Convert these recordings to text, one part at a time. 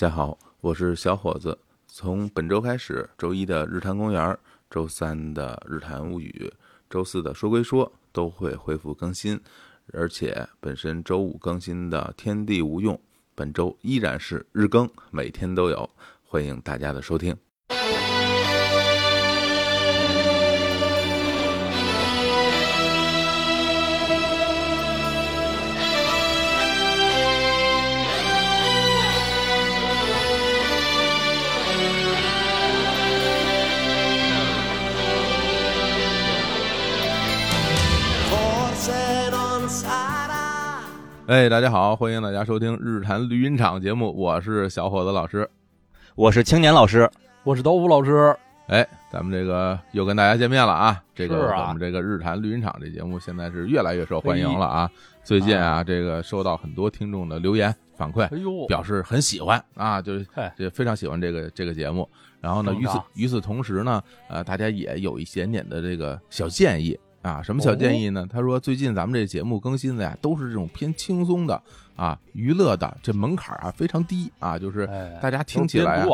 大家好，我是小伙子。从本周开始，周一的日坛公园，周三的日坛物语，周四的说归说都会恢复更新，而且本身周五更新的天地无用，本周依然是日更，每天都有，欢迎大家的收听。哎，大家好，欢迎大家收听日坛绿茵场节目，我是小伙子老师，我是青年老师，我是豆腐老师。哎，咱们这个又跟大家见面了啊！这个啊我们这个日坛绿茵场这节目现在是越来越受欢迎了啊！最近啊，这个收到很多听众的留言反馈，哎呦，表示很喜欢啊，就是嘿这非常喜欢这个这个节目。然后呢，与此与此同时呢，呃，大家也有一点点的这个小建议啊。什么小建议呢？他说最近咱们这节目更新的呀，都是这种偏轻松的啊，娱乐的，这门槛啊非常低啊，就是哎大家听起来，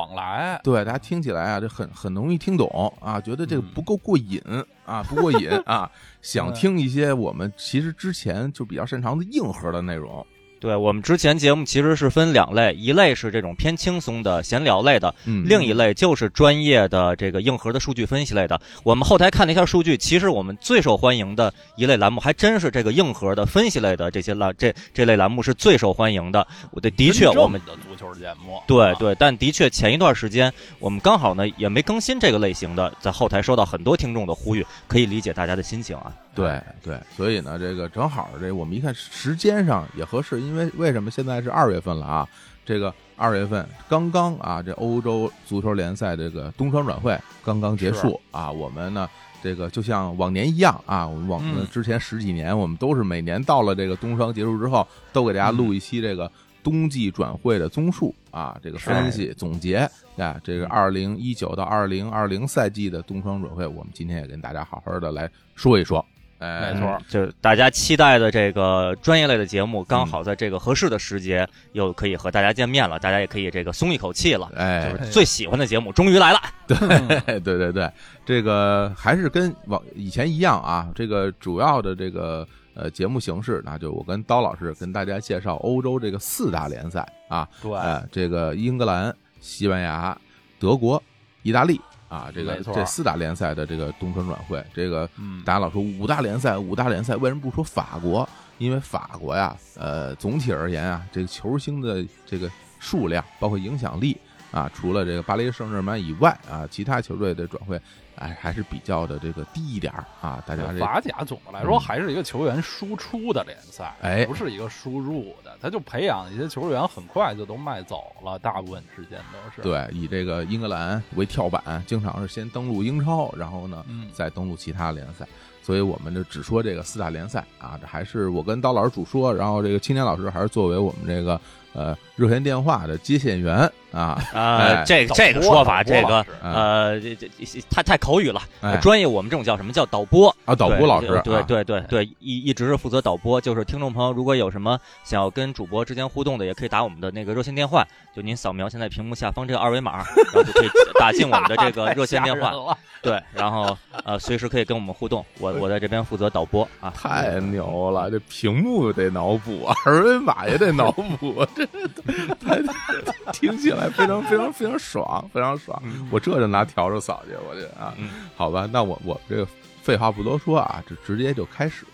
对，大家听起来啊，这很很容易听懂啊，觉得这个不够过瘾啊，不过瘾啊，想听一些我们其实之前就比较擅长的硬核的内容。对我们之前节目其实是分两类，一类是这种偏轻松的闲聊类的，嗯，另一类就是专业的这个硬核的数据分析类的。我们后台看了一下数据，其实我们最受欢迎的一类栏目还真是这个硬核的分析类的这些栏这这类栏目是最受欢迎的。我的的确我们。的足球节目，啊，对对，但的确前一段时间我们刚好呢也没更新这个类型的，在后台收到很多听众的呼吁，可以理解大家的心情啊。对对，所以呢，这个正好这我们一看时间上也合适，因为为什么现在是二月份了啊？这个二月份刚刚啊，这欧洲足球联赛这个冬窗转会刚刚结束啊，我们呢。这个就像往年一样啊，我们往嗯之前十几年，我们都是每年到了这个冬窗结束之后，都给大家录一期这个冬季转会的综述啊，这个分析总结啊，这个二零一九到二零二零赛季的冬窗转会，我们今天也跟大家好好的来说一说。哎，没错嗯就是大家期待的这个专业类的节目，刚好在这个合适的时节，又可以和大家见面了，大家也可以这个松一口气了。哎，就是最喜欢的节目终于来了，对 对对对，这个还是跟往以前一样啊。这个主要的这个呃节目形式，那就我跟刀老师跟大家介绍欧洲这个四大联赛啊，对，哎，这个英格兰、西班牙、德国、意大利啊，这个这四大联赛的这个冬春转会，这个嗯，大家老说五大联赛，五大联赛为什么不说法国？因为法国呀，呃，总体而言啊，这个球星的这个数量，包括影响力啊，除了这个巴黎圣日耳曼以外啊，其他球队的转会，哎，还是比较的这个低一点儿啊。大家这法甲总的来说还是一个球员输出的联赛，哎不是一个输入的，他就培养一些球员，很快就都卖走了，大部分时间都是。，对以这个英格兰为跳板，经常是先登陆英超，然后呢，嗯，再登陆其他联赛。所以我们就只说这个四大联赛啊，这还是我跟刀老师主说，然后这个青年老师还是作为我们这个呃热线电话的接线员啊，呃哎，这导这个说法，这个呃，这这太太口语了。哎专业我们这种叫什么叫导播？啊，导播老师，对啊对对对，一一直是负责导播。就是听众朋友如果有什么想要跟主播之间互动的，也可以打我们的那个热线电话，就您扫描现在屏幕下方这个二维码，然后就可以 打进我们的这个热线电话对，然后呃，随时可以跟我们互动。我我在这边负责导播啊。太牛了！这屏幕得脑补，二维码也得脑补，这太听起来非常非常非常爽，非常爽。我这就拿笤帚扫去，我这啊，嗯好吧，那我我这个废话不多说啊，这直接就开始。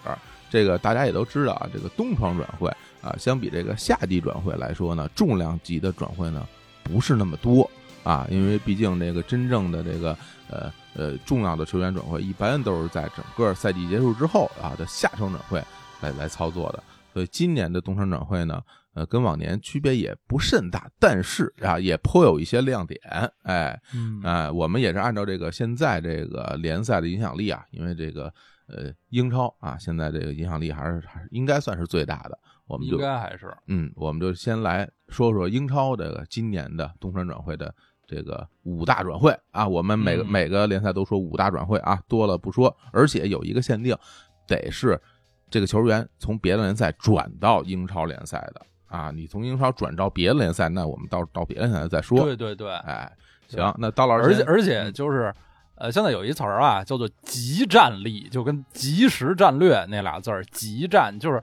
这个大家也都知道啊，这个冬窗转会啊，相比这个夏季转会来说呢，重量级的转会呢不是那么多啊，因为毕竟这个真正的这个呃呃重要的球员转会，一般都是在整个赛季结束之后啊的夏窗转会来来操作的。所以今年的冬窗转会呢，呃，跟往年区别也不甚大，但是啊，也颇有一些亮点。哎，嗯哎，我们也是按照这个现在这个联赛的影响力啊，因为这个呃英超啊，现在这个影响力还是还是应该算是最大的。我们就应该还是嗯，我们就先来说说英超这个今年的冬窗转会的这个五大转会啊。我们每个、嗯每个联赛都说五大转会啊，多了不说，而且有一个限定，得是这个球员从别的联赛转到英超联赛的啊，你从英超转到别的联赛，那我们到到别的联赛再说。对对对，哎，行，那刀老师，而且而且嗯就是，呃，现在有一词儿啊，叫做即战力，就跟即时战略那俩字儿，即战就是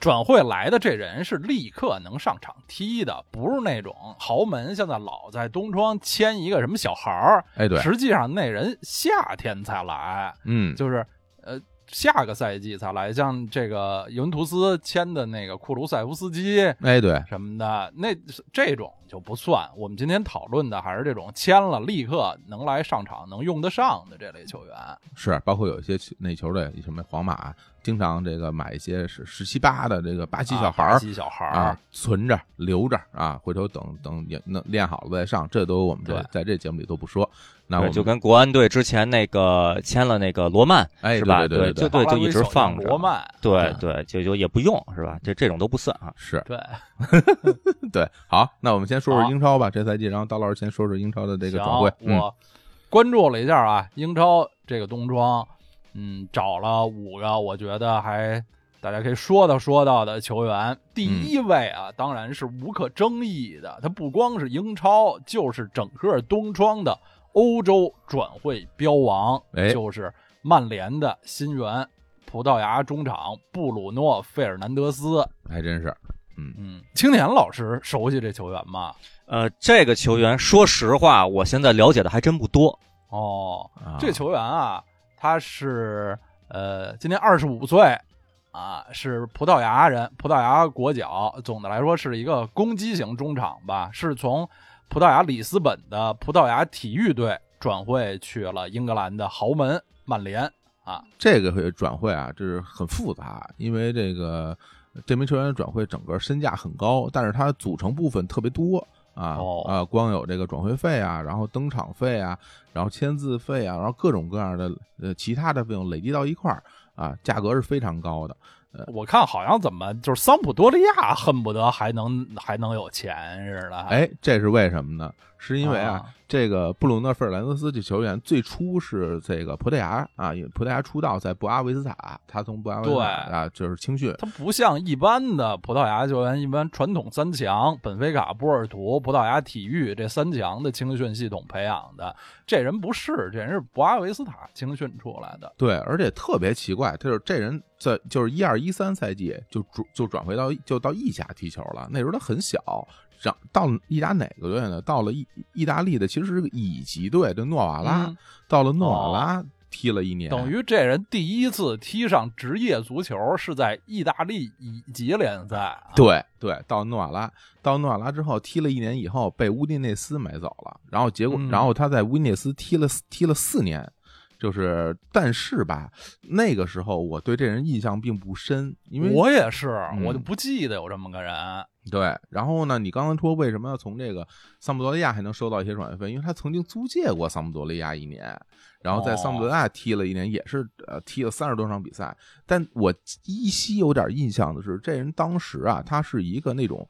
转会来的这人是立刻能上场踢的，不是那种豪门现在老在东窗签一个什么小孩儿，哎，对，实际上那人夏天才来，嗯，就是呃。下个赛季才来，像这个尤文图斯签的那个库卢塞夫斯基，哎，对，什么的，那这种就不算。我们今天讨论的还是这种签了立刻能来上场、能用得上的这类球员。是，包括有一些球那球队，什么皇马，经常这个买一些十十七八的这个巴西小孩儿啊巴西小孩儿啊，存着留着啊，回头等等也能练好了再上，这都我们这在这节目里都不说。那我，们就跟国安队之前那个签了那个罗曼，哎，是吧？对对就对，就一直放着。罗曼，对对，就就也不用是吧？这这种都不算啊。是对 对。好，那我们先说说英超吧，这赛季，然后刀老师先说说英超的这个行转会。嗯，我关注了一下啊，英超这个冬窗，嗯，找了五个，我觉得还大家可以说道说道的球员。第一位啊，当然是无可争议的，他不光是英超，就是整个东窗的欧洲转会标王，哎就是曼联的新援葡萄牙中场布鲁诺·费尔南德斯。还真是，嗯，嗯，青年老师熟悉这球员吗？呃，这个球员，说实话，我现在了解的还真不多。哦，啊这球员啊，他是呃今年二十五岁啊，是葡萄牙人，葡萄牙国脚。总的来说是一个攻击型中场吧，是从葡萄牙里斯本的葡萄牙体育队转会去了英格兰的豪门曼联啊。这个转会啊，这是很复杂，因为这个这名球员转会整个身价很高，但是它组成部分特别多啊、哦啊，光有这个转会费啊，然后登场费啊，然后签字费啊，然后各种各样的呃其他的费用累积到一块儿啊，价格是非常高的。我看好像怎么就是桑普多利亚恨不得还能还能有钱似的。哎，这是为什么呢？是因为啊，啊这个布鲁诺·费尔南德斯这球员最初是这个葡萄牙啊，因为葡萄牙出道在布阿维斯塔，他从布阿维斯塔对啊就是青训，他不像一般的葡萄牙球员，一般传统三强，本菲卡、波尔图、葡萄牙体育这三强的青训系统培养的。这人不是，这人是布阿维斯塔青训出来的。对，而且特别奇怪，就是这人在就是一二一三赛季就转就转回到就到意甲踢球了，那时候他很小，让到意甲哪个队呢？到了意意大利的其实是个乙级队，就诺瓦拉，嗯到了诺瓦拉踢了一年，等于这人第一次踢上职业足球是在意大利乙级联赛啊。对对，到诺瓦拉，到诺瓦拉之后踢了一年以后被乌迪内斯买走了，然后结果，嗯然后他在乌迪内斯踢了踢了四年，就是但是吧，那个时候我对这人印象并不深，因为我也是，嗯我就不记得有这么个人。对，然后呢，你刚刚说为什么要从这个桑普多利亚还能收到一些转会费？因为他曾经租借过桑普多利亚一年，然后在桑普多利亚踢了一年，也是呃踢了三十多场比赛。但我依稀有点印象的是，这人当时啊，他是一个那种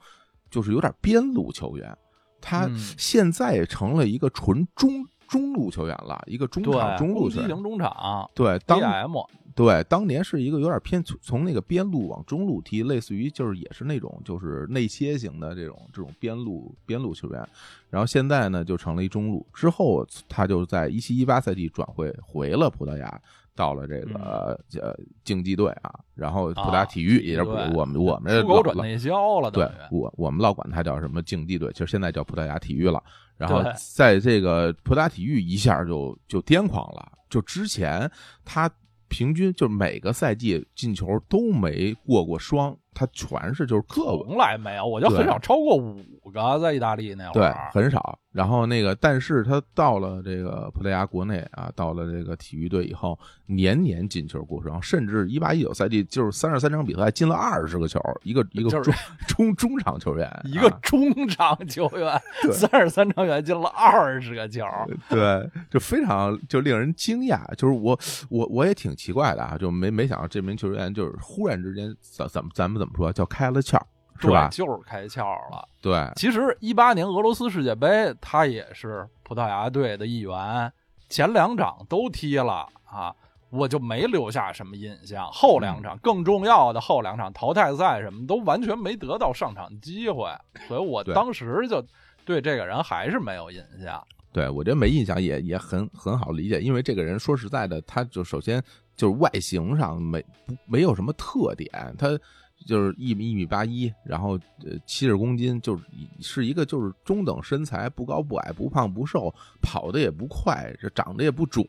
就是有点边路球员，他嗯现在成了一个纯中中路球员了，一个中场，中路球员。攻击型中场对，当，DM 对，当年是一个有点偏从从那个边路往中路踢，类似于就是也是那种就是内切型的这种这种边路边路球员，然后现在呢就成了一中路，之后他就在一七一八赛季转会回了葡萄牙，到了这个、呃竞技队啊，然后葡萄牙啊体育，也就是我们我们老老转内销了，对我我们老管它叫什么竞技队，其实现在叫葡萄牙体育了。然后在这个葡萄牙体育一下就就癫狂了，就之前他平均就每个赛季进球都没过过双，他全是就是个位从来没有，我就很少超过五个，在意大利那会对儿。很少。然后那个，但是他到了这个葡萄牙国内啊，到了这个体育队以后，年年进球过双，甚至一八一九赛季就是三十三场比赛进了二十个球，一个一个就是中中中场球员，一个啊中场球员，对三十三场远进了二十个球，对，就非常就令人惊讶。就是我我我也挺奇怪的啊，就没没想到这名球员就是忽然之间怎怎么咱们怎么说叫开了窍，是吧？就是开窍了。对，其实一八年俄罗斯世界杯，他也是葡萄牙队的一员，前两场都踢了啊。我就没留下什么印象。后两场更重要的后两场淘汰赛什么都完全没得到上场机会，所以我当时就对这个人还是没有印象。对我觉得没印象也也很很好理解，因为这个人说实在的，他就首先就是外形上没不没有什么特点，他就是一米一米八一，然后呃七十公斤，就是是一个就是中等身材，不高不矮，不胖不瘦，跑的也不快，这长得也不壮，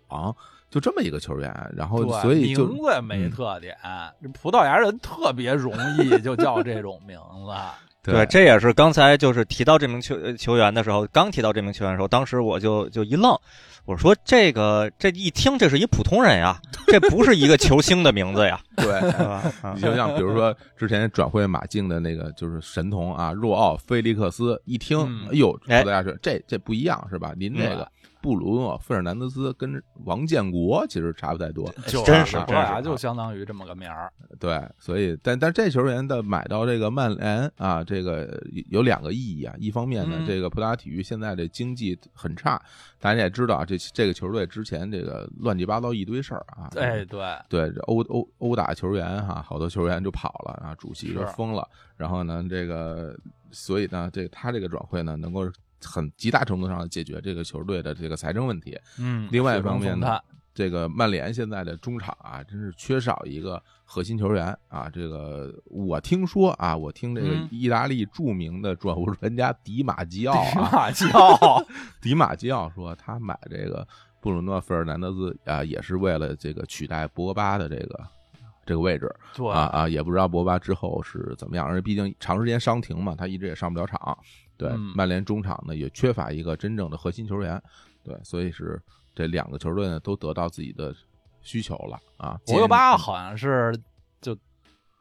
就这么一个球员，然后，所以就名字也没嗯特点，这葡萄牙人特别容易就叫这种名字。对，这也是刚才就是提到这名球呃球员的时候，刚提到这名球员的时候，当时我就就一愣，我说这个这一听这是一普通人呀，这不是一个球星的名字呀，对。是吧？啊你就像比如说之前转会马竞的那个就是神童啊，若奥菲利克斯，一听，嗯哎呦，葡哎萄牙是这这不一样是吧？您这个嗯布鲁诺费尔南德斯跟王建国其实差不太多，就是真是葡萄牙真是就相当于这么个名儿。对，所以但但这球员的买到这个曼联啊，这个有两个意义啊。一方面呢，嗯这个葡萄牙体育现在这经济很差，大家也知道啊，这这个球队之前这个乱七八糟一堆事儿啊。哎，对，对，这殴殴殴打球员哈，好多球员就跑了啊，主席就疯了。然后呢，这个所以呢，这他这个转会呢，能够很极大程度上解决这个球队的这个财政问题。嗯，另外一方面呢，这个曼联现在的中场啊，真是缺少一个核心球员啊。这个我听说啊，我听这个嗯意大利著名的转会专家迪马基奥迪啊，马基奥，迪马基奥说，他买这个布鲁诺·费尔南德斯啊，也是为了这个取代博巴的这个这个位置对啊啊，也不知道博巴之后是怎么样，而毕竟长时间伤停嘛，他一直也上不了场。对，嗯曼联中场呢也缺乏一个真正的核心球员，对，所以是这两个球队呢都得到自己的需求了啊。博格巴好像是就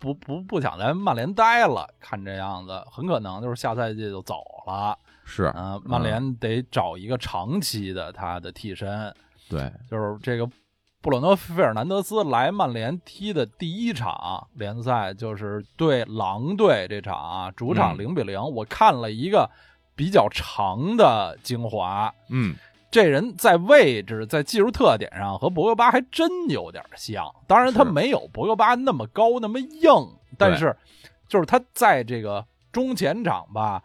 不不不想在曼联待了，看这样子，很可能就是下赛季就走了。是嗯、曼联得找一个长期的他的替身，对，就是这个布鲁诺·费尔南德斯来曼联踢的第一场联赛，就是对狼队这场啊，主场嗯零比零、我看了一个比较长的精华，嗯，这人在位置、在技术特点上和博格巴还真有点像。当然，他没有博格巴那么高、那么硬，但是就是他在这个中前场吧，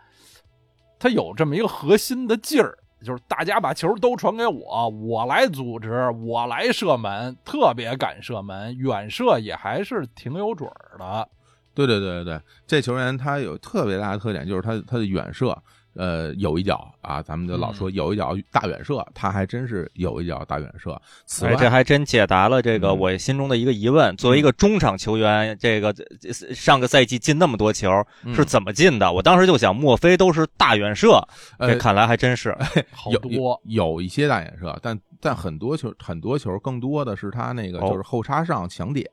他有这么一个核心的劲儿，就是大家把球都传给我，我来组织，我来射门，特别敢射门，远射也还是挺有准儿的。对对对对对，这球员他有特别大的特点，就是他他的远射，呃，有一脚啊，咱们就老嗯说有一脚大远射，他还真是有一脚大远射。此哎，外，这还真解答了这个嗯我心中的一个疑问。作为一个中场球员，这个这上个赛季进那么多球嗯是怎么进的？我当时就想，莫非都是大远射？呃这看来还真是。好有有多，有一些大远射，但但很多球很多球更多的是他那个哦就是后插上抢点。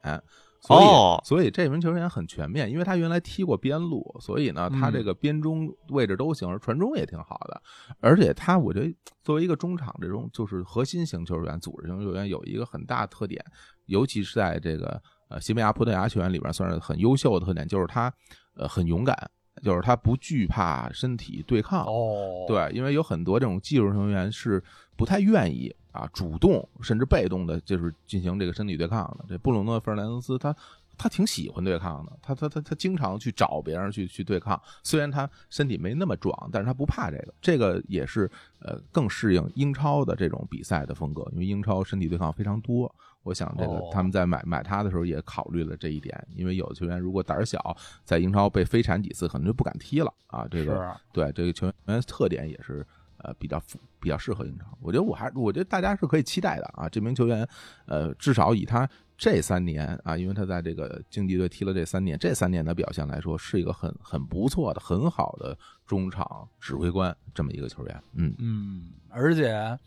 所以，哦所以这名球员很全面，因为他原来踢过边路，所以呢，他嗯这个边中位置都行，而传中也挺好的。而且他，我觉得作为一个中场这种就是核心型球员、组织型球员，有一个很大的特点，尤其是在这个呃西班牙、葡萄牙球员里边，算是很优秀的特点，就是他呃很勇敢，就是他不惧怕身体对抗。哦，对，因为有很多这种技术球员是不太愿意啊主动甚至被动的，就是进行这个身体对抗的。这布鲁诺·费尔南德斯他他挺喜欢对抗的，他他他他经常去找别人去去对抗。虽然他身体没那么壮，但是他不怕这个，这个也是呃更适应英超的这种比赛的风格，因为英超身体对抗非常多。我想这个哦他们在买买他的时候也考虑了这一点，因为有的球员如果胆儿小，在英超被飞铲几次，可能就不敢踢了啊。这个对这个球员特点也是呃比较符比较适合英超。我觉得我还我觉得大家是可以期待的啊，这名球员呃至少以他这三年啊，因为他在这个竞技队踢了这三年，这三年的表现来说，是一个很很不错的、很好的中场指挥官这么一个球员。嗯嗯，而且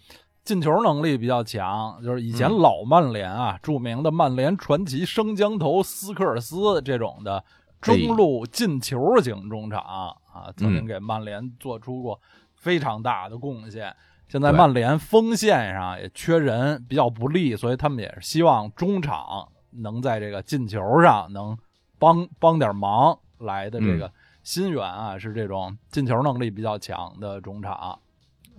进球能力比较强，就是以前嗯老曼联啊，著名的曼联传奇生姜头斯科尔斯这种的中路进球型中场啊，曾经给曼联做出过非常大的贡献。现在曼联锋线上也缺人，比较不利，所以他们也是希望中场能在这个进球上能帮帮点忙。来的这个新援啊，是这种进球能力比较强的中场。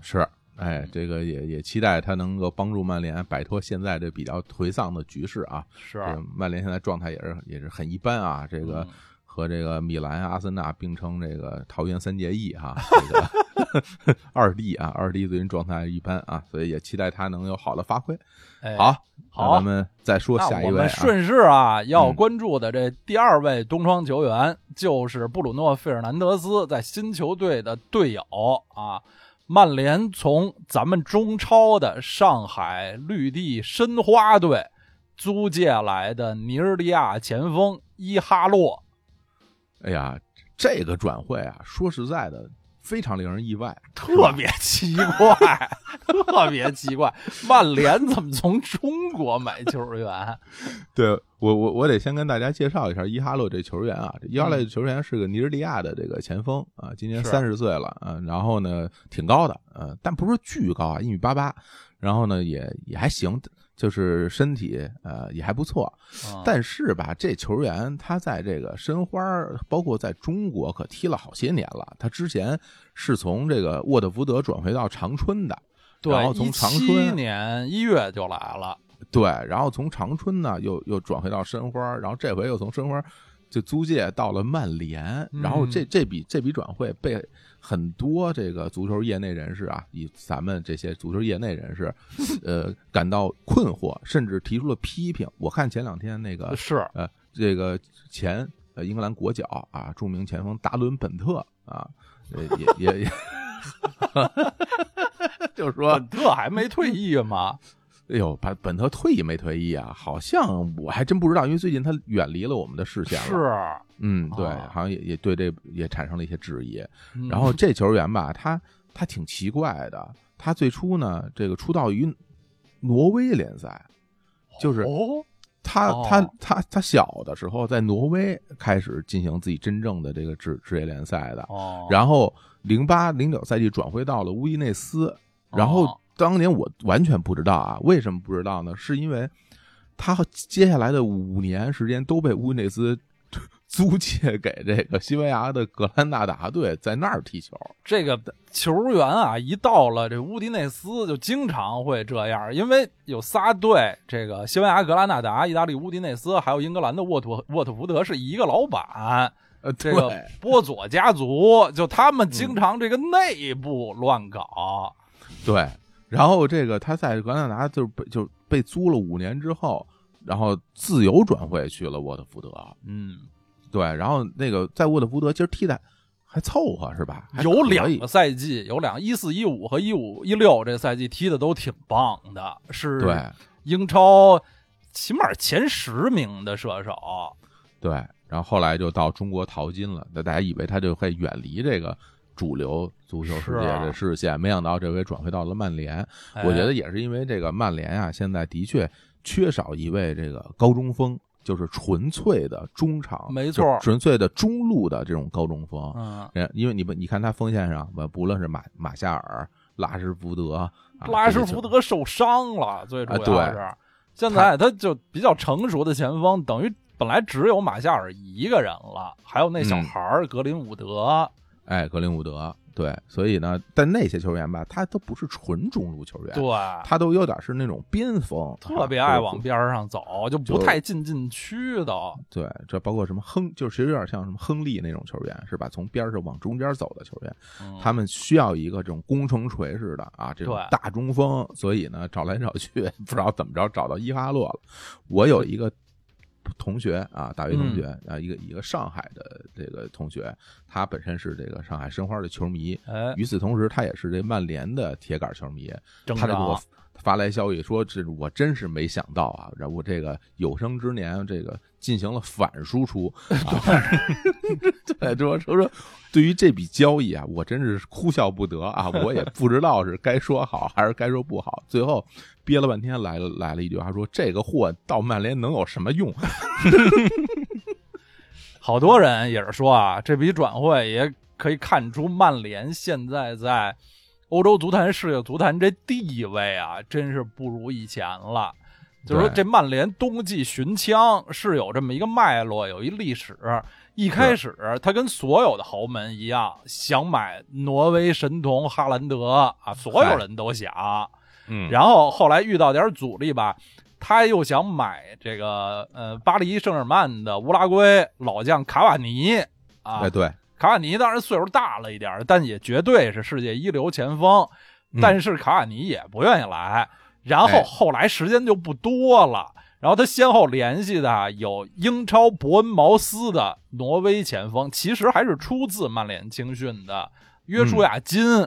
是哎，这个也也期待他能够帮助曼联摆脱现在这比较颓丧的局势啊。是曼联现在状态也是也是很一般啊，这个嗯和这个米兰、阿森纳并称这个桃园三结义哈，这个 二弟啊，二弟最近状态一般啊，所以也期待他能有好的发挥。哎好，好咱们再说下一位啊，们顺势啊，要嗯关注的这第二位东窗球员就是布鲁诺·费尔南德斯在新球队的队友啊。曼联从咱们中超的上海绿地申花队租借来的尼日利亚前锋伊哈洛，哎呀，这个转会啊，说实在的，非常令人意外，特别奇怪，特别奇怪，曼联怎么从中国买球员？对我，我我得先跟大家介绍一下伊哈洛这球员啊。这伊哈洛这球员是个尼日利亚的这个前锋啊，今年是三十岁了啊，然后呢挺高的，啊，但不是巨高啊，一米八八，然后呢也也还行，就是身体呃也还不错。嗯但是吧，这球员他在这个申花，包括在中国可踢了好些年了。他之前是从这个沃特福德转回到长春的，然后，从长春年一月就来了。对，然后从长春呢又又转回到申花，然后这回又从申花就租借到了曼联，然后这嗯这笔这笔转会被很多这个足球业内人士啊，以咱们这些足球业内人士，呃，感到困惑，甚至提出了批评。我看前两天那个是呃这个前呃英格兰国脚啊，著名前锋达伦本特啊，也也也也，就是说本特还没退役吗？哎呦，本本特退役没退役啊？好像我还真不知道，因为最近他远离了我们的视线了。是，嗯，对，啊好像也也对这也产生了一些质疑。嗯然后这球员吧，他他挺奇怪的，他最初呢，这个出道于挪威联赛，就是哦，他哦他他他小的时候在挪威开始进行自己真正的这个职职业联赛的，哦，然后零八零九赛季转会到了乌伊内斯，然后哦当年我完全不知道啊，为什么不知道呢？是因为他接下来的五年时间都被乌迪内斯 租借给这个西班牙的格兰纳达队，在那儿踢球。这个球员啊，一到了这乌迪内斯，就经常会这样，因为有仨队，这个西班牙格拉纳达、意大利乌迪内斯，还有英格兰的沃特沃特福德是一个老板。呃，这个波佐家族，就他们经常这个内部乱搞。对，然后这个他在格兰纳达就被就被租了五年之后，然后自由转会去了沃特福德。嗯，对，然后那个在沃特福德其实踢的还凑合是吧？有两个赛季，有两一四一五和一五一六这赛季踢的都挺棒的，是对英超起码前十名的射手。对，然后后来就到中国淘金了。那大家以为他就会远离这个主流足球世界的视线，没想到这回转回到了曼联。哎。我觉得也是因为这个曼联啊，现在的确缺少一位这个高中锋，就是纯粹的中场，没错。纯粹的中路的这种高中锋。嗯，因为你们你看他锋线上，不不论是马马夏尔、拉什福德、啊、拉什福德受伤了，最主要是、现在他就比较成熟的前锋，等于本来只有马夏尔一个人了，还有那小嗯。孩格林伍德。哎，格林伍德，对，所以呢，但那些球员吧，他都不是纯中路球员，对，他都有点是那种边锋，特别啊爱往边上走，就不太进禁区的。对，这包括什么亨，就是其实有点像什么亨利那种球员，是吧？从边上往中间走的球员，嗯他们需要一个这种攻城锤似的啊，这种对大中锋。所以呢，找来找去，不知道怎么着找到伊哈洛了。我有一个同学啊，大学同学嗯啊，一个一个上海的这个同学，他本身是这个上海申花的球迷，哎，与此同时，他也是这曼联的铁杆球迷。他就给我。发来消息说：“这我真是没想到啊！然后我这个有生之年，这个进行了反输出 啊！对，说说说，对于这笔交易啊，我真是哭笑不得啊！我也不知道是该说好还是该说不好。最后憋了半天，来了来了一句话说：这个货到曼联能有什么用？好多人也是说啊，这笔转会也可以看出曼联现在在欧洲足坛、世界足坛这地位啊，真是不如以前了。就是说，这曼联冬季寻枪是有这么一个脉络，有一历史。一开始他跟所有的豪门一样，想买挪威神童哈兰德啊，所有人都想。嗯，然后后来遇到点阻力吧，他又想买这个呃巴黎圣日耳曼的乌拉圭老将卡瓦尼啊哎，，对，卡瓦尼当然岁数大了一点，但也绝对是世界一流前锋。嗯但是卡瓦尼也不愿意来，然后哎。后来时间就不多了。然后他先后联系的有英超伯恩茅斯的挪威前锋，其实还是出自曼联青训的约书亚金、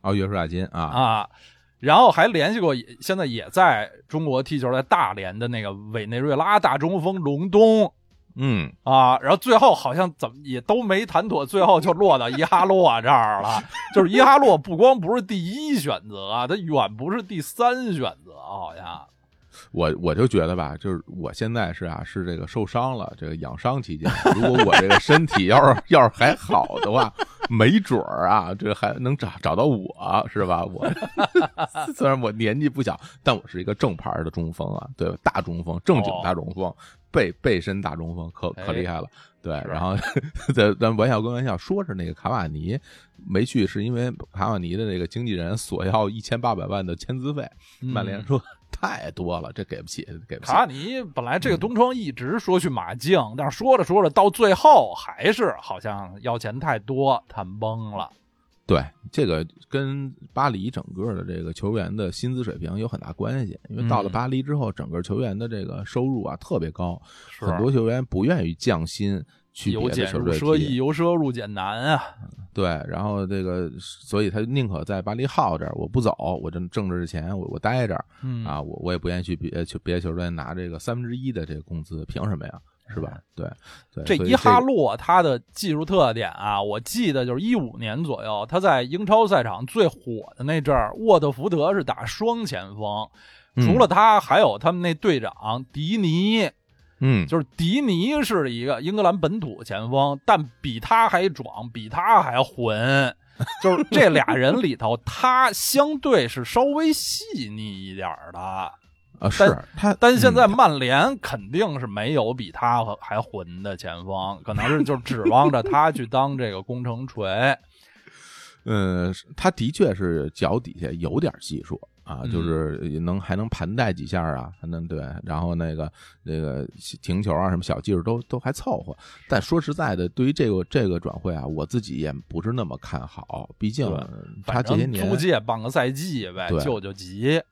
哦，约书亚金啊，啊，然后还联系过现在也在中国踢球，在大连的那个委内瑞拉大中锋隆东嗯，啊，然后最后好像怎么也都没谈妥，最后就落到伊哈洛这儿了。就是伊哈洛不光不是第一选择啊，他远不是第三选择，好像。我我就觉得吧，就是我现在是啊，是这个受伤了，这个养伤期间，如果我这个身体要是要是还好的话，没准儿啊，这还能找找到我是吧？我 虽然我年纪不小，但我是一个正牌的中锋啊，对吧？大中锋，正经大中锋，背背身大中锋，可可厉害了。对，然后 咱咱玩笑归玩笑说是那个卡瓦尼没去，是因为卡瓦尼的那个经纪人索要一千八百万的签字费，曼联嗯说太多了，这给不起，给不起卡。瓦尼本来这个东窗一直说去马竞，但是说着说着到最后还是好像要钱太多，谈崩了。对，这个跟巴黎整个的这个球员的薪资水平有很大关系，因为到了嗯巴黎之后，整个球员的这个收入啊特别高，很多球员不愿意降薪去由别的俭入奢球队踢易，由奢入俭难啊。对，然后这个，所以他宁可在巴黎耗着，我不走，我挣挣着这钱，我我待着嗯啊，我我也不愿意去别去别的球队拿这个三分之一的这个工资，凭什么呀？是吧？对对，这伊哈洛他的技术特点啊，我记得就是一五年左右，他在英超赛场最火的那阵儿，沃特福德是打双前锋，嗯除了他，还有他们那队长迪尼，嗯，就是迪尼是一个英格兰本土前锋，但比他还壮，比他还混。就是这俩人里头，他相对是稍微细腻一点的，啊是他，但现在嗯曼联肯定是没有比他和还混的前锋，可能是就指望着他去当这个工程锤。嗯，他的确是脚底下有点技术啊，嗯就是能还能盘带几下啊，还能对，然后那个那个停球啊什么小技术都都还凑合。但说实在的，对于这个这个转会啊，我自己也不是那么看好，毕竟他这些年租借半个赛季呗，救救急。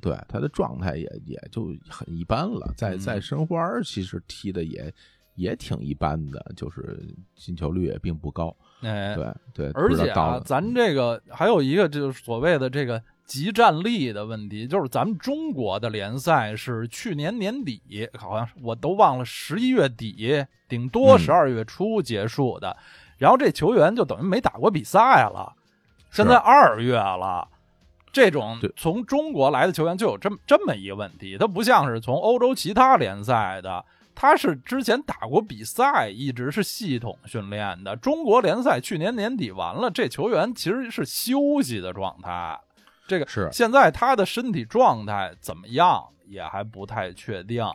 对他的状态也也就很一般了，在嗯在申花儿其实踢的也也挺一般的，就是进球率也并不高。哎，对对，而且啊咱这个还有一个就是所谓的这个集战力的问题，就是咱们中国的联赛是去年年底，好像是我都忘了十一月底，顶多嗯十二月初结束的，然后这球员就等于没打过比赛了，现在二月了。这种从中国来的球员就有这么这么一个问题，他不像是从欧洲其他联赛的，他是之前打过比赛，一直是系统训练的。中国联赛去年年底完了，这球员其实是休息的状态。这个是现在他的身体状态怎么样也还不太确定。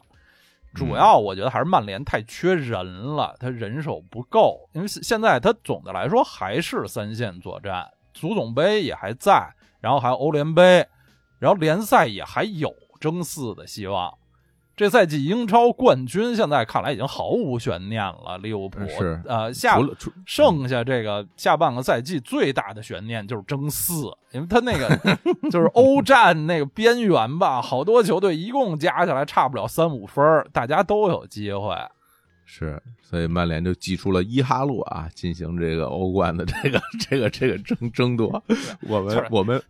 主要我觉得还是曼联太缺人了，他人手不够。因为现在他总的来说还是三线作战，足总杯也还在，然后还有欧联杯，然后联赛也还有争四的希望。这赛季英超冠军现在看来已经毫无悬念了，利物浦是呃下剩下这个下半个赛季最大的悬念就是争四，因为他那个 就是欧战那个边缘吧，好多球队一共加起来差不了三五分大家都有机会。是，所以曼联就祭出了伊哈洛啊，进行这个欧冠的这个这个这个争争夺。我们我 们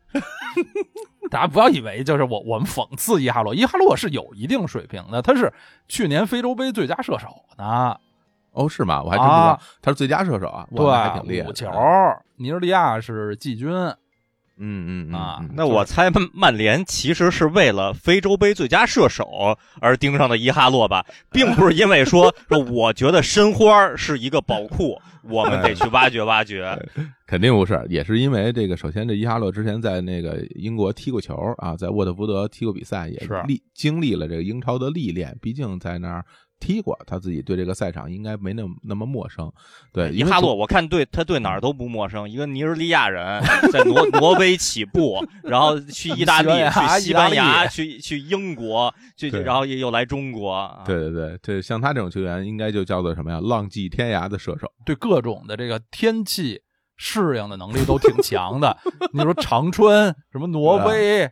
大家不要以为就是我我们讽刺伊哈洛，伊哈洛是有一定水平的，他是去年非洲杯最佳射手呢，哦是吗？我还真不知道啊他是最佳射手啊，对还挺厉对，害的。五球，尼日利亚是季军，嗯嗯嗯啊嗯那我猜曼曼联其实是为了非洲杯最佳射手而盯上的伊哈洛吧，并不是因为说 说我觉得申花是一个宝库，我们得去挖掘挖掘。肯定不是，也是因为这个。首先，这伊哈洛之前在那个英国踢过球啊，在沃特福德踢过比赛，也是历经历了这个英超的历练。毕竟在那儿踢过，他自己对这个赛场应该没那么那么陌生。对，伊哈洛，我看对他对哪儿都不陌生，一个尼日利亚人在挪 挪威起步，然后去意大利、去西班牙、去去英国，去然后又又来中国。啊对对对，这像他这种球员，应该就叫做什么呀？浪迹天涯的射手。对各种的这个天气适应的能力都挺强的。你说长春、什么挪威、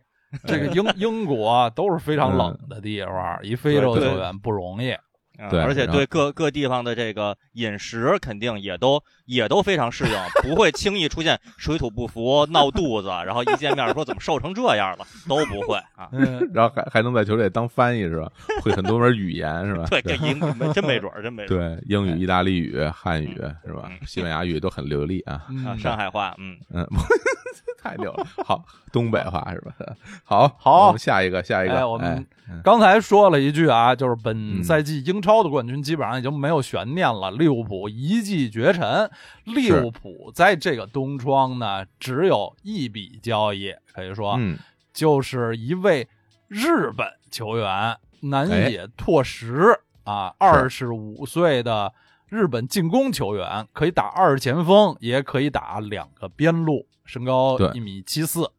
这个英英国都是非常冷的地方，一非洲球员不容易。嗯对而且对各各地方的这个饮食肯定也都也都非常适应，不会轻易出现 水土不服、闹肚子，然后一见面说怎么瘦成这样了，都不会啊。嗯，然后还还能在球队当翻译是吧？会很多门语言是吧？对，这英真没准儿，真没准儿。对，英语、意大利语、汉语是吧嗯？西班牙语都很流利啊。啊，嗯上海话，嗯，嗯，太溜了。好，东北话是吧？好，好我们下一个，下一个。哎我们哎刚才说了一句啊，就是本嗯赛季英超的冠军基本上已经没有悬念了，利物浦一骑绝尘。利物浦在这个冬窗呢，只有一笔交易，可以说、嗯，就是一位日本球员南哎野拓实啊，二十五岁的日本进攻球员，可以打二前锋，也可以打两个边路，身高对一米七四。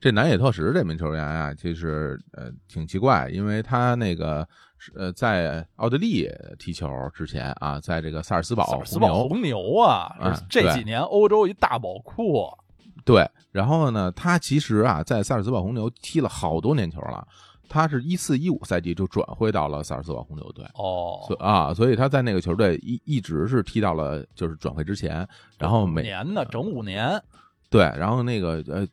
这南野拓实这名球员啊，其实呃挺奇怪，因为他那个是呃在奥地利踢球之前啊，在这个萨尔斯堡萨尔斯红牛堡红牛啊，啊这几年欧洲一大宝库。对，然后呢，他其实啊在萨尔斯堡红牛踢了好多年球了。他是一四一五赛季就转会到了萨尔斯堡红牛队，哦，所啊，所以他在那个球队一一直是踢到了就是转会之前，然后五每年呢，整五年。对，然后那个呃，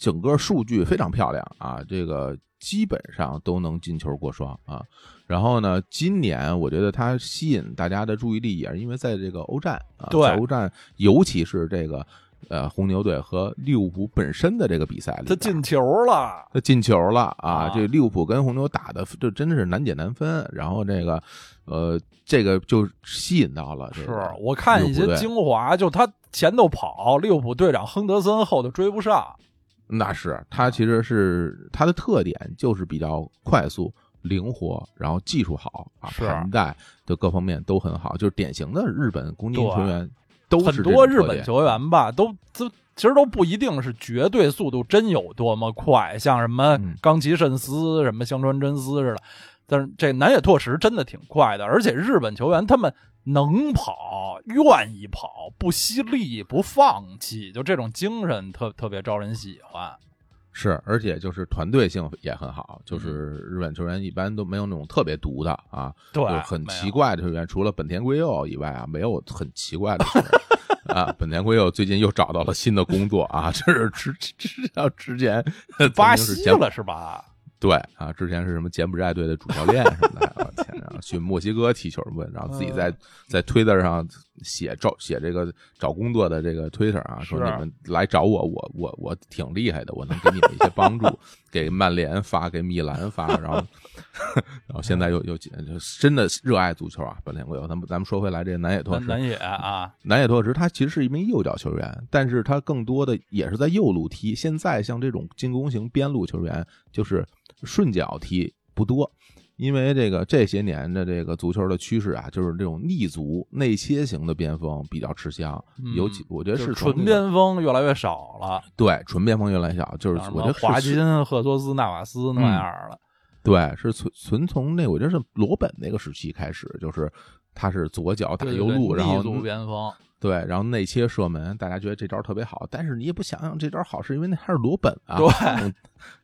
整个数据非常漂亮啊，这个基本上都能进球过双啊。然后呢，今年我觉得他吸引大家的注意力，也是因为在这个欧战啊，对在欧战，尤其是这个呃红牛队和利物浦本身的这个比赛里，他进球了，他进球了啊！啊这利物浦跟红牛打的这真的是难解难分，然后这个呃，这个就吸引到了是我看一些精华，就他前头跑，利物浦队长亨德森后头追不上。那是他其实是他的特点就是比较快速、灵活，然后技术好啊，是盘带的各方面都很好，就是典型的日本攻击球员，都是很多日本球员吧，都都其实都不一定是绝对速度真有多么快，像什么嗯冈崎慎司、什么香川真司似的。但是这南野拓实真的挺快的，而且日本球员他们能跑，愿意跑，不惜力，不放弃，就这种精神特特别招人喜欢。是，而且就是团队性也很好，嗯就是日本球员一般都没有那种特别毒的啊，对有很奇怪的球员，除了本田圭佑以外啊，没有很奇怪的球员。啊，本田圭佑最近又找到了新的工作啊，这是之之之之之前巴西了是吧？对啊，之前是什么柬埔寨队的主教练什么的，我天，然后去墨西哥踢球问，然后自己在嗯。在推特上写找写这个找工作的这个推特啊，说你们来找我，我我我挺厉害的，我能给你们一些帮助，给曼联发，给米兰发，然后 然后现在又又就真的热爱足球啊，本田圭佑。咱们咱们说回来，这个南野拓实，南南野啊，南野拓实他其实是一名右脚球员，但是他更多的也是在右路踢。现在像这种进攻型边路球员，就是顺脚踢不多，因为这个这些年的这个足球的趋势啊，就是这种逆足内切型的边锋比较吃香，嗯尤其我觉得是那个纯边锋越来越少了，对纯边锋越来越少，就是我觉得华金、赫索斯、纳瓦斯那样了。对，是纯纯从那我觉得是罗本那个时期开始，就是他是左脚打右路，然后立足边锋，对，然后内切射门，大家觉得这招特别好，但是你也不想想这招好，是因为那他是罗本啊，对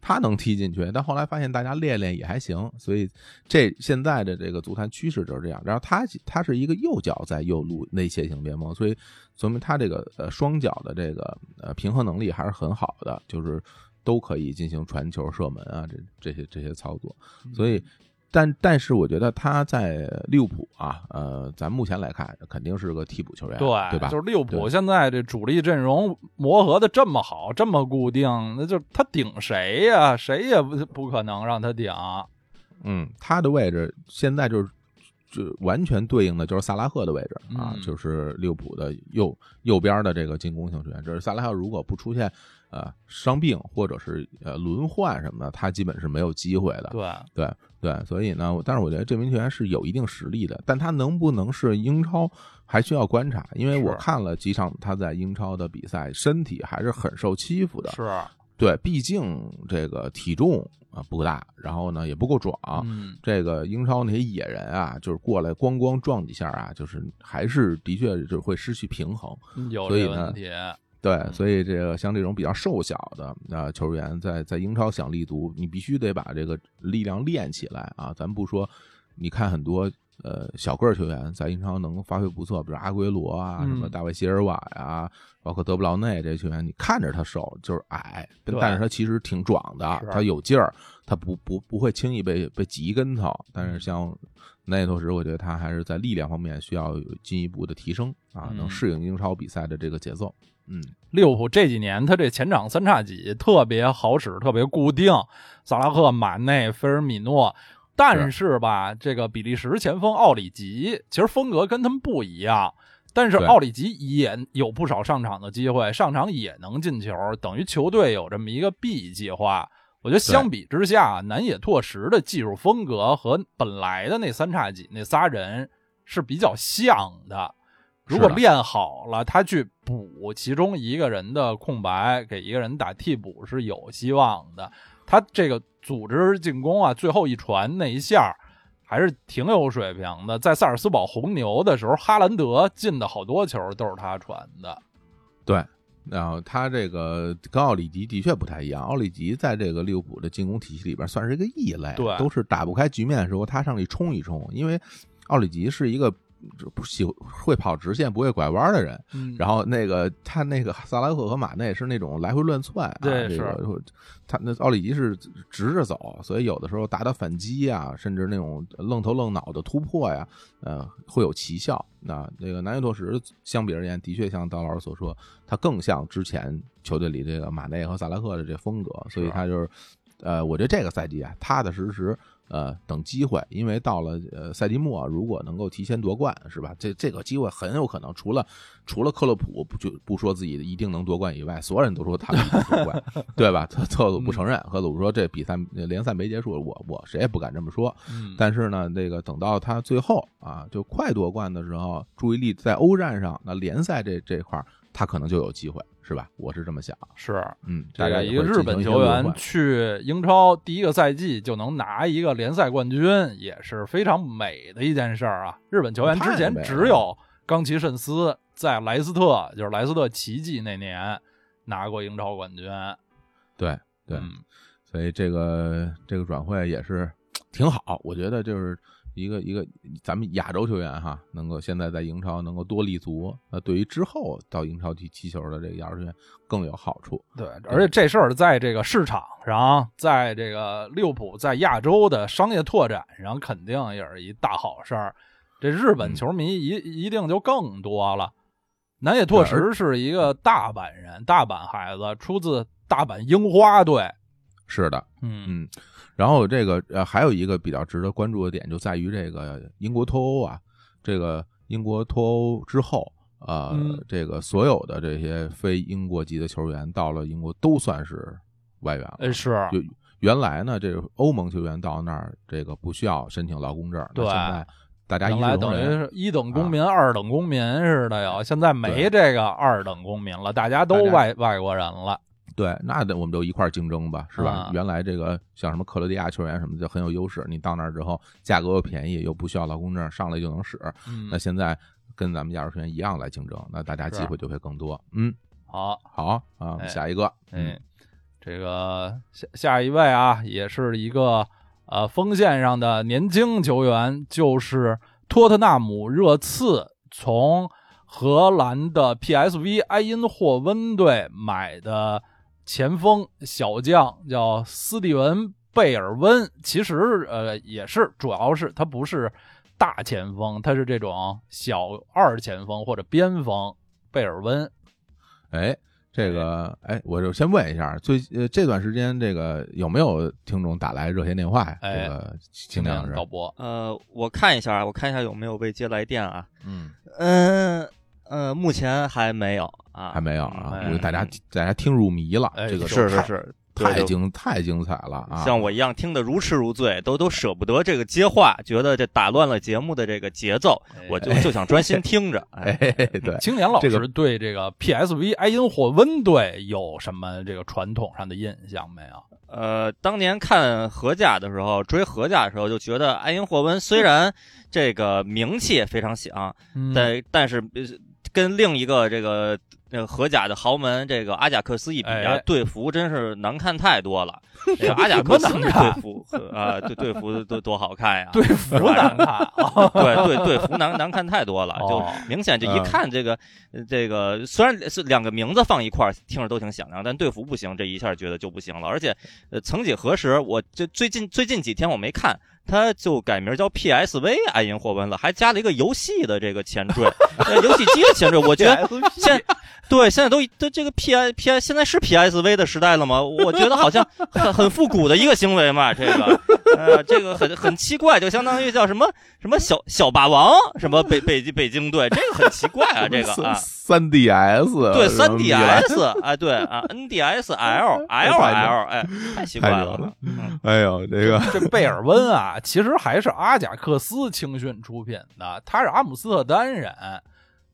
他能踢进去，但后来发现大家练练也还行，所以这现在的这个足坛趋势就是这样。然后他他是一个右脚在右路内切型边锋，所以说明他这个呃双脚的这个呃平衡能力还是很好的，就是都可以进行传球、射门啊，这这些这些操作，所以。但但是我觉得他在利物浦啊，呃，咱目前来看肯定是个替补球员，对对吧？就是利物浦现在这主力阵容磨合的这么好，这么固定，那就他顶谁呀？谁也不不可能让他顶。嗯，他的位置现在就是就完全对应的就是萨拉赫的位置啊，嗯就是利物浦的右右边的这个进攻型球员。就是萨拉赫如果不出现呃伤病或者是呃轮换什么的，他基本是没有机会的。对，对对，所以呢，但是我觉得这名球员是有一定实力的，但他能不能是英超还需要观察，因为我看了几场他在英超的比赛，身体还是很受欺负的。是，对，毕竟这个体重啊不够大，然后呢也不够壮。嗯，这个英超那些野人啊，就是过来咣咣撞几下啊，就是还是的确就是会失去平衡。有所以呢这个问题，对，嗯所以这个像这种比较瘦小的啊、球员在，在英超想立足，你必须得把这个力量练起来啊。咱不说，你看很多呃小个儿球员在英超能发挥不错，比如阿圭罗啊，嗯什么大卫席尔瓦呀、包括德布劳内这些球员，你看着他瘦，就是矮，但是他其实挺壮的，他有劲儿，他不不不会轻易被被挤一跟头。但是像内托什，我觉得他还是在力量方面需要有进一步的提升啊，嗯能适应英超比赛的这个节奏。嗯。利物浦这几年他这前场三叉戟特别好使，特别固定，萨拉赫、马内、菲尔米诺。但是吧，这个比利时前锋奥里吉其实风格跟他们不一样，但是奥里吉也有不少上场的机会，上场也能进球，等于球队有这么一个 B 计划。我觉得相比之下，南野拓实的技术风格和本来的那三叉戟那仨人是比较像的。如果练好了，他去补其中一个人的空白，给一个人打替补是有希望的。他这个组织进攻啊，最后一传那一下还是挺有水平的。在萨尔斯堡红牛的时候，哈兰德进的好多球都是他传的。对，然后他这个跟奥里吉的确不太一样。奥里吉在这个利物浦的进攻体系里边算是一个异类，对都是打不开局面的时候，他上去冲一冲。因为奥里吉是一个就不喜会跑直线、不会拐弯的人。嗯然后那个他那个萨拉赫和马内是那种来回乱窜、啊，对这个他那奥里吉是直着走，所以有的时候打打反击啊，甚至那种愣头愣脑的突破呀，呃，会有奇效。那那个南约拓实相比而言，的确像刀老师所说，他更像之前球队里这个马内和萨拉赫的这风格，所以他就是。呃，我觉得这个赛季啊，踏踏实实，呃，等机会，因为到了呃赛季末，如果能够提前夺冠，是吧？这这个机会很有可能，除了除了克洛普不就不说自己一定能夺冠以外，所有人都说他能夺冠，对吧？特特鲁不承认，克鲁说这比赛联赛没结束，我我谁也不敢这么说。嗯，但是呢，这个等到他最后啊，就快夺冠的时候，注意力在欧战上，那联赛这这块儿他可能就有机会，是吧？我是这么想。是嗯，大概一个日本球员去英超第一个赛季就能拿一个联赛冠军，也是非常美的一件事儿啊！日本球员之前只有冈崎慎司在莱斯特，就是莱斯特奇迹那年拿过英超冠军。对对，嗯所以这个这个转会也是 挺好，我觉得就是一个一个咱们亚洲球员哈，能够现在在英超能够多立足，那对于之后到英超踢踢球的这个亚洲球员更有好处。对，而且这事儿在这个市场上，在这个利物浦在亚洲的商业拓展上，肯定也是一大好事儿。这日本嗯球迷一一定就更多了。南野拓实是一个大阪人，大阪孩子，出自大阪樱花队。是的，嗯嗯，然后这个呃还有一个比较值得关注的点就在于这个英国脱欧啊，这个英国脱欧之后。呃，嗯这个所有的这些非英国籍的球员到了英国都算是外援了。呃，是就原来呢，这个欧盟球员到那儿，这个不需要申请劳工证。对现在大家一来等于，是一等公民、二等公民似的哟。现在没这个二等公民了，大家都外外国人了。对，那得我们就一块儿竞争吧，是吧？啊原来这个像什么克罗地亚球员什么的就很有优势，你到那儿之后价格又便宜，又不需要劳工证，上来就能使。嗯那，现在跟咱们亚洲球员一样来竞争，那大家机会就会更多。嗯，好，好啊，哎下一个，嗯哎，这个下下一位啊，也是一个呃锋线上的年轻球员，就是托特纳姆热刺从荷兰的 PSV 埃因霍温队买的前锋小将，叫斯蒂文贝尔温。其实呃也是，主要是他不是大前锋，他是这种小二前锋或者边锋。贝尔温，哎，这个，哎，我就先问一下，最呃这段时间，这个有没有听众打来热线电话呀？哎这个尽量是，导播，呃，我看一下啊，我看一下有没有未接来电啊。嗯，嗯，呃，目前还没有啊，还没有啊，哎我觉得大家大家听入迷了，哎这个是是是，太精太精彩了啊！像我一样听得如痴如醉，都都舍不得这个接话，觉得这打乱了节目的这个节奏，我就就想专心听着。哎哎，，对，青年老这个师对这个 PSV 埃因霍温队有什么这个传统上的印象没有？呃，当年看荷甲的时候，追荷甲的时候，就觉得埃因霍温虽然这个名气非常响，嗯但但是呃跟另一个这个呃荷甲的豪门这个阿贾克斯一比队服真是难看太多了。这个阿贾克斯队服啊，对队服多多好看呀！队服难看啊，对对队服难难看太多了，就哦明显就一嗯看这个、呃这个虽然是两个名字放一块儿听着都挺响亮，但队服不行，这一下觉得就不行了。而且呃，曾几何时，我这最近最近几天我没看，他就改名叫 PSV 爱因霍温了，还加了一个游戏的这个前缀，呃游戏机的前缀，我觉得 现对现在都都这个 P I P I 现在是 PSV 的时代了吗？我觉得好像很很复古的一个行为嘛，这个呃这个很很奇怪，就相当于叫什么什么小小霸王什么北北京北京队，这个很奇怪啊，这个啊。三 DS 对，三什么米兰 DS，哎，对啊，NDS L L L，哎，太奇怪了了。嗯哎呦，这个这贝尔温啊，其实还是阿贾克斯青训出品的，他是阿姆斯特丹人，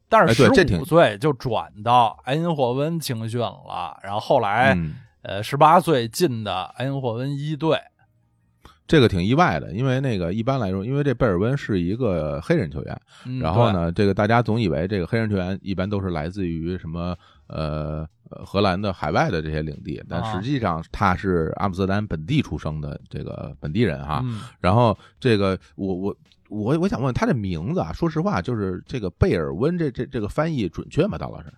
但是十哎对这挺五岁就转到埃因霍温青训了，然后后来、嗯，呃十八岁进的埃因霍温一队，这个挺意外的，因为那个一般来说，因为这贝尔温是一个黑人球员，嗯然后？呢，这个大家总以为这个黑人球员一般都是来自于什么呃呃荷兰的海外的这些领地，但啊实际上他是阿姆斯特丹本地出生的这个本地人哈。嗯然后这个我我我我想问他这名字啊，说实话，就是这个贝尔温这这这个翻译准确吗？大老师？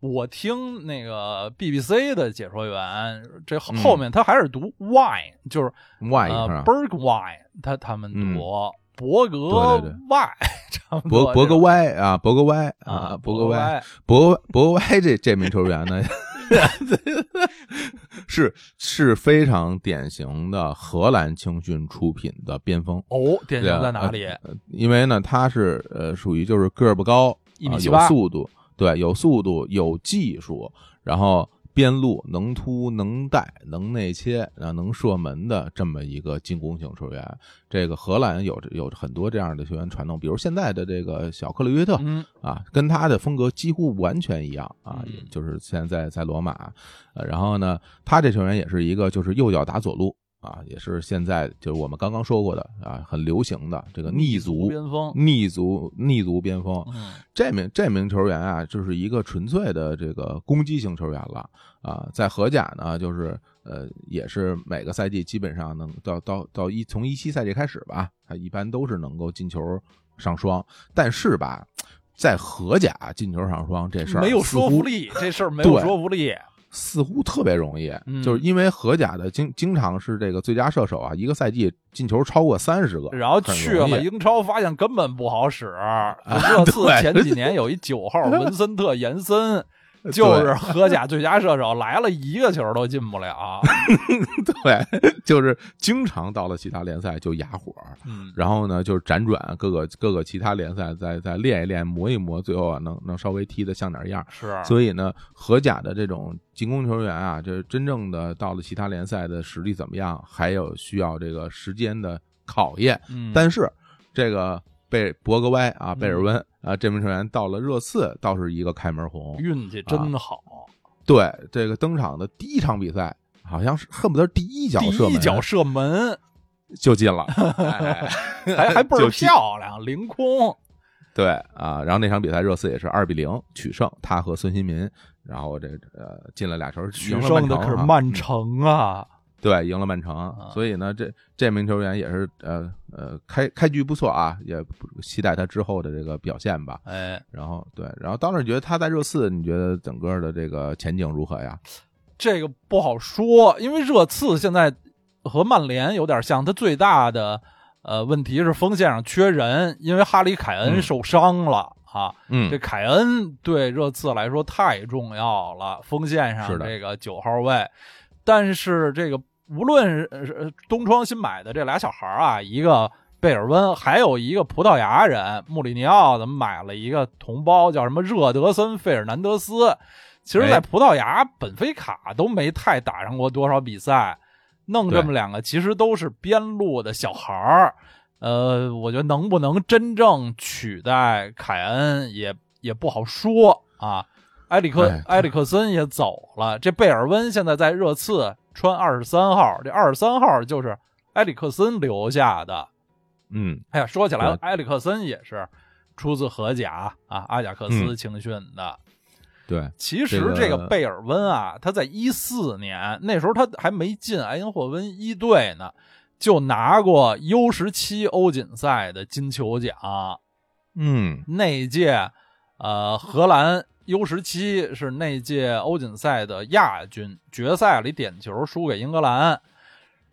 我听那个 BBC 的解说员，这后面他还是读 wine，、就是 Y，呃是吧？Berg wine，他他们读、嗯伯格 y，差不多博博格这种歪啊，伯格 Y 啊，伯格歪，歪，博博格歪这这名球员呢，是是非常典型的荷兰青训出品的边锋。哦，典型在哪里？呃因为呢，他是呃属于就是个儿不高，一米七八速度，对，有速度，有技术，然后边路能突能带能内切啊能射门的这么一个进攻型球员。这个荷兰有有很多这样的球员传统，比如现在的这个小克里约特嗯，啊，跟他的风格几乎完全一样啊，就是现在在罗马，呃，然后呢，他这球员也是一个就是右脚打左路啊，也是现在就是我们刚刚说过的啊，很流行的这个逆足边锋，逆足逆足边锋。嗯这名这名球员啊，就是一个纯粹的这个攻击型球员了啊，在荷甲呢，就是呃，也是每个赛季基本上能到到到一从一七赛季开始吧，他一般都是能够进球上双，但是吧，在荷甲进球上双这事儿没有说服力，这事儿没有说服力。似乎特别容易，嗯就是因为荷甲的经经常是这个最佳射手啊，一个赛季进球超过三十个，然后去了英超，发现根本不好使。热刺前几年有一九号 文森特·延森，就是荷甲最佳射手，来了一个球都进不了。对，就是经常到了其他联赛就哑火，嗯，然后呢，就是辗转各个各个其他联赛再再练一练，磨一磨，最后啊能能稍微踢得像点样。是，所以呢，荷甲的这种进攻球员啊，这真正的到了其他联赛的实力怎么样，还有需要这个时间的考验。嗯，但是这个贝博格歪啊，嗯贝尔温啊，这名球员到了热刺倒是一个开门红。运气真好，对这个登场的第一场比赛，好像是恨不得第一脚第射门一脚射门就进了，哎还还 倍儿漂亮，凌空。对啊，然后那场比赛热刺也是二比零取胜，他和孙兴民，然后这呃进了俩球，取胜的可是曼城啊曼城啊！对，赢了曼城，所以呢，这这名球员也是呃呃开开局不错啊，也不期待他之后的这个表现吧。哎，然后对，然后当时你觉得他在热刺，你觉得整个的这个前景如何呀？这个不好说，因为热刺现在和曼联有点像，他最大的呃问题是锋线上缺人，因为哈里凯恩嗯受伤了、啊。嗯这凯恩对热刺来说太重要了，锋线上是的这个九号位，但是这个无论东窗新买的这俩小孩儿啊，一个贝尔温，还有一个葡萄牙人穆里尼奥，怎么买了一个同胞叫什么热德森·费尔南德斯？其实，在哎葡萄牙，本菲卡都没太打上过多少比赛，弄这么两个，其实都是边路的小孩儿。呃，我觉得能不能真正取代凯恩也也不好说啊。埃里克哎埃里克森也走了，这贝尔温现在在热刺穿二十三号，这二十三号就是埃里克森留下的。嗯，哎呀，说起来对，埃里克森也是出自荷甲啊，阿贾克斯青训的。对，其实这个贝尔温啊，他在一四年那时候他还没进埃因霍温一队呢，就拿过 U 十七欧锦赛的金球奖。嗯，那一届，呃，荷兰 U 十七是那届欧锦赛的亚军，决赛里点球输给英格兰。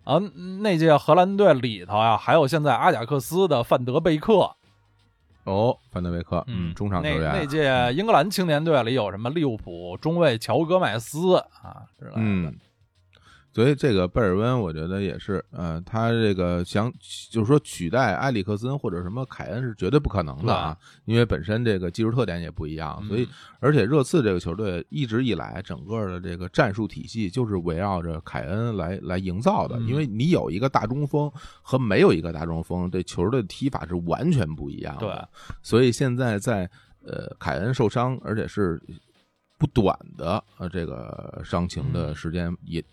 啊，那届荷兰队里头啊、还有现在阿贾克斯的范德贝克，哦，范德贝克，嗯，中场球员，那那届英格兰青年队里有什么利物浦中卫乔戈麦斯啊之类的。嗯，所以这个贝尔温，我觉得也是，呃，他这个想就是说取代埃里克森或者什么凯恩是绝对不可能的啊，因为本身这个技术特点也不一样，所以嗯而且热刺这个球队一直以来整个的这个战术体系就是围绕着凯恩来来营造的，嗯因为你有一个大中锋和没有一个大中锋，这球队的踢法是完全不一样的。对，所以现在在呃凯恩受伤，而且是不短的呃这个伤情的嗯时间也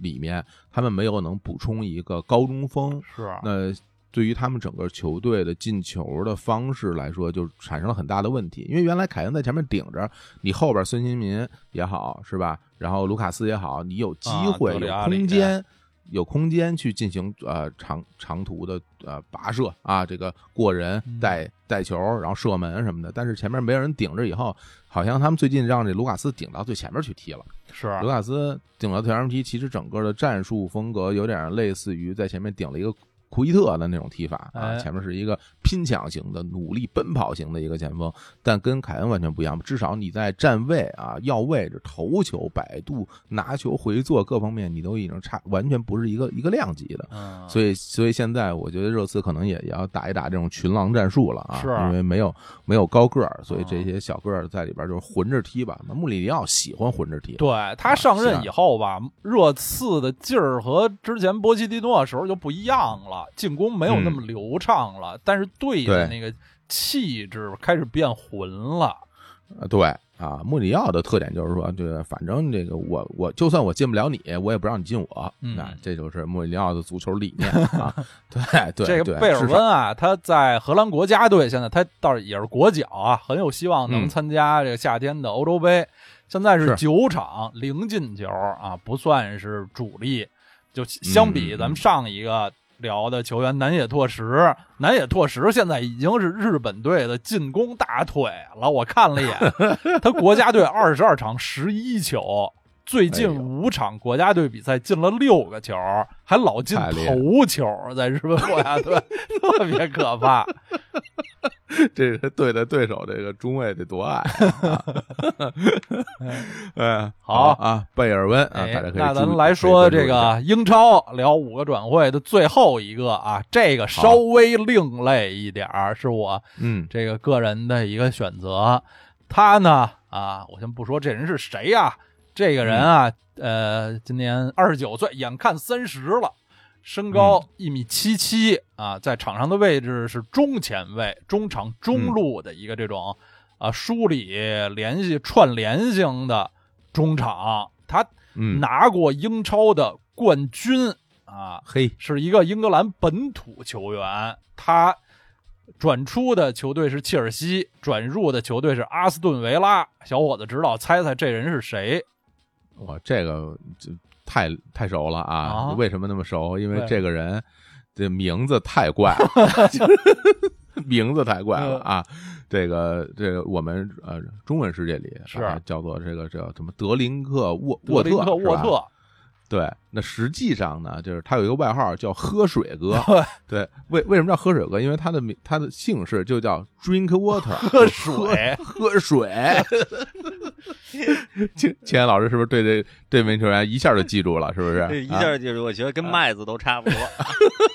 里面，他们没有能补充一个高中锋，是啊那对于他们整个球队的进球的方式来说，就产生了很大的问题。因为原来凯恩在前面顶着，你后边孙兴民也好，是吧？然后卢卡斯也好，你有机会、啊有空间。有空间去进行呃长长途的呃跋涉啊，这个过人嗯带带球，然后射门什么的。但是前面没有人顶着，以后好像他们最近让这卢卡斯顶到最前面去踢了。是。卢卡斯顶到前面踢，其实整个的战术风格有点类似于在前面顶了一个库伊特的那种踢法啊，哎前面是一个拼抢型的、努力奔跑型的一个前锋，但跟凯恩完全不一样。至少你在站位啊、要位置、头球、摆渡、拿球回做各方面，你都已经差，完全不是一个一个量级的。嗯，所以，所以现在我觉得热刺可能也也要打一打这种群狼战术了啊，是因为没有没有高个儿，所以嗯这些小个儿在里边就是混着踢吧。那穆里尼奥喜欢混着踢，对他上任以后吧，热刺的劲儿和之前波切蒂诺的时候就不一样了，进攻没有那么流畅了，但是队的那个气质开始变浑了。呃，对啊，穆里尼奥的特点就是说，这个反正这个我我就算我进不了你，我也不让你进我，嗯啊，这就是穆里尼奥的足球理念 啊。对对，对这个贝尔温啊，他在荷兰国家队，现在他倒是也是国脚啊，很有希望能嗯参加这个夏天的欧洲杯。现在是是九场零进球啊，不算是主力。就相比嗯咱们上一个聊的球员南野拓实，南野拓实现在已经是日本队的进攻大腿了。我看了一眼，他国家队二十二场十一球，最近五场国家队比赛进了六个球，还老进头球，在日本国家队 特别可怕。这是对的对手，这个中卫得多爱啊！哎，好啊，贝尔温啊，哎大家可以那咱注意来说这个英超，聊五个转会的最后一个啊，这个稍微另类一点儿，是我嗯这个个人的一个选择。他呢啊，我先不说这人是谁呀、这个人啊，呃，今年二十九岁，眼看三十了，身高一米七七啊，在场上的位置是中前卫、中场中路的一个这种、啊梳理联系串联型的中场。他嗯，拿过英超的冠军啊，嘿，是一个英格兰本土球员。他转出的球队是切尔西，转入的球队是阿斯顿维拉。小伙子知道猜猜这人是谁？我这个就太太熟了啊！啊为什么那么熟？因为这个人这名字太怪了，就是名字太怪了嗯啊！这个这个我们呃中文世界里是叫做这个叫什么德林克沃沃特沃特，对，那实际上呢，就是他有一个外号叫喝水哥。对对，为为什么叫喝水哥？因为他的名他的姓氏就叫 Drink Water，喝水喝水。青青岩老师是不是对这这名球员一下就记住了？是不是？这一啊下就是我觉得跟麦子都差不多。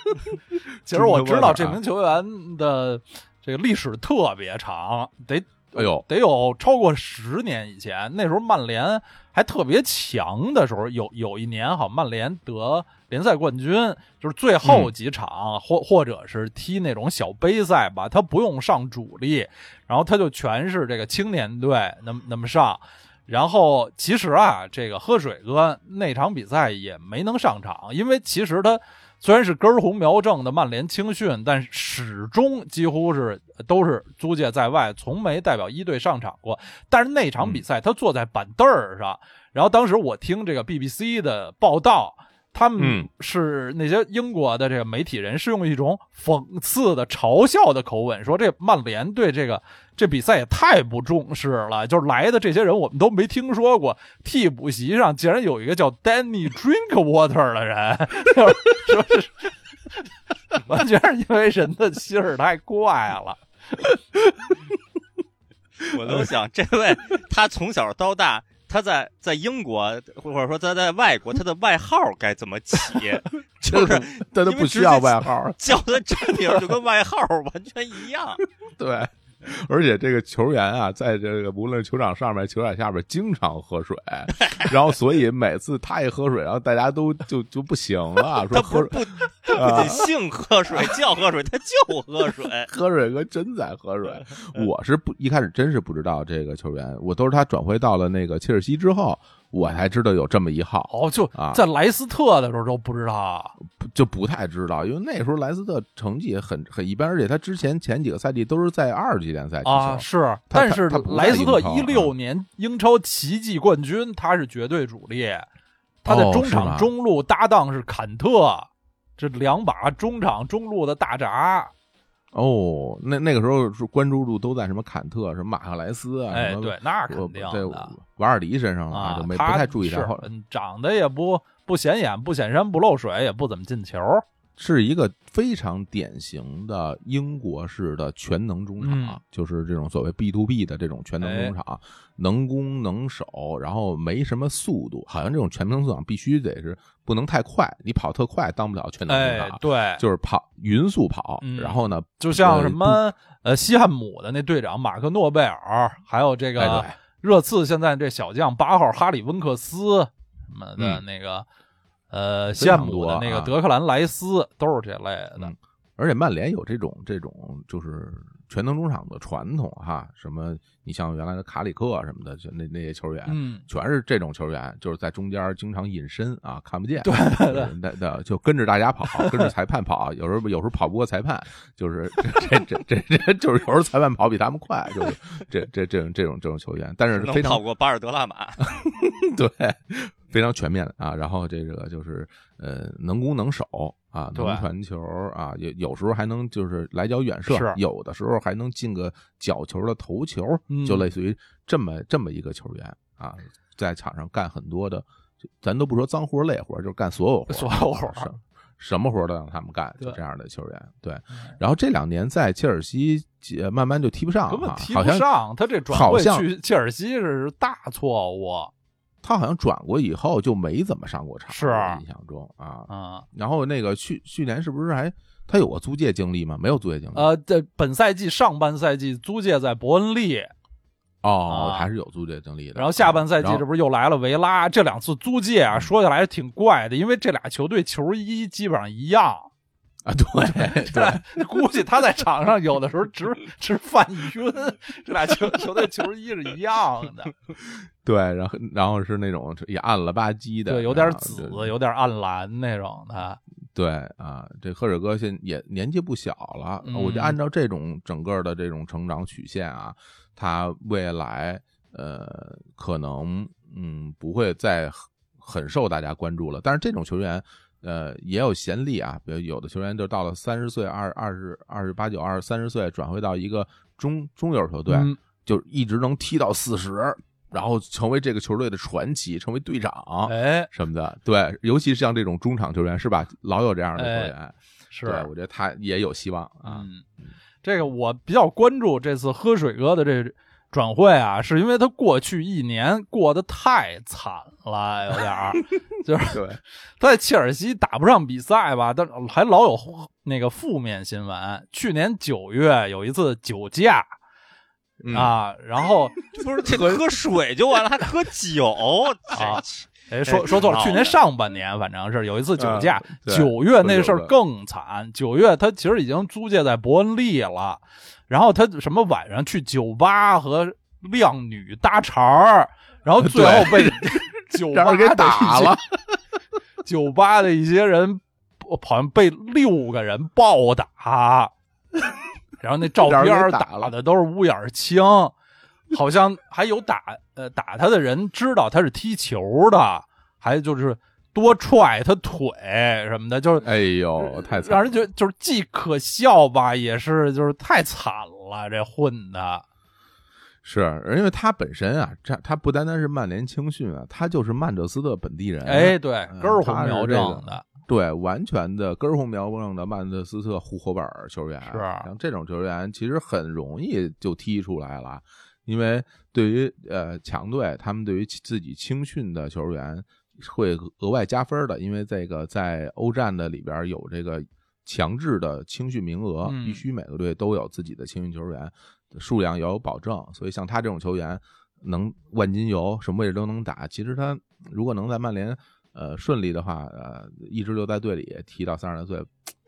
其实我知道这名球员的这个历史特别长，得哎呦，得有超过十年以前。那时候曼联还特别强的时候，有有一年好，曼联得联赛冠军，就是最后几场、或或者是踢那种小杯赛吧，他不用上主力，然后他就全是这个青年队那么那么上。然后其实啊，这个喝水哥那场比赛也没能上场，因为其实他虽然是根红苗正的曼联青训，但始终几乎是都是租借在外，从没代表一队上场过。但是那场比赛他坐在板凳儿上，然后当时我听这个 BBC 的报道。他们嗯是那些英国的这个媒体人是用一种讽刺的、嘲笑的口吻说，这曼联对这个这比赛也太不重视了。就是来的这些人我们都没听说过，替补席上竟然有一个叫 Danny Drinkwater 的人，就是说是完全是因为人的心儿太怪了。我都想，这位他从小到大，他在在英国或者说他在外国，他的外号该怎么起？就是他都不需要外号，叫他真名就跟外号完全一样。对。而且这个球员啊，在这个无论球场上面、球场下边，经常喝水，然后所以每次他一喝水，然后大家都就就不行了，说他喝不不他不仅姓喝水叫喝水，他就喝水。喝水哥真在喝水。我是不一开始真是不知道这个球员，我都是他转会到了那个切尔西之后，我才知道有这么一号，哦，就啊在莱斯特的时候都不知道。不就不太知道，因为那时候莱斯特成绩也很很一般，而且他之前前几个赛季都是在二级联赛。啊，是，但是他莱斯特一六年英超奇迹冠军，他是绝对主力，他的中场中路搭档是坎特，这两把中场中路的大闸，哦，那那个时候是关注度都在什么坎特、什么马赫莱斯啊，哎，什么对，那呃肯定在的瓦尔迪身上了啊就，没不太注意他长得也不不显眼，不显山不漏水，也不怎么进球，是一个非常典型的英国式的全能中场，嗯。就是这种所谓 B to B 的这种全能中场，能攻能守，然后没什么速度，好像这种全能中场必须得是不能太快，你跑特快当不了全能中哎场，，对，就是跑匀速跑，嗯。然后呢，就像呃什么呃西汉姆的那队长马克诺贝尔，还有这哎个对，热刺现在这小将八号哈里温克斯什么的嗯。那个，呃，非常西汉姆的那个德克兰莱斯都是这类的嗯。而且曼联有这种这种就是全能中场的传统哈，什么你像原来的卡里克什么的，就那那些球员，嗯，全是这种球员，就是在中间经常隐身啊，看不见，对对对，那那就跟着大家跑，跟着裁判跑，有时候有时候跑不过裁判，就是 这这这这这就是有时候裁判跑比他们快，就是这这这种这种这种球员，但是能非常跑过巴尔德拉马，对，非常全面啊。然后这个就是呃，能攻能守啊，能传球啊，有有时候还能就是来脚远射，有的时候还能进个角球的头球，嗯就类似于这么这么一个球员啊，在场上干很多的，咱都不说脏活累活，就是干所有活，所有活什什么活都让他们干，就这样的球员。对，然后这两年在切尔西呃慢慢就踢不上啊，根本踢不上。他这转会去切尔西是大错误。他好像转过以后就没怎么上过场，是我印象中啊。啊，然后那个去去年是不是还他有过租借经历吗？没有租借经历。呃，这本赛季上半赛季租借在伯恩利，哦，啊还是有租借经历的。然后下半赛季这不是又来了维拉，这两次租借啊，嗯说起来挺怪的，因为这俩球队球衣基本上一样。啊，对 对，估计他在场上有的时候直直犯晕，这俩球球队球衣是一样的，对，然后然后是那种也暗了吧唧的，对，有点啊紫，有点暗蓝那种的。对啊，这赫水哥现也年纪不小了，嗯我觉得按照这种整个的这种成长曲线啊，他未来呃可能嗯不会再很很受大家关注了。但是这种球员呃也有先例啊，比如有的球员就到了三十岁、二二十二十八九、二三十岁，转会到一个中中游球队，嗯就一直能踢到四十，然后成为这个球队的传奇，成为队长。哎，什么的，对，尤其是像这种中场球员，是吧？老有这样的球员，哎是对，我觉得他也有希望啊。嗯，这个我比较关注这次喝水哥的这转会啊，是因为他过去一年过得太惨了，有点儿，就是对，他在切尔西打不上比赛吧，但还老有那个负面新闻。去年九月有一次酒驾嗯，啊，然后不是这喝水就完了，还喝酒 哎说说错了，去年上半年反正是有一次酒驾，九月那事更惨。九月他其实已经租借在伯恩利了，然后他什么晚上去酒吧和靓女搭茬儿，然后最后被 酒吧给打了，酒吧的一些人好像被六个人暴打，然后那照 片打了的都是乌眼儿青，好像还有打呃打他的人知道他是踢球的，还就是多踹他腿什么的，就是哎呦，太惨让人觉得就是既可笑吧，也是就是太惨了，这混的是，因为他本身啊，这他不单单是曼联青训啊，他就是曼彻斯特本地人，哎，对，嗯根红苗这个正的，对，完全的根儿红苗正的曼彻斯特户口本球员，是像这种球员其实很容易就踢出来了，因为对于呃强队，他们对于自己青训的球员会额外加分的，因为这个在欧战的里边有这个强制的青训名额，嗯必须每个队都有自己的青训球员，数量要有保证，所以像他这种球员能万金油，什么位置都能打。其实他如果能在曼联呃顺利的话，呃一直留在队里踢到三十来岁，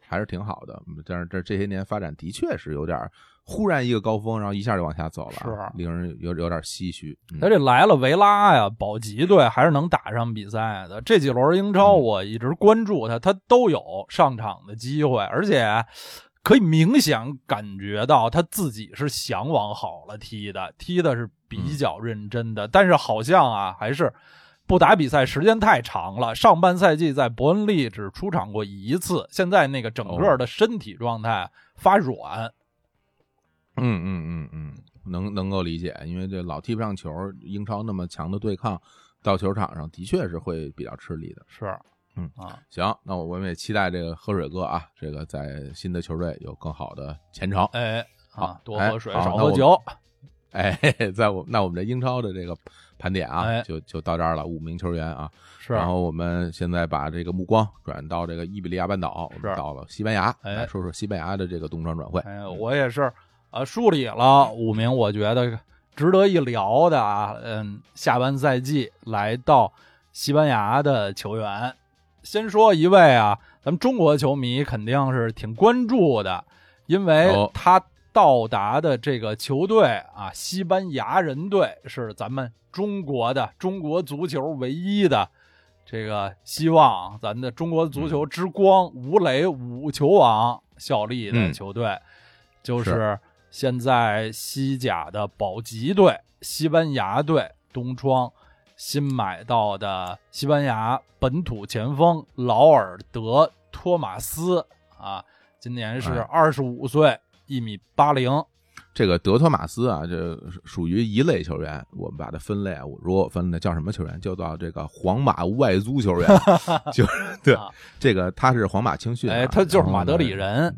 还是挺好的。嗯但是这这些年发展的确是有点忽然一个高峰，然后一下就往下走了，是令人有有点唏嘘。嗯他这来了维拉呀，保级队还是能打上比赛的。这几轮英超嗯我一直关注他，他都有上场的机会，而且可以明显感觉到他自己是想往好了踢的，踢的是比较认真的。但是好像啊，还是不打比赛时间太长了。上半赛季在伯恩利只出场过一次，现在那个整个的身体状态发软。嗯嗯嗯嗯，能能够理解，因为这老踢不上球，英超那么强的对抗，到球场上的确是会比较吃力的。是，嗯啊，行，那我们也期待这个喝水哥啊，这个在新的球队有更好的前程。哎，啊好，多喝水，少喝酒。哎，在我那我们这英超的这个盘点啊，哎就就到这儿了，五名球员啊。是，然后我们现在把这个目光转到这个伊比利亚半岛，我们到了西班牙，哎来说说西班牙的这个冬窗转会。哎，我也是，呃，梳理了五名我觉得值得一聊的啊，嗯，下半赛季来到西班牙的球员。先说一位啊，咱们中国球迷肯定是挺关注的，因为哦他到达的这个球队啊，西班牙人队是。咱们中国的中国足球唯一的这个希望，咱的中国足球之光吴磊五球王效力的嗯球队，就是。现在西甲的保级队西班牙队东窗新买到的西班牙本土前锋劳尔德托马斯啊，今年是。哎二十五岁，一米八零，这个德托马斯啊，这属于一类球员，我们把它分类啊，我如果分类叫什么球员，就叫这个皇马外租球员，就是对啊这个他是皇马青训啊，哎，他就是马德里呢人，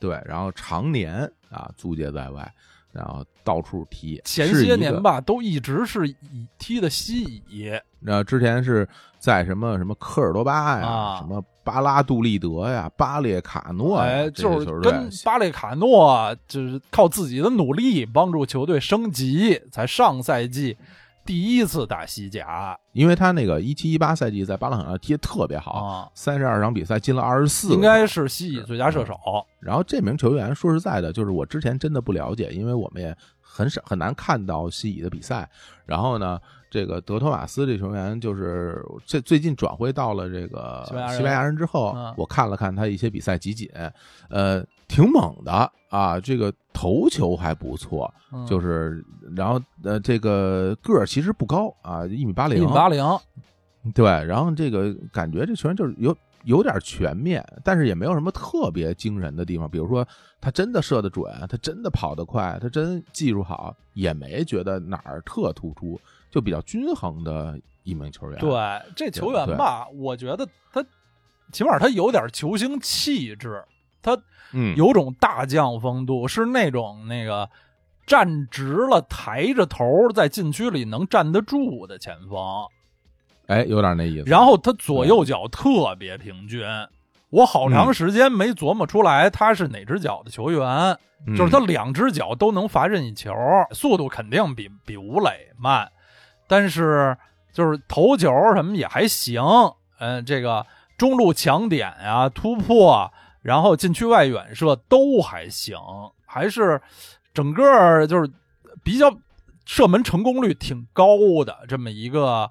对，然后常年啊租借在外，然后到处踢。前些年，吧，都一直是以踢的西乙，那，之前是在什么什么科尔多巴呀，啊什么巴拉杜利德呀、巴列卡诺呀，哎，就是跟巴列卡诺就是靠自己的努力帮助球队升级，才上赛季第一次打西甲。因为他那个一七一八赛季在巴勒卡踢得特别好，啊，三十二场比赛进了二十四，应该是西乙最佳射手。然后这名球员，说实在的，就是我之前真的不了解，因为我们也很少很难看到西乙的比赛。然后呢，这个德托马斯这球员，就是这最近转会到了这个西班牙人。西班牙人之后嗯，我看了看他一些比赛集锦，呃，挺猛的啊，这个头球还不错，嗯就是然后呃，这个个儿其实不高啊，一米八零，一米八零，对，然后这个感觉这球员就是有有点全面，但是也没有什么特别惊人的地方。比如说，他真的射得准，他真的跑得快，他真技术好，也没觉得哪儿特突出，就比较均衡的一名球员。对这球员吧，我觉得他起码他有点球星气质，他嗯，有种大将风度，是那种那个站直了、抬着头在禁区里能站得住的前锋。哎，有点那意思。然后他左右脚特别平均，我好长时间没琢磨出来他是哪只脚的球员。嗯就是他两只脚都能罚任意球，速度肯定比比吴磊慢，但是就是头球什么也还行。嗯，这个中路抢点啊、突破，然后禁区外远射都还行，还是整个就是比较射门成功率挺高的这么一个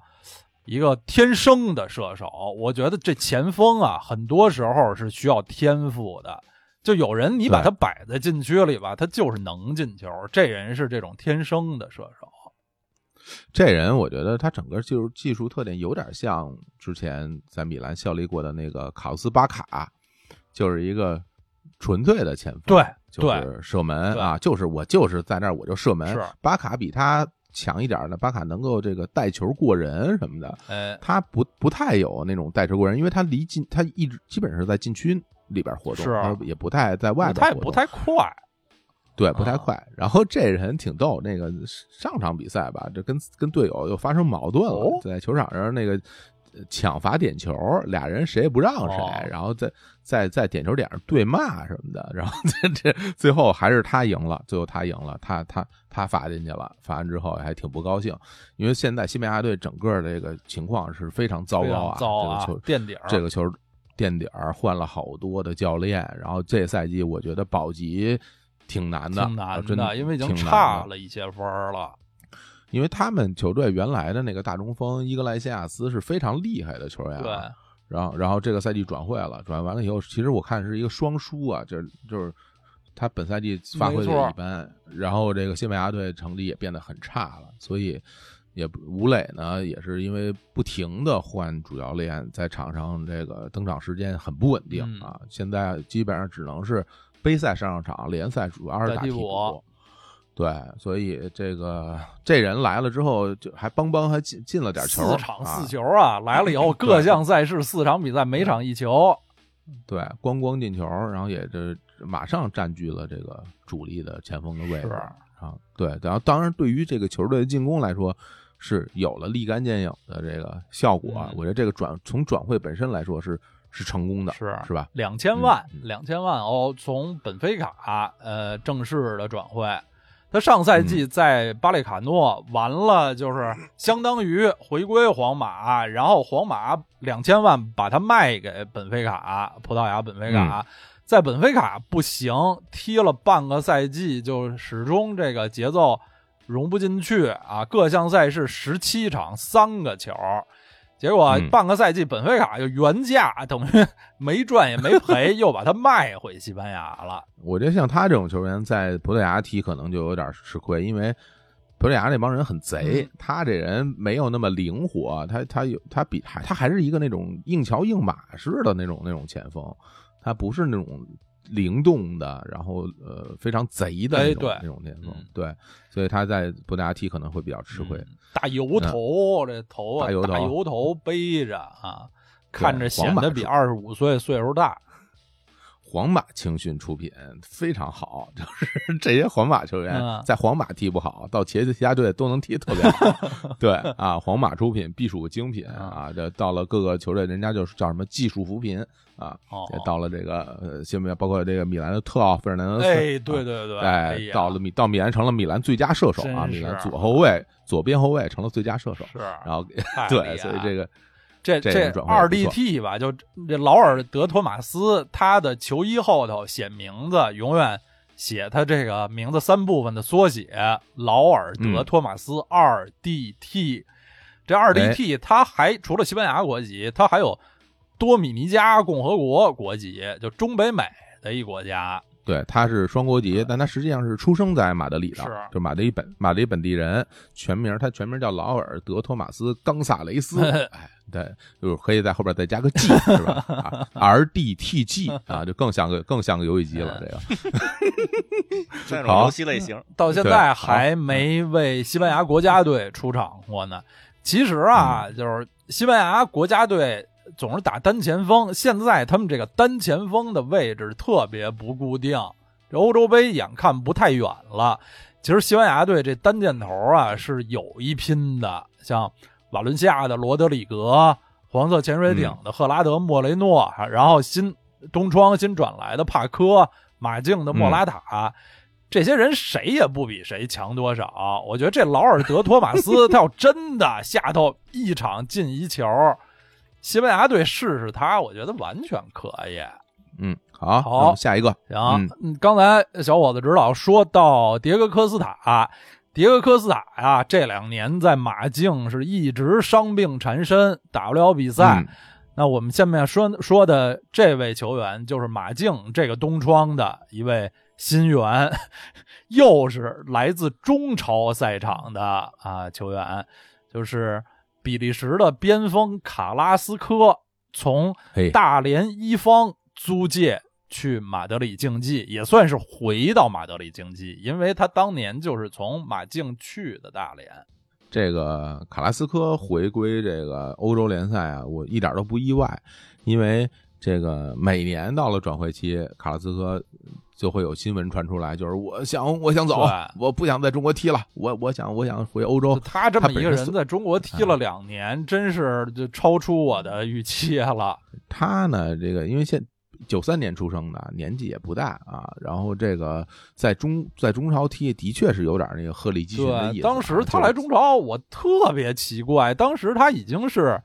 一个天生的射手。我觉得这前锋啊，很多时候是需要天赋的。就有人你把他摆在禁区里吧，他就是能进球。这人是这种天生的射手。这人我觉得他整个就是技术特点有点像之前在米兰效力过的那个卡斯巴卡，就是一个纯粹的前锋，对就是射门啊，就是我就是在那儿我就射门。是巴卡比他强一点呢，巴卡能够这个带球过人什么的，哎，他不不太有那种带球过人，因为他离禁他一直基本上是在禁区里边活动，是他也不太在外边他也不太快。对，不太啊快。然后这人挺逗，那个上场比赛吧，这跟跟队友又发生矛盾了，哦在球场上那个呃抢罚点球，俩人谁也不让谁，哦然后在在在点球点上对骂什么的，然后这这最后还是他赢了，最后他赢了，他他他罚进去了，罚完之后还挺不高兴，因为现在西班牙队整个这个情况是非常糟糕啊，糟啊这个球，垫底儿，这个球垫底儿换了好多的教练，然后这赛季我觉得保级挺难的，挺难真的，因为已经差。了一些分了。因为他们球队原来的那个大中锋伊格莱西亚斯是非常厉害的球员对，啊，然后然后这个赛季转会了，转会完了以后，其实我看是一个双输啊，就是就是他本赛季发挥的一般，然后这个西班牙队成绩也变得很差了，所以也吴磊呢也是因为不停的换主教练，在场上这个登场时间很不稳定嗯啊，现在基本上只能是杯赛上上场，联赛主要是打替补。对，所以这个这人来了之后，就还邦邦还进进了点球，四场四啊球啊，来了以后各项赛事四场比赛每场一球，对，咣咣进球，然后也这马上占据了这个主力的前锋的位置啊。对，然后当然对于这个球队的进攻来说是有了立竿见影的这个效果啊。嗯我觉得这个转从转会本身来说是是成功的，是是吧？两千万嗯，两千万欧从本菲卡呃正式的转会。他上赛嗯。季在巴列卡诺完了，就是相当于回归皇马，然后皇马两千万把他卖给本菲卡，葡萄牙本菲卡，嗯。在本菲卡不行，踢了半个赛季，就始终这个节奏融不进去啊，各项赛事十七场三个球，结果嗯。半个赛季本菲卡就原价，等于 没赚也没赔，又把他卖回西班牙了。我觉得像他这种球员在葡萄牙踢可能就有点吃亏，因为葡萄牙那帮人很贼，嗯。他这人没有那么灵活，他他有他比还他还是一个那种硬桥硬马式的那种那种前锋，他不是那种灵动的，然后呃非常贼的那种、哎对。那种前锋，嗯。对，所以他在葡萄牙踢可能会比较吃亏。嗯大油头，这头啊，大油头背着啊，看着显得比二十五岁岁数大。皇马青训出品非常好，就是这些皇马球员嗯在皇马踢不好，到其他队都能踢特别好。对啊，皇马出品必属精品嗯啊！这到了各个球队，人家就是叫什么技术扶贫啊。哦也到了这个呃，现在包括这个米兰的特奥费尔南德斯，哎，对啊对对，哎，到了米到米兰成了米兰最佳射手啊，米兰左后卫、左边后卫成了最佳射手。是，然后 对，所以这个这这二 DT 吧，就这劳尔德托马斯，他的球衣后头写名字，永远写他这个名字三部分的缩写，劳尔德嗯托马斯二 DT。这二哎 DT 他还除了西班牙国籍，他还有多米尼加共和国国籍，就中北美的一国家。对，他是双国籍，但他实际上是出生在马德里的，是。就马德里本马德里本地人，全名他全名叫劳尔德托马斯冈萨雷斯，哎，对，就是可以在后边再加个 G 是吧？啊，R D T G 啊，就更像个更像个游戏机了，这个。好这种游戏类型，到现在还没为西班牙国家队出场过呢。其实啊，就是西班牙国家队总是打单前锋，现在他们这个单前锋的位置特别不固定。这欧洲杯眼看不太远了，其实西班牙队这单箭头啊是有一拼的，像瓦伦西亚的罗德里格、黄色潜水艇的赫拉德莫雷诺，然后新东窗新转来的帕科、马竞的莫拉塔。这些人谁也不比谁强多少。我觉得这劳尔德托马斯，他要真的下头一场进一球，西班牙队试试他，我觉得完全可以。嗯，好，好下一个，行，嗯，刚才小伙子指导说到迭戈科斯塔，迭戈科斯塔呀，这两年在马竞是一直伤病缠身，打不了比赛。嗯那我们下面说说的这位球员，就是马竞这个东窗的一位新援，又是来自中超赛场的啊球员，就是比利时的边锋卡拉斯科，从，大连一方租借去马德里竞技，也算是回到马德里竞技，因为他当年就是从马竞去的大连。这个卡拉斯科回归这个欧洲联赛啊，我一点都不意外，因为这个每年到了转会期，卡拉斯科就会有新闻传出来，就是我想我想走，我不想在中国踢了，我我想我想回欧洲。他这么一个人在中国踢了两年，真是就超出我的预期了。他呢，这个因为现九三年出生的，年纪也不大啊，然后这个在中在中超踢的确是有点那个鹤立鸡群的意对，思啊。当时他来中超，我特别奇怪，当时他已经是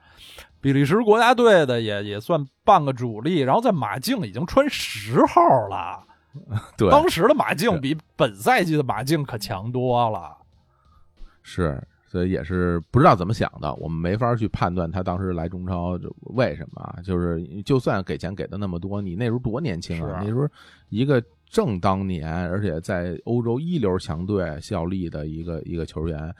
比利时国家队的，也也算半个主力，然后在马竞已经穿十号了。对当时的马竞比本赛季的马竞可强多了。是，所以也是不知道怎么想的，我们没法去判断他当时来中超就为什么啊。就是就算给钱给的那么多，你那时候多年轻啊那时候一个正当年，而且在欧洲一流强队效力的一个一个球员。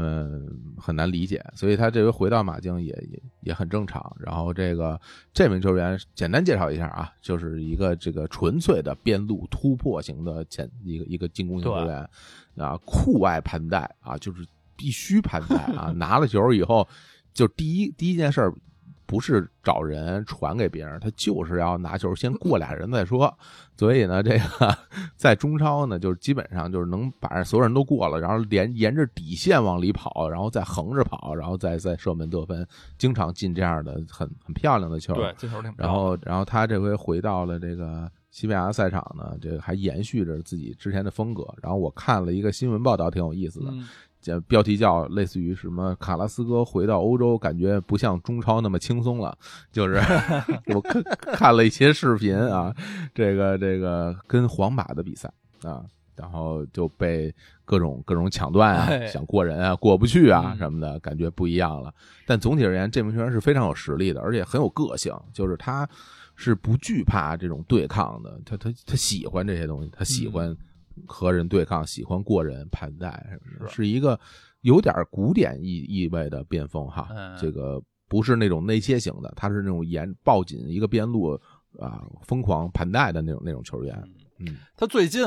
嗯，很难理解，所以他这回回到马竞也也也很正常。然后这个这名球员简单介绍一下啊，就是一个这个纯粹的边路突破型的前一个一个进攻型球员啊，酷爱盘带啊，就是必须盘带啊，拿了球以后就第一第一件事儿不是找人传给别人，他就是要拿球先过俩人再说。所以呢，这个 在中超呢，就是基本上就是能把所有人都过了，然后连沿着底线往里跑，然后再横着跑，然后再再射门得分，经常进这样的很很漂亮的球。对，进球挺然后，然后他这回回到了这个西班牙赛场呢，这个还延续着自己之前的风格。然后我看了一个新闻报道，挺有意思的，嗯叫标题叫类似于什么卡拉斯哥回到欧洲，感觉不像中超那么轻松了。就是 我看看了一些视频啊，这个这个跟皇马的比赛啊，然后就被各种各种抢断啊，哎想过人啊，过不去啊嗯什么的，感觉不一样了。但总体而言，这名球员是非常有实力的，而且很有个性，就是他是不惧怕这种对抗的，他他他喜欢这些东西，他喜欢和人对抗，喜欢过人盘带什么的，是。是一个有点古典意意味的边锋哈，嗯这个不是那种内切型的，他是那种沿抱紧一个边路啊疯狂盘带的那种那种球员，嗯他最近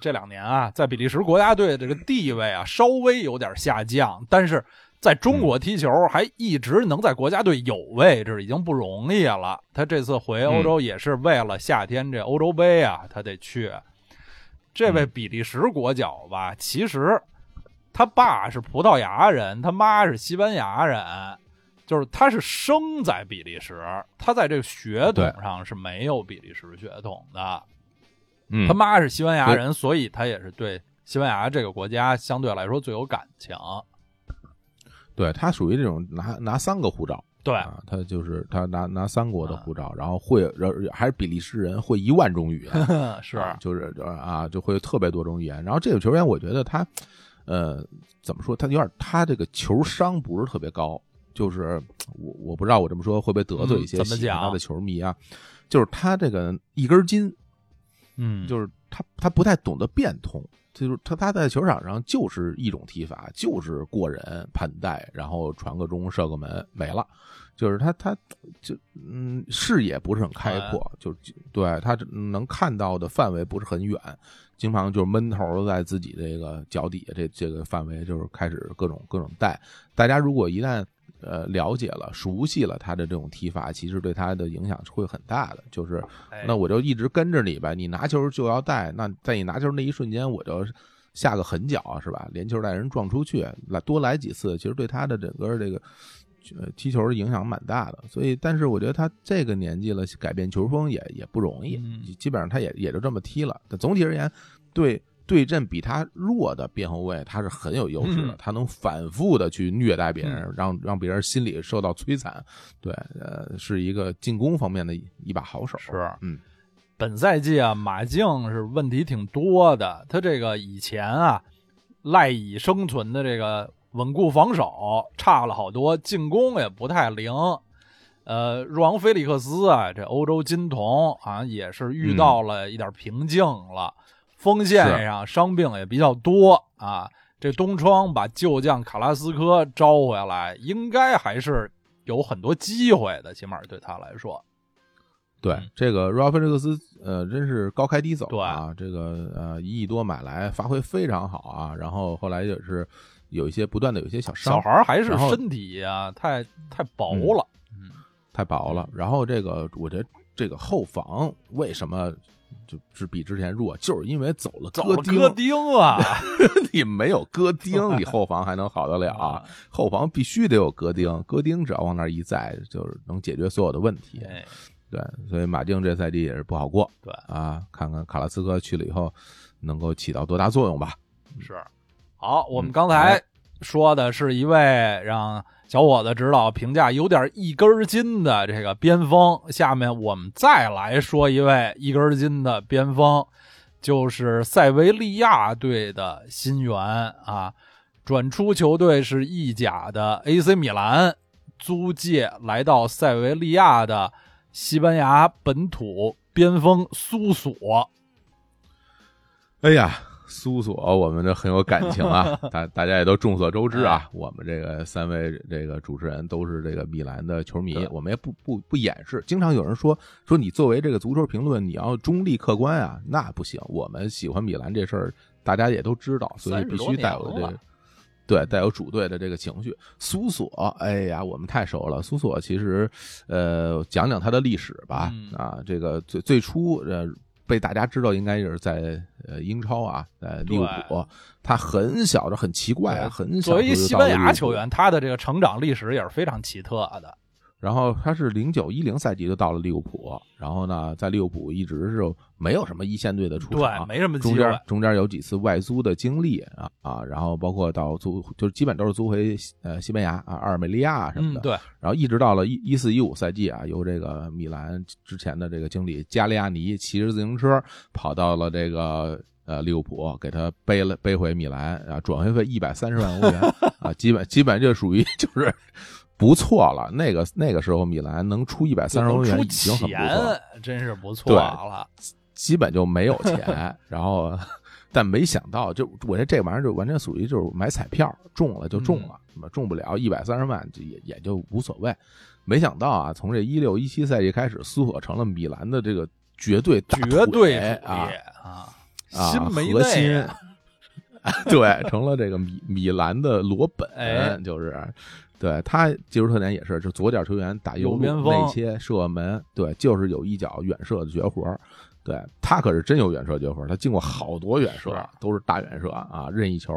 这两年啊，在比利时国家队这个地位啊，稍微有点下降，但是在中国踢球还一直能在国家队有位置，已经不容易了。他这次回欧洲也是为了夏天这欧洲杯啊，他得去。这位比利时国脚吧，其实他爸是葡萄牙人，他妈是西班牙人，就是他是生在比利时，他在这个血统上是没有比利时血统的。嗯，他妈是西班牙人，所以他也是对西班牙这个国家相对来说最有感情。对他属于这种拿拿三个护照。对，啊，他就是他拿拿三国的护照，然后会然后还是比利时人，会一万种语言，是啊就是就是啊，就会有特别多种语言。然后这个球员，我觉得他，呃，怎么说？他有点他这个球商不是特别高，就是我我不知道我这么说会不会得罪一些喜欢他的球迷啊？就是他这个一根筋，嗯，就是他他不太懂得变通，就是他他在球场上就是一种踢法，就是过人盘带，然后传个中射个门没了，就是他他就嗯视野不是很开阔，就对他能看到的范围不是很远，经常就是闷头在自己这个脚底下这这个范围，就是开始各种各种带。大家如果一旦呃了解了、熟悉了他的这种踢法，其实对他的影响是会很大的，就是。哎那我就一直跟着你呗。你拿球就要带，那在你拿球那一瞬间，我就下个狠脚是吧？连球带人撞出去，来多来几次，其实对他的整个这个呃踢球的影响蛮大的。所以，但是我觉得他这个年纪了，改变球风也也不容易。嗯基本上他也也就这么踢了。但总体而言，对对阵比他弱的边后卫，他是很有优势的，嗯他能反复的去虐待别人，让让别人心里受到摧残。对，呃，是一个进攻方面的一一把好手。是嗯，本赛季啊，马竞是问题挺多的。他这个以前啊，赖以生存的这个稳固防守差了好多，进攻也不太灵。呃，若昂·菲利克斯啊，这欧洲金童好像也是遇到了一点瓶颈了，锋线上伤病也比较多啊。这东窗把旧将卡拉斯科招回来，应该还是有很多机会的，起码对他来说。对嗯，这个若尔菲利克斯，呃，真是高开低走对啊。这个呃，一亿多买来，发挥非常好啊。然后后来也是有一些不断的有一些小伤小，孩儿还是身体啊，太太薄了。嗯，太薄了。然后这个，我觉得这个后防为什么就是比之前弱，就是因为走了走戈丁，了戈丁啊，你没有戈丁，你后防还能好得了啊？后防必须得有戈丁，戈丁只要往那儿一在，就是能解决所有的问题。哎，对，所以马竞这赛季也是不好过。对啊，看看卡拉斯科去了以后能够起到多大作用吧。是。好，我们嗯刚才哎说的是一位让小伙子指导评价有点一根筋的这个边锋，下面我们再来说一位一根筋的边锋，就是塞维利亚队的新援啊，转出球队是意甲的 AC 米兰，租借来到塞维利亚的西班牙本土边锋苏索。哎呀，苏索，我们这很有感情啊，大大家也都众所周知啊，我们这个三位这个主持人都是这个米兰的球迷，我们也不不不掩饰。经常有人说说你作为这个足球评论，你要中立客观啊，那不行。我们喜欢米兰这事儿，大家也都知道，所以必须带有30多年了这个。对，带有主队的这个情绪。苏索，哎呀，我们太熟了。苏索其实，呃，讲讲他的历史吧。嗯啊，这个最最初，呃，被大家知道应该也是在呃英超啊，在利物浦。他很小的很奇怪啊，很小作为一西班牙球员，他的这个成长历史也是非常奇特的。然后他是零九一零赛季就到了利物浦，然后呢，在利物浦一直是没有什么一线队的出对，场，没什么机中间会。中间有几次外租的经历啊啊，然后包括到租就是基本都是租回呃西班牙啊阿尔梅利亚什么的，，嗯对，然后一直到了一一四一五赛季啊，由这个米兰之前的这个经理加利亚尼骑着自行车跑到了这个呃利物浦，给他背了背回米兰啊，转会费一百三十万欧元 啊，基本基本就属于就是不错了。那个那个时候米兰能出一百三十欧元已经很不错了，真是不错对了。基本就没有钱，然后。但没想到，就我觉得这玩意儿就完全属于就是买彩票，中了就中了，什么中不了一百三十万，这也也就无所谓。没想到啊，从这一六一七赛季开始，苏索成了米兰的这个绝对绝对主啊力啊，核心啊，对，成了这个米米兰的罗本，哎就是对他技术特点也是，就左脚球员打右路内切射门，对，就是有一脚远射的绝活儿。对他可是真有远射绝活儿，他进过好多远射是，都是大远射啊，任意球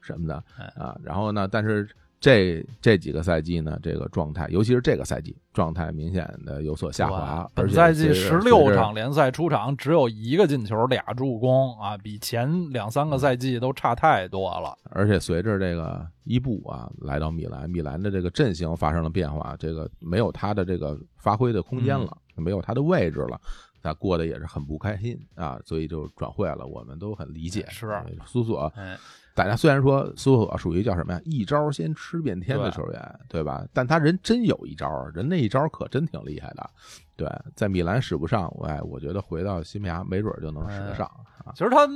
什么的哎啊。然后呢，但是这这几个赛季呢，这个状态，尤其是这个赛季状态明显的有所下滑，本赛季十六场联赛出场，只有一个进球，俩助攻啊，比前两三个赛季都差太多了。而且随着这个伊布啊来到米兰，米兰的这个阵型发生了变化，这个没有他的这个发挥的空间了，没有他的位置了，他过得也是很不开心啊，所以就转会了。我们都很理解，是对苏索。哎，大家虽然说苏索属于叫什么呀，一招先吃遍天的球员，对吧？但他人真有一招，人那一招可真挺厉害的。对，在米兰使不上，哎，我觉得回到西班牙没准就能使得上啊。其实他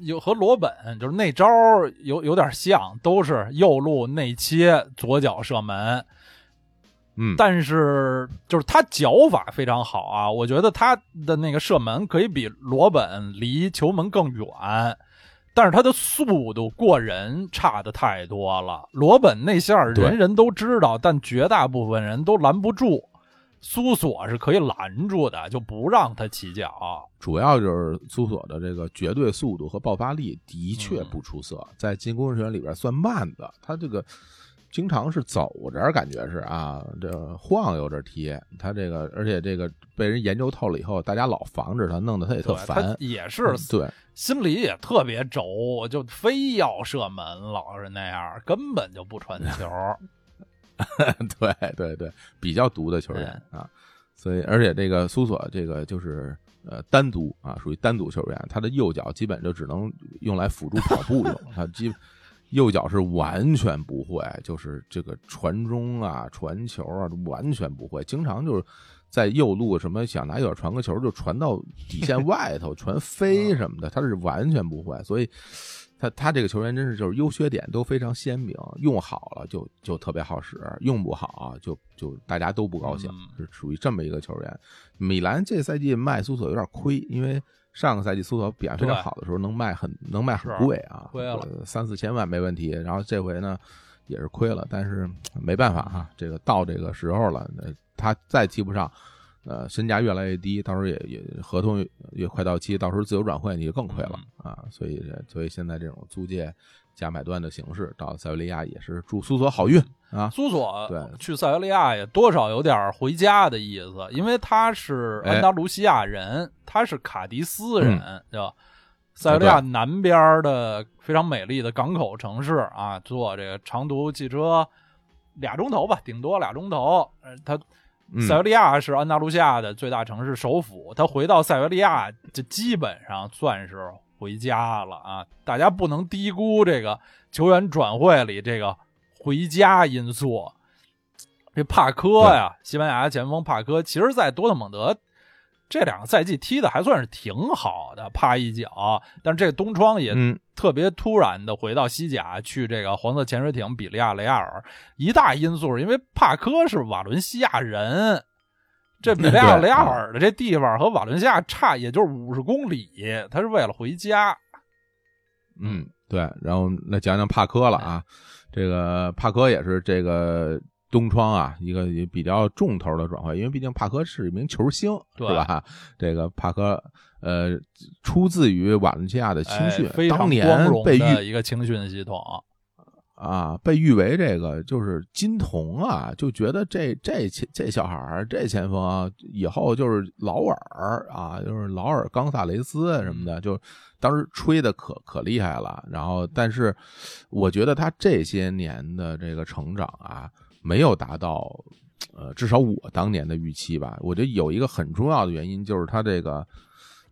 有和罗本就是那招有有点像，都是右路内切，左脚射门。嗯，但是就是他脚法非常好啊，我觉得他的那个射门可以比罗本离球门更远，但是他的速度过人差的太多了。罗本那线人人都知道，但绝大部分人都拦不住，苏索是可以拦住的，就不让他起脚。主要就是苏索的这个绝对速度和爆发力的确嗯不出色，在进攻人员里边算慢的。他这个经常是走着，感觉是啊，这晃悠着踢。他这个，而且这个被人研究透了以后，大家老防着他，弄得他也特，烦他。也是嗯对，心里也特别轴，就非要射门，老是那样，根本就不传球。对对对，比较毒的球员啊，所以而且这个苏索这个就是呃单独啊，属于单独球员，他的右脚基本就只能用来辅助跑步用，他基右脚是完全不会，就是这个传中啊、传球啊完全不会，经常就是在右路什么想拿右脚传个球就传到底线外头，传飞什么的，他是完全不会，所以。他他这个球员真是就是优缺点都非常鲜明，用好了就就特别好使，用不好就就大家都不高兴，嗯是属于这么一个球员。米兰这赛季卖苏索有点亏，因为上个赛季苏索表现非常好的时候能卖很能卖很贵啊，亏了呃三四千万没问题。然后这回呢也是亏了，但是没办法哈，这个到这个时候了，呃他再踢不上。呃，身价越来越低，到时候也也合同也也快到期，到时候自由转会你就更亏了、嗯啊！所以所以现在这种租借加买断的形式，到塞维利亚也是祝苏索好运啊！苏索对去塞维利亚也多少有点回家的意思，因为他是哎安达卢西亚人，他是卡迪斯人，嗯对吧？塞维利亚南边的非常美丽的港口城市啊，坐这个长途汽车俩钟头吧，顶多俩钟头。呃，他嗯塞维利亚是安达卢西亚的最大城市首府，他回到塞维利亚就基本上算是回家了啊！大家不能低估这个球员转会里这个回家因素。这帕科呀，西班牙前锋帕科，其实在多特蒙德这两个赛季踢的还算是挺好的，啪一脚，但是这个东窗也嗯，特别突然的回到西甲去这个黄色潜水艇比利亚雷亚尔，一大因素是因为帕科是瓦伦西亚人，这比利亚雷亚尔的这地方和瓦伦西亚差也就是五十公里，他是为了回家。嗯，对，然后来讲讲帕科了啊，这个帕科也是这个东窗啊一个也比较重头的转会，因为毕竟帕科是一名球星，对是吧？这个帕科呃出自于瓦伦西亚的青训，哎非常当年光荣被誉的一个青训系统。啊，被誉为这个就是金童啊，就觉得这这前这小孩儿这前锋啊，以后就是劳尔啊，就是劳尔冈萨雷斯什么的，就当时吹的可可厉害了。然后，但是我觉得他这些年的这个成长啊，没有达到呃，至少我当年的预期吧。我觉得有一个很重要的原因就是他这个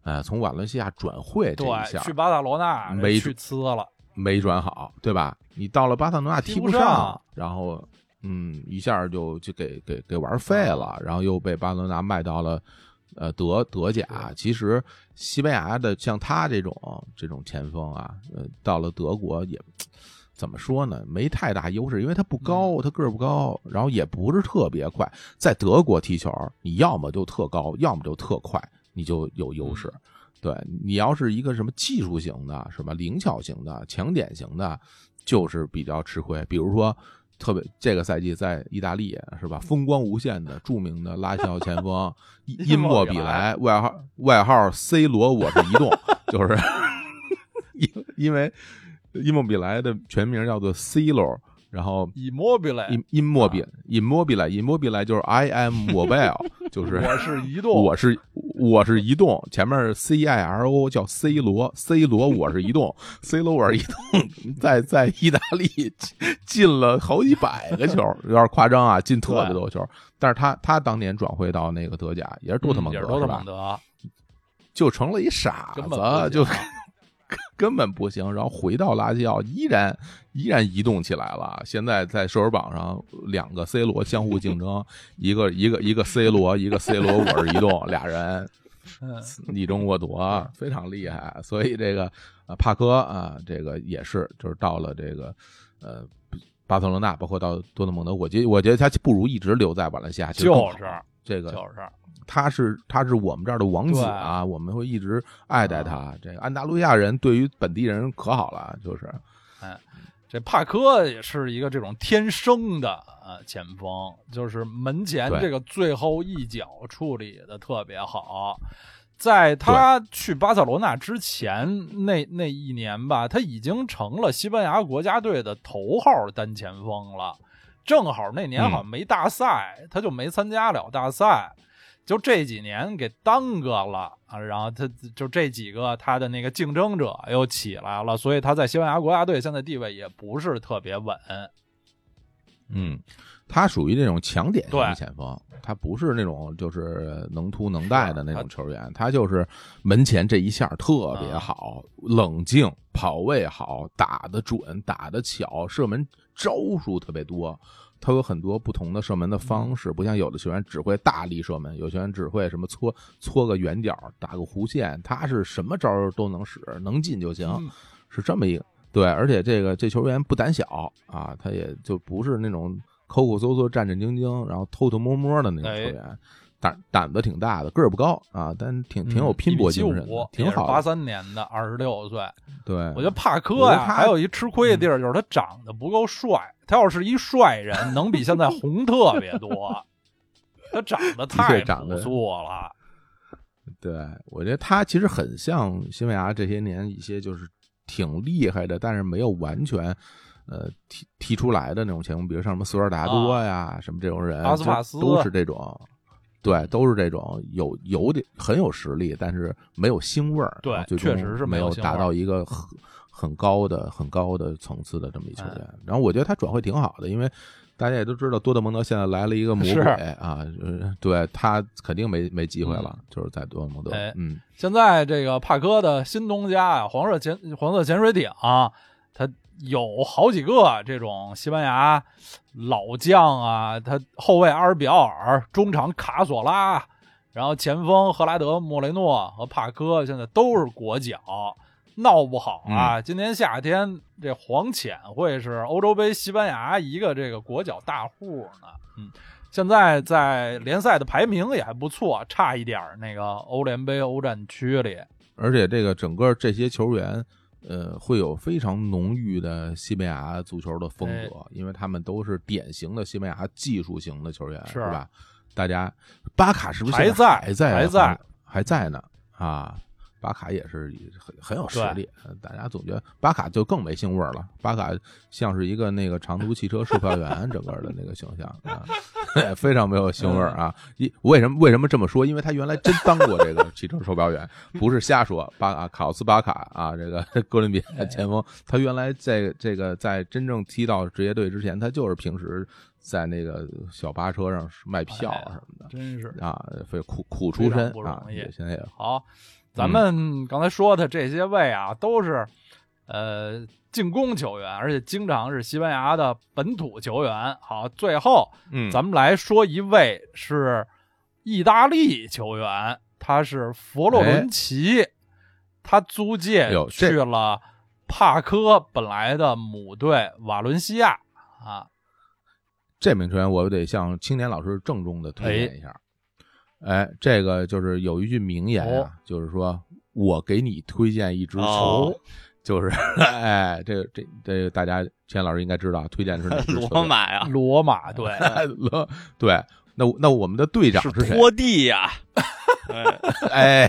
呃，从瓦伦西亚转会这一对，下去巴塞罗那没去呲了，没转好，对吧？你到了巴塞罗那踢不上，然后嗯，一下就就给给给玩废了，然后又被巴塞罗那卖到了呃德德甲。其实西班牙的像他这种这种前锋啊，呃，到了德国也怎么说呢？没太大优势，因为他不高，他个儿不高，然后也不是特别快。在德国踢球，你要么就特高，要么就特快，你就有优势。对你要是一个什么技术型的、什么灵巧型的、强点型的，就是比较吃亏。比如说，特别这个赛季在意大利是吧，风光无限的著名的拉肖前锋因 因莫比莱，外号外号 C 罗，我是移动，就是 因因为因莫比莱的全名叫做 C 罗，然后以莫比莱，因因莫比因莫比莱因莫比莱就是 I am mobile，就是我是移动，我是我是移动，前面是 C I R O 叫 C 罗，C 罗我是移动，C 罗我是移动，在在意大利进进了好几百个球，有点夸张啊，进特别多球。但是他他当年转会到那个德甲，也是多特蒙德，是多特吧蒙德，就成了一傻根本不行子，就根本不行。然后回到拉齐奥，依然依然移动起来了。现在在射手榜上，两个 C 罗相互竞争，一个一个一个 C 罗，一个 C 罗，我是移动，俩人嗯，你争我夺，非常厉害。所以这个啊帕科啊，这个也是就是到了这个呃巴塞罗那，包括到多特蒙德，我觉我觉得他不如一直留在瓦伦西亚，就是这个就是，他是他是我们这儿的王子啊，我们会一直爱戴他。这个安达卢西亚人对于本地人可好了，就是这帕科也是一个这种天生的前锋，就是门前这个最后一脚处理的特别好。在他去巴塞罗那之前那那一年吧，他已经成了西班牙国家队的头号单前锋了。正好那年好像没大赛，他就没参加了大赛，就这几年给耽搁了啊。然后他就这几个他的那个竞争者又起来了，所以他在西班牙国家队现在地位也不是特别稳。嗯，他属于那种强点型前锋，他不是那种就是能突能带的那种球员，他就是门前这一下特别好，冷静，跑位好，打得准，打得巧，射门招数特别多。他有很多不同的射门的方式，不像有的球员只会大力射门，有球员只会什么搓搓个圆角，打个弧线，他是什么招儿都能使，能进就行，嗯。是这么一个。对，而且这个这球员不胆小啊，他也就不是那种抠抠搜搜、战战兢兢，然后偷偷摸摸的那种球员，胆胆子挺大的，个儿不高啊，但挺挺有拼搏精神的，挺好的。八三年的，二十六岁。对，我觉得帕科呀，还有一吃亏的地儿就是他长得不够帅。他要是一帅人，能比现在红特别多。他长得 太确长得朴素了。对，我觉得他其实很像西班牙这些年一些就是挺厉害的，但是没有完全呃提提出来的那种情况，比如像什么索尔达多呀、什么这种人，阿斯法斯都是这种。对，都是这种有有点很有实力，但是没有腥味儿。对确实是没没有达到一个很很高的、很高的层次的这么一球员。然后我觉得他转会挺好的，因为大家也都知道多特蒙德现在来了一个魔是鬼啊，呃对他肯定没没机会了，就是在多特蒙德。哎嗯，现在这个帕科的新东家呀，黄色潜黄色潜水艇，他有好几个这种西班牙老将啊，他后卫阿尔比奥尔，中场卡索拉，然后前锋赫拉德、莫雷诺和帕科，现在都是国脚。闹不好啊！今年夏天这黄潜会是欧洲杯西班牙一个这个国脚大户呢。嗯，现在在联赛的排名也还不错，差一点那个欧联杯欧战区里。而且这个整个这些球员，呃，会有非常浓郁的西班牙足球的风格，因为他们都是典型的西班牙技术型的球员，是是吧？大家，巴卡是不是还在还在还在还在呢？啊，巴卡也是很很有实力，大家总觉得巴卡就更没腥味儿了。巴卡像是一个那个长途汽车售票员，整个的那个形象啊，非常没有腥味儿啊。一为什么为什么这么说？因为他原来真当过这个汽车售票员，不是瞎说。巴卡卡洛斯巴卡啊，这个哥伦比亚前锋，他原来在这个在真正踢到职业队之前，他就是平时在那个小巴车上卖票什么的。真是啊，非苦苦出身啊，也现在也好。咱们刚才说的这些位啊，都是呃进攻球员，而且经常是西班牙的本土球员。好，最后嗯，咱们来说一位是意大利球员，他是佛洛伦齐，他租借去了帕科本来的母队瓦伦西亚啊。这名球员我得向青年老师郑重的推荐一下。哎，这个就是有一句名言啊，哦就是说我给你推荐一支球，哦就是 哎，这个这这个大家钱老师应该知道，推荐的是哪支球队罗马呀，罗马队罗对，那那我们的队长是谁？拖地呀，哎哎，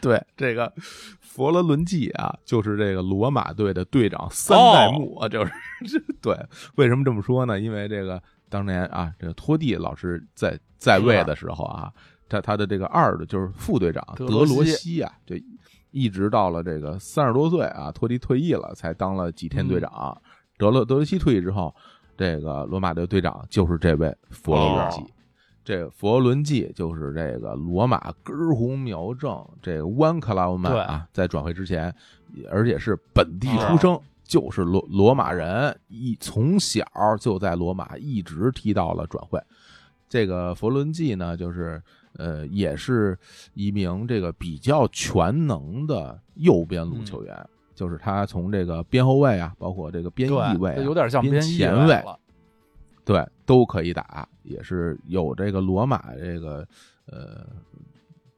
对，这个佛罗伦蒂啊，就是这个罗马队的队长三代目啊，就是对。为什么这么说呢？因为这个当年啊，这个托蒂老师在在位的时候啊，他他的这个二的就是副队长德德罗西啊，这一直到了这个三十多岁啊，托蒂退役了，才当了几天队长。德罗德罗西退役之后，这个罗马队队长就是这位佛罗伦基。哦。这佛罗伦季就是这个罗马根红苗正，这个湾克劳曼啊，在转会之前，而且是本地出生，就是罗罗马人，一从小就在罗马一直踢到了转会。这个佛伦季呢，就是呃，也是一名这个比较全能的右边路球员，就是他从这个边后卫啊，包括这个边翼位、啊，有点像边边前卫。对，都可以打，也是有这个罗马这个呃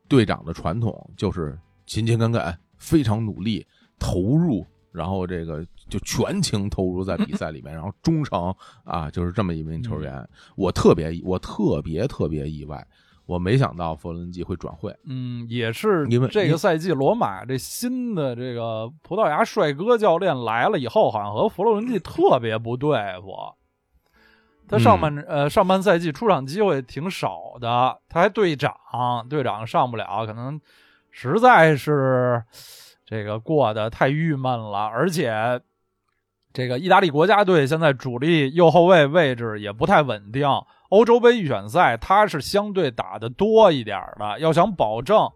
队长的传统，就是勤勤恳恳，非常努力，投入然后这个就全情投入在比赛里面，然后忠诚啊，就是这么一名球员。我特别我特别特别意外，我没想到佛罗伦蒂会转会。嗯，也是因为这个赛季罗马这新的这个葡萄牙帅哥教练来了以后，好像和佛罗伦蒂特别不对付。他上半、呃上半赛季出场机会挺少的，他还队长，队长上不了，可能实在是这个过得太郁闷了，而且这个意大利国家队现在主力右后卫位置也不太稳定。欧洲杯预选赛他是相对打的多一点的，要想保证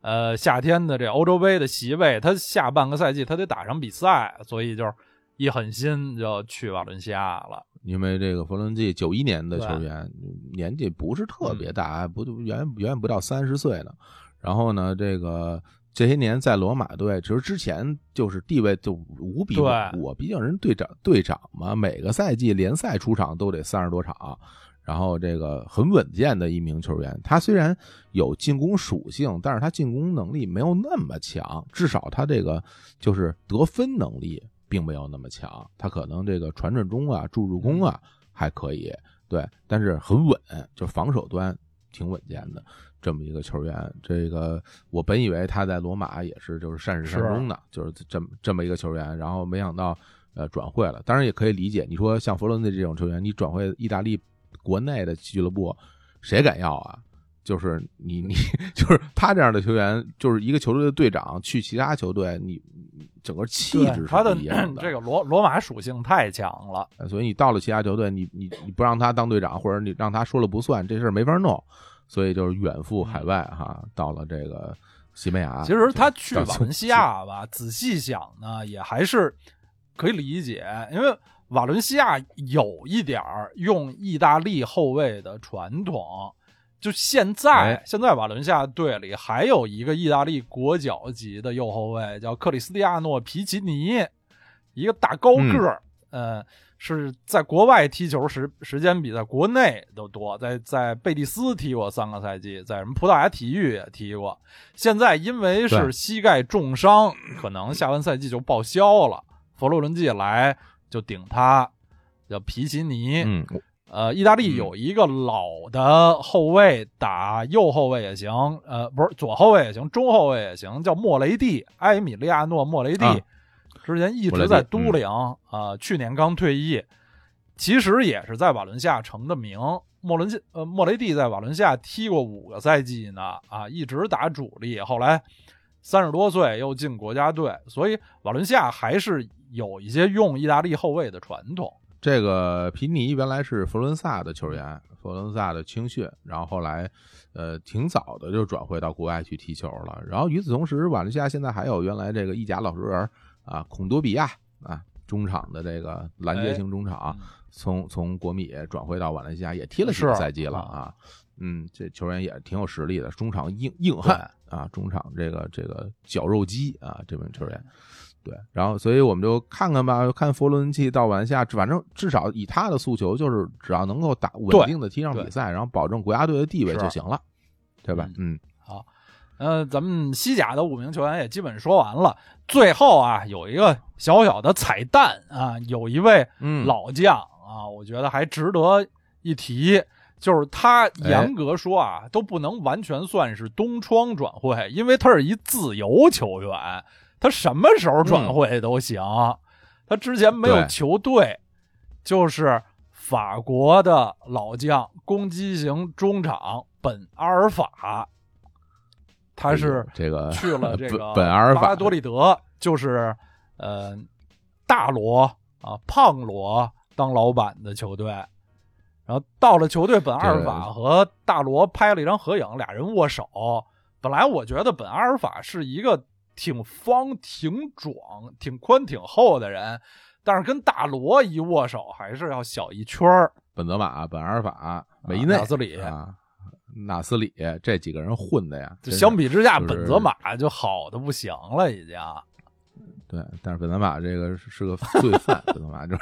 呃夏天的这欧洲杯的席位，他下半个赛季他得打上比赛，所以就是一狠心就去瓦伦西亚了。因为这个弗伦蒂九一年的球员，年纪不是特别大，不远远远不到三十岁呢。然后呢，这个这些年在罗马队，其实之前就是地位就无比稳固，毕竟人队长队长嘛，每个赛季联赛出场都得三十多场，然后这个很稳健的一名球员。他虽然有进攻属性，但是他进攻能力没有那么强，至少他这个就是得分能力。并没有那么强，他可能这个传传中啊、助助攻啊还可以，对，但是很稳，就防守端挺稳健的这么一个球员。这个我本以为他在罗马也是就是善始善终的，就是这么这么一个球员，然后没想到呃转会了。当然也可以理解，你说像佛罗伦蒂这种球员，你转会意大利国内的俱乐部，谁敢要啊？就是你你 就是他这样的球员，就是一个球队的队长去其他球队，你整个气质他的不一样 这个罗罗马属性太强了，所以你到了其他球队，你你你不让他当队长，或者你让他说了不算，这事儿没法弄，所以就是远赴海外哈，到了这个西班牙。其实他去瓦伦西亚吧，仔细想呢，也还是可以理解，因为瓦伦西亚有一点儿用意大利后卫的传统。就现在，现在瓦伦西亚队里还有一个意大利国脚级的右后卫，叫克里斯蒂亚诺·皮奇尼，一个大高个儿，呃，是在国外踢球时时间比在国内都多，在在贝蒂斯踢过三个赛季，在什么葡萄牙体育也踢过。现在因为是膝盖重伤，可能下完赛季就报销了。佛罗伦蒂来就顶他，叫皮奇尼。嗯。呃，意大利有一个老的后卫打右后卫也行，呃，不是左后卫也行，中后卫也行，叫莫雷蒂，埃米利亚诺·莫雷蒂，之前一直在都灵啊，去年刚退役，其实也是在瓦伦西亚成的名。莫伦西呃，莫雷蒂在瓦伦西亚踢过五个赛季呢，啊，一直打主力，后来三十多岁又进国家队，所以瓦伦西亚还是有一些用意大利后卫的传统。这个皮尼原来是佛伦萨的球员，佛伦萨的青训，然后后来，呃，挺早的就转会到国外去踢球了。然后与此同时，瓦伦西亚现在还有原来这个意甲老熟人啊，孔多比亚啊，中场的这个拦截型中场，从从国米转会到瓦伦西亚也踢了几个赛季了啊。嗯，这球员也挺有实力的，中场硬硬汉啊，中场这个这个绞肉机啊，这名球员。对，然后所以我们就看看吧，看佛罗伦蒂到晚下，反正至少以他的诉求，就是只要能够打稳定的踢上比赛，然后保证国家队的地位就行了，对吧？嗯，好，呃，咱们西甲的五名球员也基本说完了，最后啊，有一个小小的彩蛋啊，有一位老将啊，我觉得还值得一提，就是他严格说啊，都不能完全算是东窗转会，因为他是一自由球员。他什么时候转会都行，他之前没有球队，就是法国的老将攻击型中场本阿尔法，他是这个去了 这个本阿尔法多利德，就是呃大罗啊胖罗当老板的球队，然后到了球队，本阿尔法和大罗拍了一张合影，俩人握手。本来我觉得本阿尔法是一个。挺方、挺壮、挺宽、挺厚的人，但是跟大罗一握手还是要小一圈儿。本泽马、本阿尔法、梅内、纳斯里啊，纳斯里这几个人混的呀，相比之下，本泽马就好的不行了，已经。对，但是本泽马这个是个罪犯，本泽马就是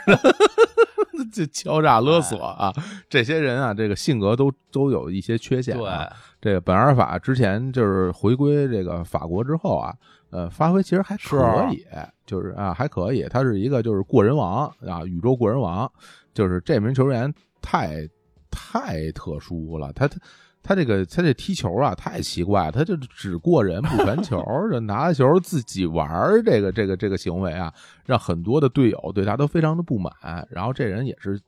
这敲诈勒索啊，这些人啊，这个性格都都有一些缺陷、啊。对，这个本阿尔法之前就是回归这个法国之后啊，呃，发挥其实还可以，就是啊还可以。他是一个就是过人王啊，宇宙过人王，就是这名球员太太特殊了，他他。他这个他这踢球啊太奇怪，他就只过人不传球，就拿球自己玩这个这个这个行为啊，让很多的队友对他都非常的不满。然后这人也是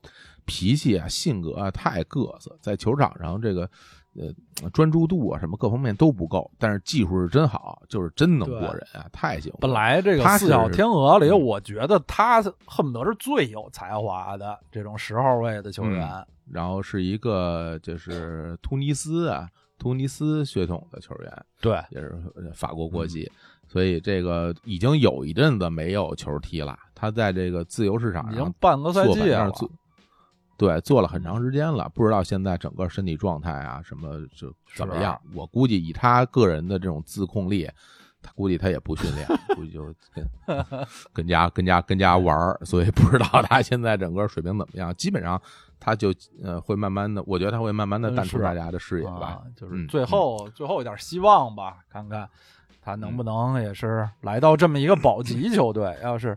脾气啊性格啊太各色，在球场上这个呃专注度啊什么各方面都不够，但是技术是真好，就是真能过人啊，太行。本来这个四小天鹅里，我觉得他恨不得是最有才华的这种十号位的球员。然后是一个就是突尼斯啊，突尼斯血统的球员，对，也是法国国籍，所以这个已经有一阵子没有球踢了。他在这个自由市场上已经半个赛季了，对，做了很长时间了，不知道现在整个身体状态啊什么就怎么样。我估计以他个人的这种自控力，他估计他也不训练，估计就跟跟家跟家跟家玩儿，所以不知道他现在整个水平怎么样。基本上。他就呃会慢慢的，我觉得他会慢慢的淡出大家的视野吧，就是最后最后一点希望吧，看看他能不能也是来到这么一个保级球队，要是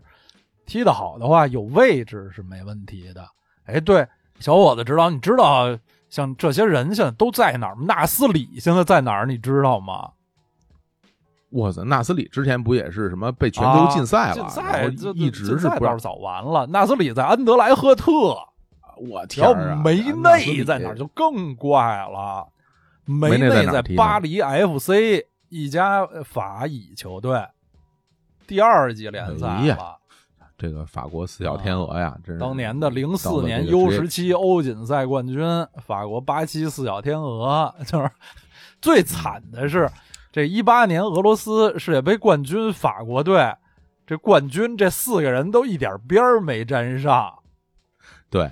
踢得好的话，有位置是没问题的。哎，对，小伙子指导，你知道像这些人现在都在哪儿吗？纳斯里现在在哪儿？你知道吗？我操，纳斯里之前不也是什么被全球禁赛了？禁赛一直是不是早完了？纳斯里在安德莱赫特。我天啊！梅内在哪儿就更怪了。梅内在巴黎 FC 一家法乙球队，第二级联赛了。这个法国四小天鹅呀，真是当年的零四年 U 十七欧锦赛冠军，法国八七四小天鹅。就是最惨的是，这一八年俄罗斯世界杯冠军法国队，这冠军这四个人都一点边儿没沾上。对。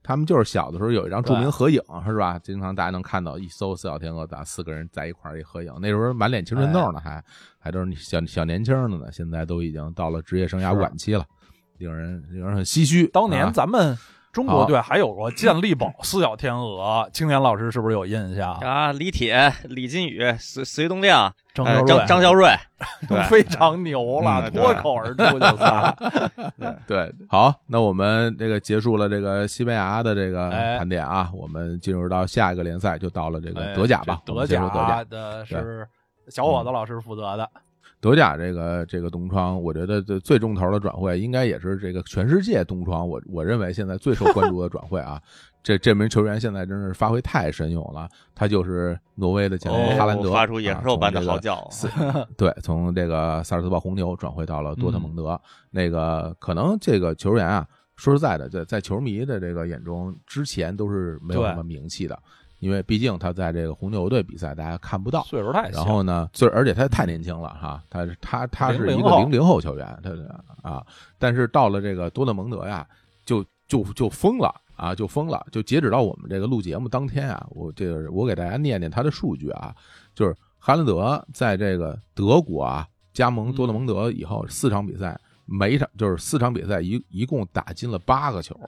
他们就是小的时候有一张著名合影，是吧？经常大家能看到一搜“四小天鹅”，咱四个人在一块儿一合影。那时候满脸青春痘呢，还还都是小小年轻的呢。现在都已经到了职业生涯晚期了，令人令人很唏嘘。当年咱们。中国队还有过健力宝四小天鹅，青年老师是不是有印象啊？李铁、李金宇、隋隋东亮、张张张肖瑞 都，非常牛了，脱口而出就仨。对，好，那我们这个结束了这个西班牙的这个盘点啊，我们进入到下一个联赛，就到了这个德甲吧。德甲的是小伙子老师负责的。德甲这个这个东窗，我觉得最最重头的转会，应该也是这个全世界东窗。我我认为现在最受关注的转会啊，这这名球员现在真是发挥太神勇了。他就是挪威的前锋哈兰德，发出野兽般的嚎叫。对，从这个萨尔茨堡红牛转会到了多特蒙德。那个可能这个球员啊，说实在的，在在球迷的这个眼中，之前都是没有什么名气的。因为毕竟他在这个红牛队比赛，大家看不到岁数太小。然后呢，岁而且他太年轻了哈，他是他他是一个零零后球员，他啊，但是到了这个多特蒙德呀，就就就疯了啊，就疯了。就截止到我们这个录节目当天啊，我这个我给大家念念他的数据啊，就是哈兰德在这个德国啊加盟多特蒙德以后，四场比赛每场就是四场比赛一一共打进了八个球。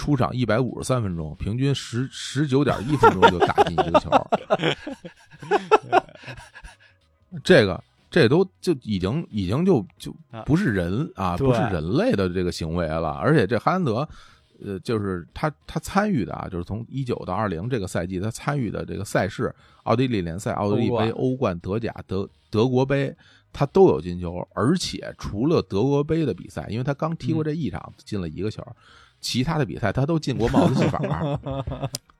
出场一百五十三分钟，平均十十九点一分钟就打进一个球，这个这都就已经已经就就不是人啊，不是人类的这个行为了。而且这哈兰德，呃，就是他他参与的啊，就是从一九到二零这个赛季，他参与的这个赛事，奥地利联赛、奥地利杯、欧冠、德甲、德德国杯，他都有进球。而且除了德国杯的比赛，因为他刚踢过这一场，进了一个球。其他的比赛他都进过帽子戏法，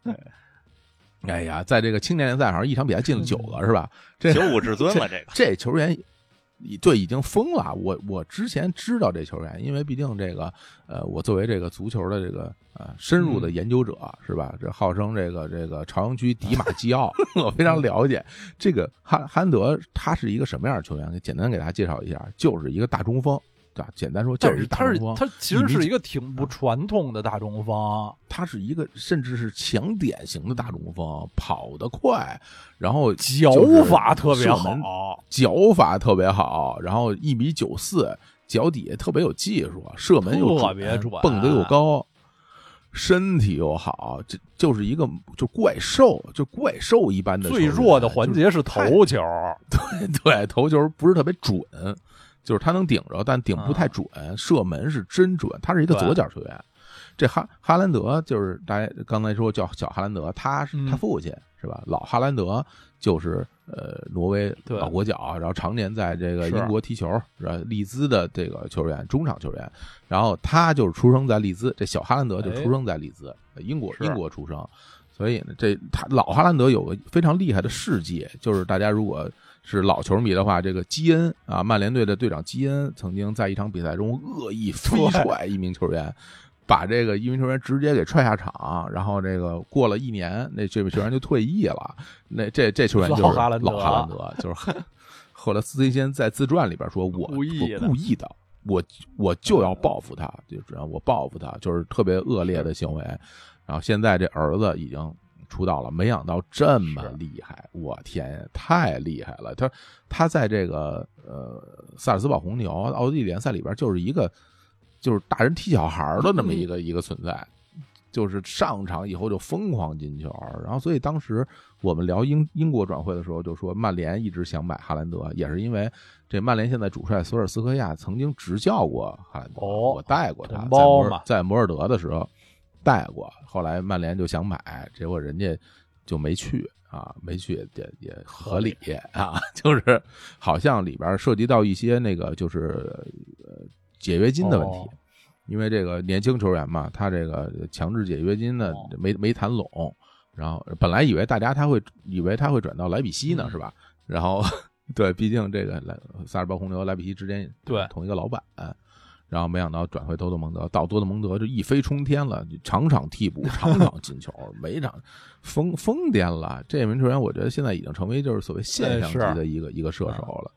哎呀，在这个青年联赛好像一场比赛进了九个是吧？这九五至尊了，这个这球员，对已经疯了。我我之前知道这球员，因为毕竟这个呃，我作为这个足球的这个呃深入的研究者是吧？这号称这个这个朝阳区迪马基奥，我非常了解这个汉汉德，他是一个什么样的球员？简单给大家介绍一下，就是一个大中锋。对，简单说就是他是他其实是一个挺不传统的大中锋，他是一个甚至是强点型的大中锋，跑得快，然后脚法特别好，脚法特别好，然后一米九四，脚底下特别有技术，射门又特别准，蹦得又高。身体又好，这就是一个就怪兽，就怪兽一般的。最弱的环节是太头球，对对头球不是特别准，就是他能顶着，但顶不太准，射门是真准。他是一个左脚球员。这哈哈兰德就是大家刚才说叫小哈兰德，他是嗯他父亲、是吧？老哈兰德就是呃挪威老国脚，然后常年在这个英国踢球，是吧？利兹的这个球员，中场球员。然后他就是出生在利兹，这小哈兰德就出生在利兹，英国英国出生。所以呢，这他老哈兰德有个非常厉害的事迹，就是大家如果是老球迷的话，这个基恩啊，曼联队的队长基恩曾经在一场比赛中恶意飞踹一名球员，把这个一名球员直接给踹下场，然后这个过了一年，那这位球员就退役了。那这这球员就是老哈兰德就是后来斯金先在自传里边说，我故意的我故意的。我我就要报复他，就只要我报复他，就是特别恶劣的行为。然后现在这儿子已经出道了，没想到这么厉害，我天呀，太厉害了！他他在这个呃萨尔斯堡红牛奥地利联赛里边就是一个就是大人踢小孩儿的那么一个一个存在，就是上场以后就疯狂进球，然后所以当时我们聊英英国转会的时候就说曼联一直想买哈兰德，也是因为这曼联现在主帅索尔斯克亚曾经执教过哈兰德，哦我带过他，在摩尔在摩尔德的时候带过，后来曼联就想买，结果人家就没去啊，没去也也合理啊，就是好像里边涉及到一些那个就是呃解约金的问题。哦因为这个年轻球员嘛，他这个强制解约金呢哦没没谈拢，然后本来以为大家他会以为他会转到莱比锡呢，嗯是吧？然后 对，毕竟这个莱萨尔伯红牛、莱比锡之间对同一个老板，然后没想到转会多特蒙德，到多特蒙德就一飞冲天了，场场替补，场场进球，每场疯疯癫了。这名球员，我觉得现在已经成为就是所谓现象级哎的一个一个射手了。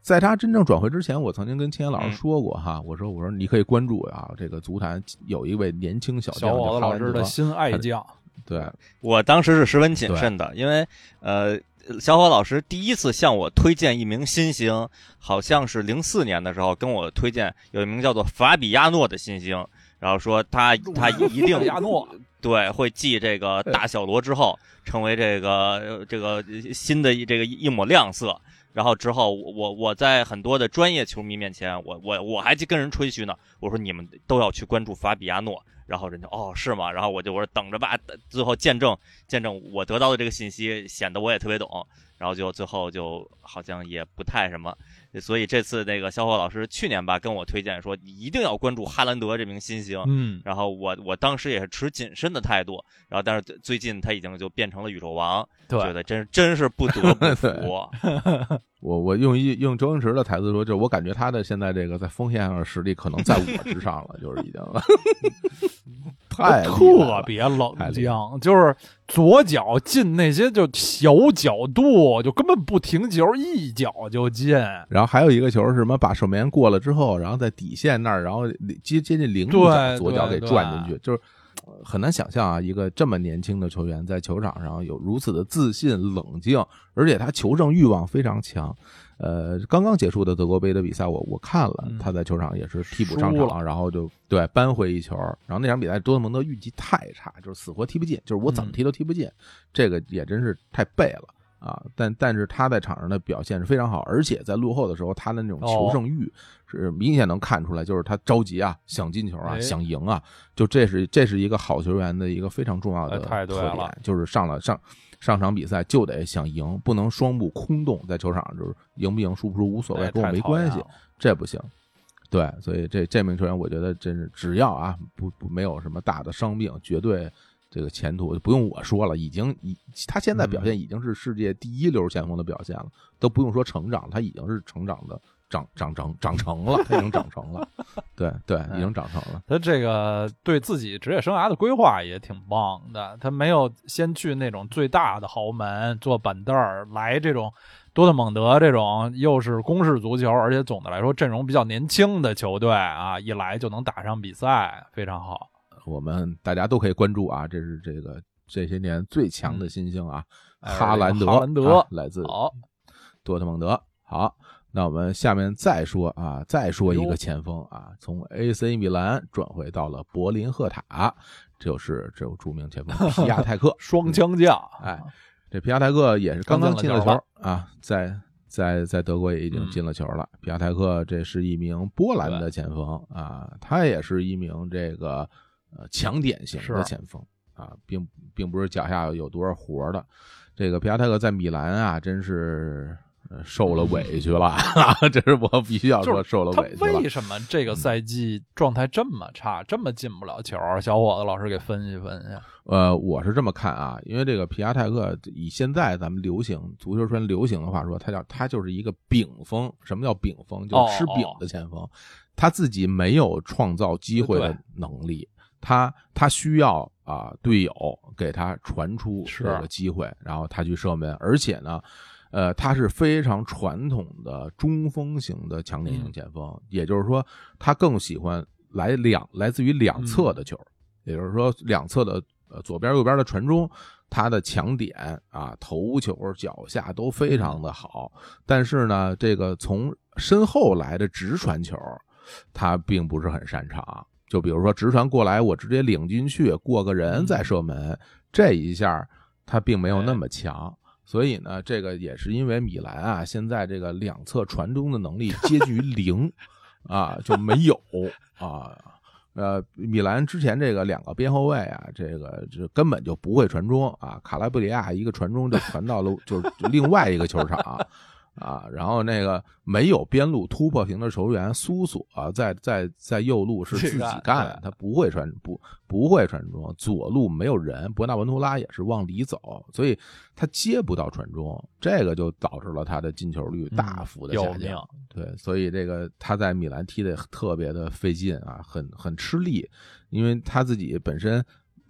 在他真正转会之前，我曾经跟千言老师说过哈，我说我说你可以关注啊，这个足坛有一位年轻小将小伙子的新爱将，对，我当时是十分谨慎的，因为呃，小伙老师第一次向我推荐一名新星，好像是零四年的时候跟我推荐有一名叫做法比亚诺的新星，然后说他他一定 对会继这个大小罗之后，成为这个呃这个新的一这个一抹亮色。然后之后，我我我在很多的专业球迷面前，我我我还跟人吹嘘呢。我说你们都要去关注法比亚诺，然后人家哦是吗？然后我就我说等着吧，最后见证见证我得到的这个信息，显得我也特别懂。然后就最后就好像也不太什么，所以这次那个小伙老师去年吧跟我推荐说，你一定要关注哈兰德这名新星。嗯，然后我我当时也是持谨慎的态度，然后但是最近他已经就变成了宇宙王，觉对，得真真是不得不 服。我我用一用周星驰的台词说，就我感觉他的现在这个在锋线上的实力可能在我之上了，就是已经 太特别冷静，就是左脚进那些就小角度，就根本不停球，一脚就进。然后还有一个球是什么？把守门员过了之后，然后在底线那儿，然后接接近零度角，左脚给对转进去，就是呃很难想象啊，一个这么年轻的球员在球场上有如此的自信、冷静，而且他求胜欲望非常强。呃，刚刚结束的德国杯的比赛，我我看了，嗯他在球场也是替补上输场，然后就对扳回一球。然后那场比赛多特蒙德运气太差，就是死活踢不进，就是我怎么嗯踢都踢不进，这个也真是太背了。啊，但但是他在场上的表现是非常好，而且在落后的时候，他的那种求胜欲是明显能看出来，就是他着急啊，想进球啊，哎。想赢啊，就这是这是一个好球员的一个非常重要的特点，就是上了上上场比赛就得想赢，不能双目空洞，在球场上就是赢不赢输不输无所谓，哎跟我没关系，这不行。对，所以这这名球员，我觉得真是只要啊不不没有什么大的伤病，绝对这个前途就不用我说了，已经已他现在嗯表现已经是世界第一流前锋的表现了，都不用说成长，他已经是成长的长长成长成了，他已经长成了，对对，已经长成了。他这个对自己职业生涯的规划也挺棒的，他没有先去那种最大的豪门坐板凳儿，来这种多特蒙德这种又是攻势足球，而且总的来说阵容比较年轻的球队啊，一来就能打上比赛，非常好。我们大家都可以关注啊，这是这个这些年最强的新星啊，哎哈兰德，哈兰德啊来自，多特蒙德。好，那我们下面再说啊，再说一个前锋啊，从 AC 米兰转回到了柏林赫塔。就是这著名前锋 皮亚泰克。双枪将，哎，这皮亚泰克也是刚刚进了刚进了球啊，在在在德国也已经进了球了。皮亚泰克这是一名波兰的前锋啊，他也是一名这个呃强点型的前锋啊，并并不是脚下有多少活的。这个皮亚泰克在米兰啊，真是呃受了委屈了，这是我必须要说受了委屈了。为什么这个赛季状态这么差，这么进不了球？小伙子老师给分析分析。呃，我是这么看啊，因为这个皮亚泰克以现在咱们流行足球圈流行的话说，他叫他就是一个饼锋。什么叫饼锋？就是吃饼的前锋。他自己没有创造机会的能力，他他需要啊队友给他传出这个机会，然后他去射门，而且呢。呃，他是非常传统的中锋型的强点型嗯前锋，也就是说，他更喜欢来两来自于两侧的球，也就是说，两侧的呃左边右边的传中，他的强点啊，头球、脚下都非常的好。但是呢，这个从身后来的直传球，他并不是很擅长。就比如说直传过来，我直接领进去，过个人再射门，这一下他并没有那么强。所以呢，这个也是因为米兰啊，现在这个两侧传中的能力接近于零啊，就没有啊。呃，米兰之前这个两个边后卫啊，这个这根本就不会传中啊。卡拉布里亚一个传中就传到了 就是另外一个球场啊，然后那个没有边路突破型的球员苏索在在在右路是自己干他不会传不不会传中，左路没有人，博纳文图拉也是往里走，所以他接不到传中，这个就导致了他的进球率大幅的下降。对，所以这个他在米兰踢的特别的费劲啊，很很吃力，因为他自己本身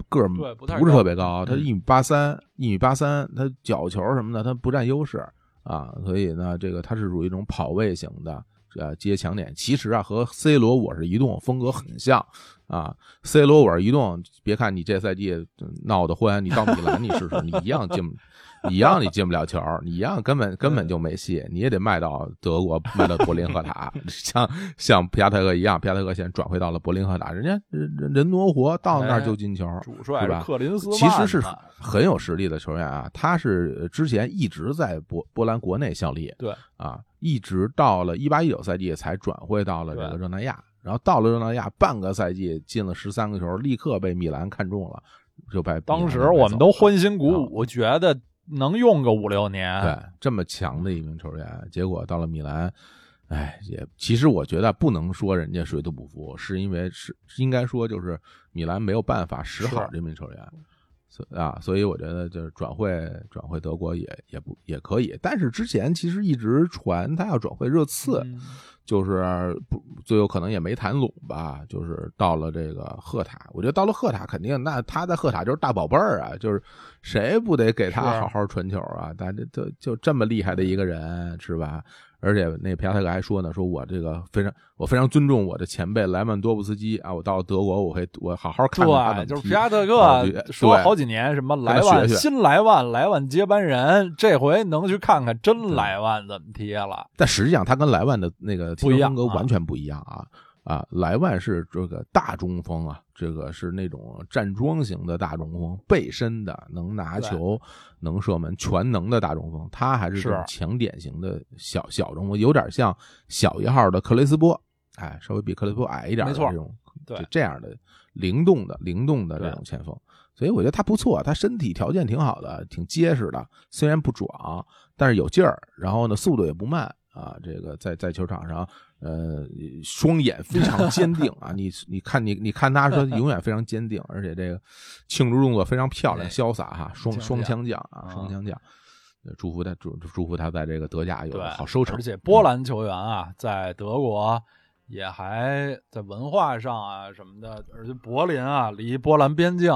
个儿不是特别高，他嗯一米八三，一米八三，他角球什么的他不占优势啊，所以呢，这个他是属于一种跑位型的。啊，接强点，其实啊，和 C 罗我是移动风格很像啊。C 罗我是移动，别看你这赛季闹得欢，你到米兰你试试，你一样进，一样你进不了球，你一样根本根本就没戏，你也得卖到德国，卖到柏林赫塔，像像皮亚特克一样，皮亚特克现在转回到了柏林赫塔，人家人人挪活到那儿就进球，主帅是吧克林斯？曼其实是很有实力的球员啊，他是之前一直在波波兰国内效力，对。啊，一直到了一八一九赛季才转会到了这个热那亚，然后到了热那亚半个赛季进了十三个球，立刻被米兰看中了，就被当时我们都欢欣鼓舞，觉得能用个五六年。对这么强的一名球员，结果到了米兰。哎，也其实我觉得不能说人家水土不服，是因为是应该说就是米兰没有办法使好这名球员，所啊，所以我觉得就是转会转会德国也也不也可以，但是之前其实一直传他要转会热刺，嗯就是不最后可能也没谈拢吧，就是到了这个赫塔，我觉得到了赫塔肯定那他在赫塔就是大宝贝儿啊，就是谁不得给他好好传球啊？但这就就这么厉害的一个人是吧？而且那皮亚特克还说呢，说我这个非常我非常尊重我的前辈莱万多夫斯基啊，我到了德国我会我好好看看他对，怎么踢就是皮亚特克说好几年什么莱万新莱万莱万接班人，这回能去看看真莱万怎么踢了。但实际上他跟莱万的那个踢风格完全不一样啊啊！莱万是这个大中锋啊，这个是那种站桩型的大中锋，背身的，能拿球，能射门，全能的大中锋。他还是这种强点型的小小中锋，有点像小一号的克雷斯波，哎，稍微比克雷斯波矮一点的没错这种，对就这样的灵动的灵动的这种前锋。所以我觉得他不错，他身体条件挺好的，挺结实的，虽然不壮，但是有劲儿，然后呢速度也不慢啊。这个在在球场上，呃，双眼非常坚定啊。你 你看你你看他说永远非常坚定，而且这个庆祝动作非常漂亮潇洒哈，双双枪将啊，啊双枪将。呃祝福他祝祝福他在这个德甲有，好收成而。且波兰球员啊，在德国也还在文化上啊什么的，而且柏林啊离波兰边境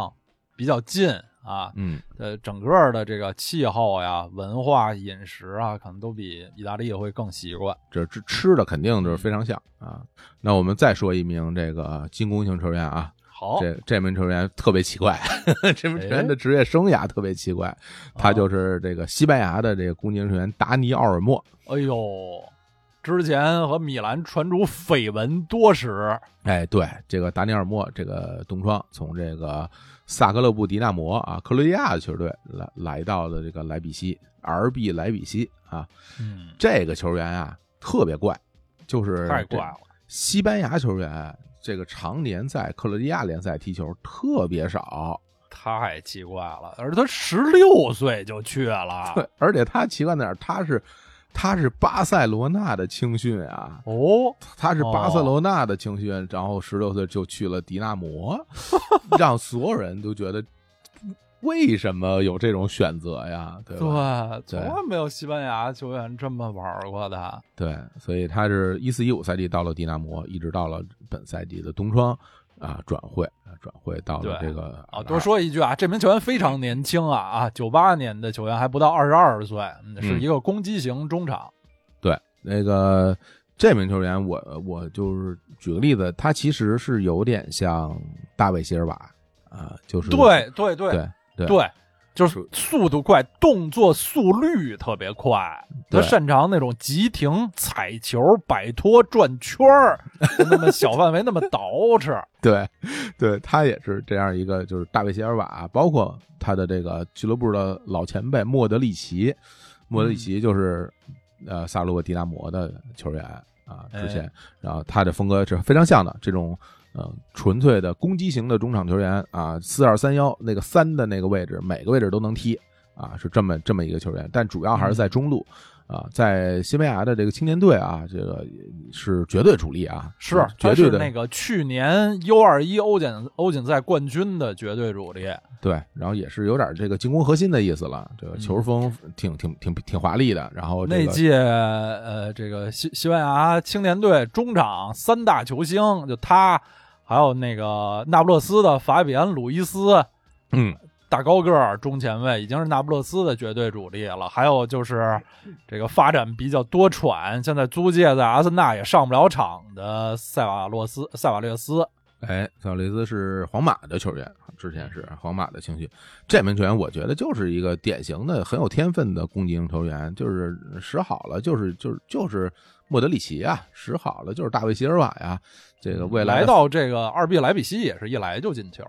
比较近啊，嗯，呃，整个的这个气候呀、文化、饮食啊，可能都比意大利会更习惯。这吃吃的肯定就是非常像啊。那我们再说一名这个进攻型球员啊，好，这这名球员特别奇怪，这名球员的职业生涯特别奇怪，他就是这个西班牙的这个攻击型球员达尼奥尔莫。哎呦，之前和米兰传出绯闻多时，哎，对，这个达尼尔莫这个东窗从这个萨格勒布迪纳摩啊，克罗地亚的球队来来到的这个莱比锡，RB 莱比锡啊，嗯，这个球员啊特别怪，就是太怪了。西班牙球员这个常年在克罗地亚联赛踢球特别少，太奇怪了，而他十六岁就去了，对，而且他奇怪在哪儿？他是他是巴塞罗那的青训啊，哦，他是巴塞罗那的青训，然后十六岁就去了迪纳摩，让所有人都觉得为什么有这种选择呀？对吧？对，从来没有西班牙球员这么玩过的。对，所以他是一四一五赛季到了迪纳摩，一直到了本赛季的冬窗啊转会啊转会到了这个啊，多说一句啊，这名球员非常年轻啊啊，九八年的球员还不到二十二岁，嗯是一个攻击型中场。对，那个这名球员我，我就是举个例子，他其实是有点像大卫席尔瓦啊，就是对对对对对对，就是速度快，动作速率特别快，他擅长那种急停、踩球、摆脱、转圈儿，那么小范围那么倒饬。对，对他也是这样一个，就是大卫席尔瓦，包括他的这个俱乐部的老前辈莫德里奇，莫德里奇就是、呃萨洛迪纳摩的球员啊，之前，然后他的风格是非常像的，这种呃纯粹的攻击型的中场球员啊，四二三幺那个三的那个位置，每个位置都能踢啊，是这么这么一个球员，但主要还是在中路。啊，在西班牙的这个青年队啊，这个是绝对主力啊，是，绝对的那个去年 U 二一欧锦欧锦赛冠军的绝对主力。对，然后也是有点这个进攻核心的意思了，这个嗯球风挺挺挺挺华丽的。然后这个那届呃，这个西西班牙青年队中场三大球星，就他，还有那个那不勒斯的法比安·鲁伊斯，嗯，大高个儿中前卫，已经是那不勒斯的绝对主力了。还有就是这个发展比较多舛，现在租借在阿森纳也上不了场的塞瓦洛斯、塞瓦略斯。哎，塞瓦略斯是皇马的球员，之前是皇马的青训。这名球员我觉得就是一个典型的很有天分的攻击型球员，就是使好了，就是就是就是莫德里奇啊，使好了就是大卫席尔瓦呀。这个未来来到这个二 B 莱比锡也是一来就进球，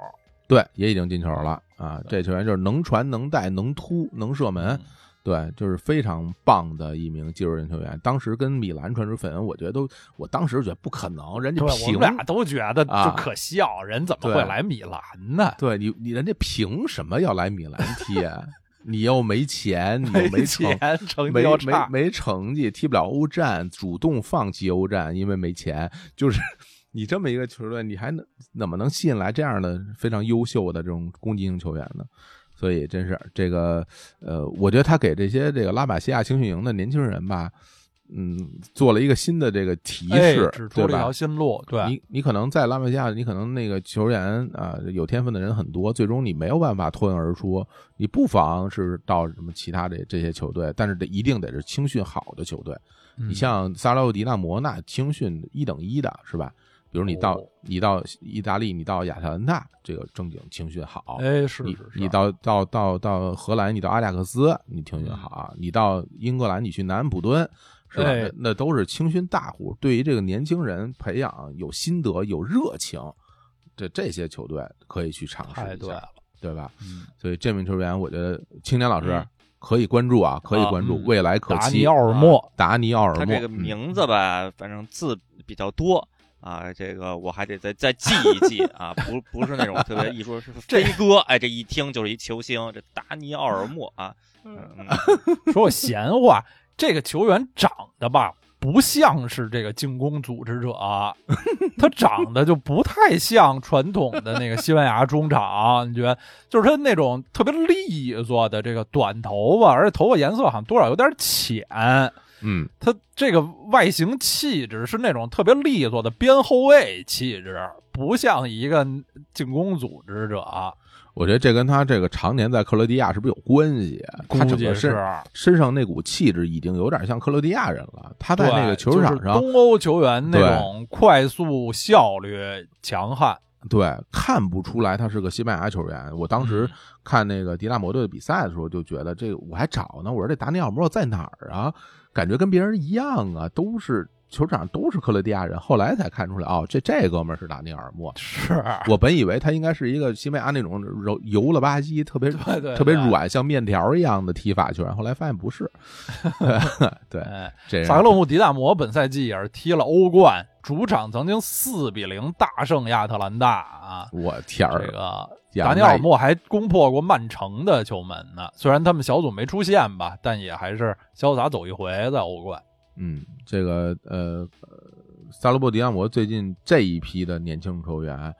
对也已经进球了啊，这球员就是能传能带能突能射门。嗯对，就是非常棒的一名技术人球员。当时跟米兰传出绯闻，我觉得都，我当时觉得不可能，人家凭们俩都觉得啊就可笑，人怎么会来米兰呢？对你，你人家凭什么要来米兰踢啊？你又没钱，你又没成钱，成绩没，没没成绩，踢不了欧战，主动放弃欧战，因为没钱。就是你这么一个球队，你还能怎么能吸引来这样的非常优秀的这种攻击型球员呢？所以真是这个，呃，我觉得他给这些这个拉玛西亚青训营的年轻人吧，嗯，做了一个新的这个提哎示，对吧指出了一条？新路。对，你你可能在拉玛西亚，你可能那个球员啊、有天分的人很多，最终你没有办法脱颖而出。你不妨是到什么其他的这些球队，但是得一定得是青训好的球队。嗯你像萨拉奥迪纳摩那青训一等一的是吧？比如你到、哦你到意大利，你到亚特兰大，这个正经青训好。哎，是你是是，你到到到到荷兰，你到阿贾克斯，你青训好；你到英格兰，你去南安普敦，是吧？那那都是青训大户。对于这个年轻人培养有心得、有热情，这这些球队可以去尝试一下，对。对吧？嗯，所以这名球员，我觉得青年老师嗯可以关注啊，可以关注，嗯未来可期。达尼奥尔莫，达尼奥尔莫，他这个嗯名字吧，反正字比较多啊，这个我还得再再记一记啊，不不是那种特别一说是飞哥，哎，这一听就是一球星，这达尼奥尔莫啊，嗯，说我闲话，这个球员长得吧，不像是这个进攻组织者，他长得就不太像传统的那个西班牙中场。你觉得，就是他那种特别利索的这个短头发，而且头发颜色好像多少有点浅。嗯，他这个外形气质是那种特别利索的边后卫气质，不像一个进攻组织者。我觉得这跟他这个常年在克罗地亚是不是有关系？他整个是身身上那股气质已经有点像克罗地亚人了。他在那个球场就是上，东欧球员那种快速、效率、强悍。对，看不出来他是个西班牙球员。我当时嗯看那个迪纳摩队的比赛的时候，就觉得这个我还找呢，我说这达尼奥莫在哪儿啊？感觉跟别人一样啊，都是球场都是克罗地亚人。后来才看出来，哦，这这哥们儿是达尼尔莫。是，我本以为他应该是一个西班牙那种柔油了吧唧、特别特别软像面条一样的踢法球员，后来发现不是。对，哎，这萨克洛姆迪纳摩本赛季也是踢了欧冠，主场曾经四比零大胜亚特兰大啊。我天儿这，个呀达尼尔莫还攻破过曼城的球门呢，虽然他们小组没出现吧，但也还是潇洒走一回在欧冠。嗯，这个呃，呃萨罗布迪亚摩最近这一批的年轻球员，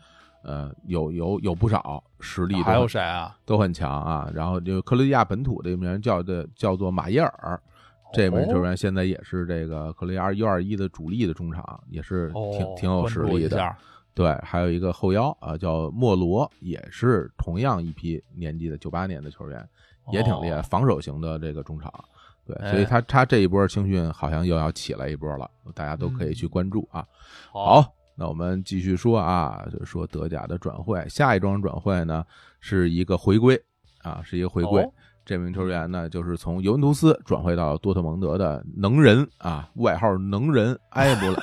呃，有有有不少实力都很，还有谁啊？都很强啊。然后就克罗地亚本土的一名叫的叫做马耶尔，这名球员现在也是这个克罗地亚 U 二一的主力的中场，也是哦，挺挺有实力的。对，还有一个后腰啊，叫莫罗，也是同样一批年纪的九八年的球员，也挺厉害，哦防守型的这个中场。对，哎所以他他这一波青训好像又要起来一波了，大家都可以去关注啊。好，那我们继续说啊，就是说德甲的转会，下一桩转会呢是一个回归啊，是一个回归。哦这名球员呢，就是从尤文图斯转会到多特蒙德的能人啊，外号能人埃姆雷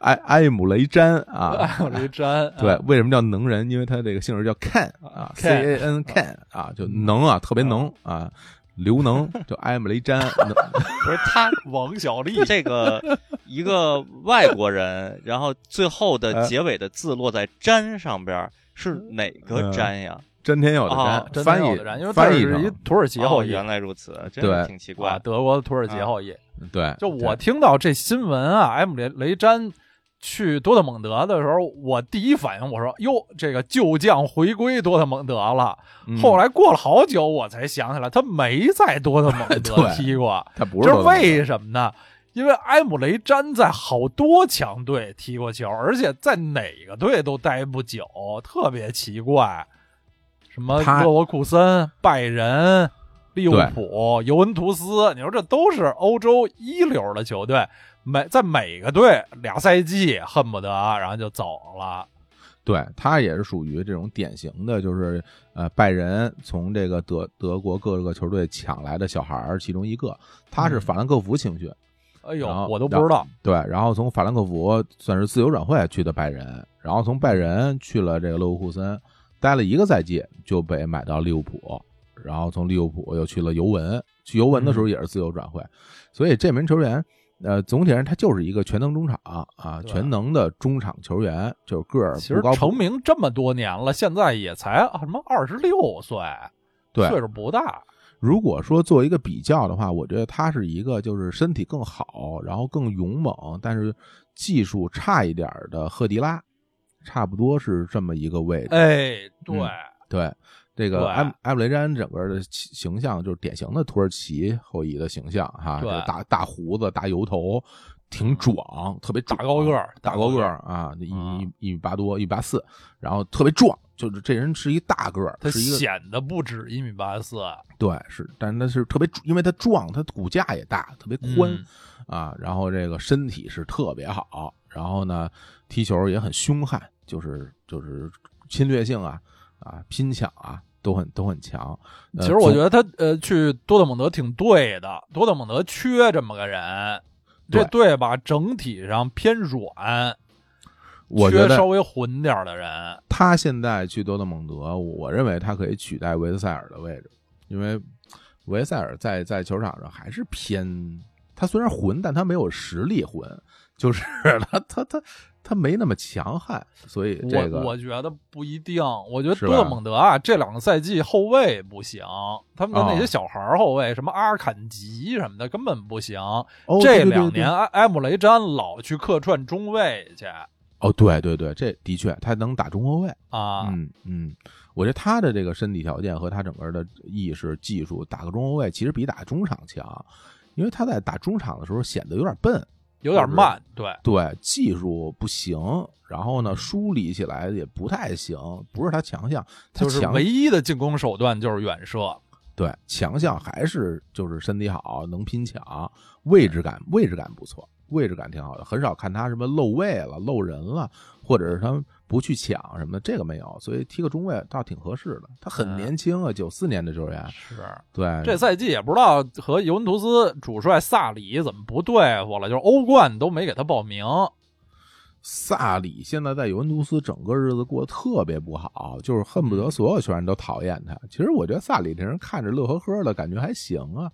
埃埃姆雷詹啊，艾雷詹，对啊，，为什么叫能人？因为他这个姓氏叫 Can 啊，C A N Can 啊，就能啊，特别能啊，刘能，就埃姆雷詹。能不是他王小利这个一个外国人，然后最后的呃结尾的字落在“詹”上边儿，是哪个嗯詹呀？真天佑的哦詹，真翻译的有的人，因为他翻译是一土耳其后裔，哦原来如此，真对挺奇啊，怪。德国的土耳其后裔。对，就我听到这新闻啊，埃姆雷雷詹去多特蒙德的时候，我第一反应我说：“哟，这个旧将回归多特蒙德了。嗯后来过了好久，我才想起来，他没在多特蒙德 踢过，他不是为什么呢？因为埃姆雷詹在好多强队踢过球，而且在哪个队都待不久，特别奇怪。什么他勒沃库森、拜仁、利物浦、尤文图斯，你说这都是欧洲一流的球队，每在每个队俩赛季恨不得然后就走了。对他也是属于这种典型的，就是呃，拜仁从这个德德国各个球队抢来的小孩儿其中一个，他是嗯法兰克福青训，哎呦，我都不知道。对，然后从法兰克福算是自由转会去的拜仁，然后从拜仁去了这个勒沃库森，待了一个赛季就被买到利物浦，然后从利物浦又去了尤文，去尤文的时候也是自由转会，所以这名球员。呃，总体上他就是一个全能中场啊，对全能的中场球员，就是个儿其实不高不成名这么多年了，现在也才啊什么二十六岁，对岁数不大。如果说做一个比较的话，我觉得他是一个就是身体更好，然后更勇猛，但是技术差一点儿的赫迪拉，差不多是这么一个位置。哎，对，嗯对，这个埃埃姆雷詹整个的形象就是典型的土耳其后裔的形象哈，大大胡子、大油头，挺壮，特别大高个儿大高个儿啊，一嗯一一米八多，一米八四，然后特别壮，就是这人是一大个儿，他显得不止一米八四，对，是，但是他是特别，因为他壮，他骨架也大，特别宽、嗯啊，然后这个身体是特别好，然后呢，踢球也很凶悍，就是就是侵略性啊啊拼抢啊都很都很强。呃其实我觉得得他呃去多特蒙德挺对的，多特蒙德缺这么个人，这对队吧整体上偏软，我觉得缺稍微混点的人。他现在去多特蒙德，我认为他可以取代维斯塞尔的位置，因为维斯塞尔在在球场上还是偏，他虽然混，但他没有实力混，就是 他他他他没那么强悍，所以这个我我觉得不一定，我觉得多特蒙德啊这两个赛季后卫不行，他们的那哦些小孩儿后卫，什么阿尔坎吉什么的根本不行。哦这两年埃埃姆雷詹老去客串中卫去哦，对对对，这的确他能打中后卫，啊，嗯嗯，我觉得他的这个身体条件和他整个的意识技术，打个中后卫其实比打中场强，因为他在打中场的时候显得有点笨，有点慢，对，对，技术不行，然后呢，梳理起来也不太行，不是他强项，他就是强唯一的进攻手段就是远射。对，强项还是就是身体好，能拼抢，位置感位置感不错，位置感挺好的，很少看他什么漏位了、漏人了，或者是他不去抢什么的，这个没有，所以踢个中卫倒挺合适的。他很嗯年轻啊，九四年的球员，是对，这赛季也不知道和尤文图斯主帅萨里怎么不对付了，就是欧冠都没给他报名。萨里现在在尤文图斯整个日子过得特别不好，就是恨不得所有球员都讨厌他。其实我觉得萨里这人看着乐呵呵的，感觉还行啊。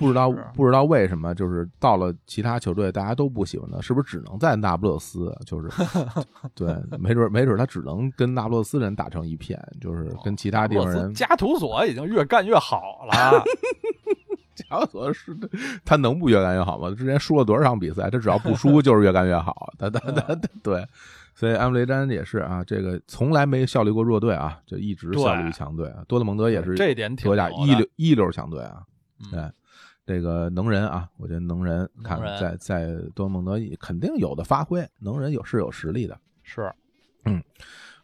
不知道不知道为什么，就是到了其他球队大家都不喜欢他，是不是只能在那不勒斯？就是 对，没准没准他只能跟那不勒斯人打成一片，就是跟其他地方人。加图索已经越干越好了，加图索是他能不越干越好吗？之前输了多少场比赛，他只要不输 就是越干越好。他他他他对，所以安布雷詹也是啊，这个从来没效力过弱队啊，就一直效力于强队啊。多特蒙德也是这一点挺德甲一流一流强队啊。嗯对，这个能人啊，我觉得能人看在在多蒙德肯定有的发挥，能人有是有实力的。是嗯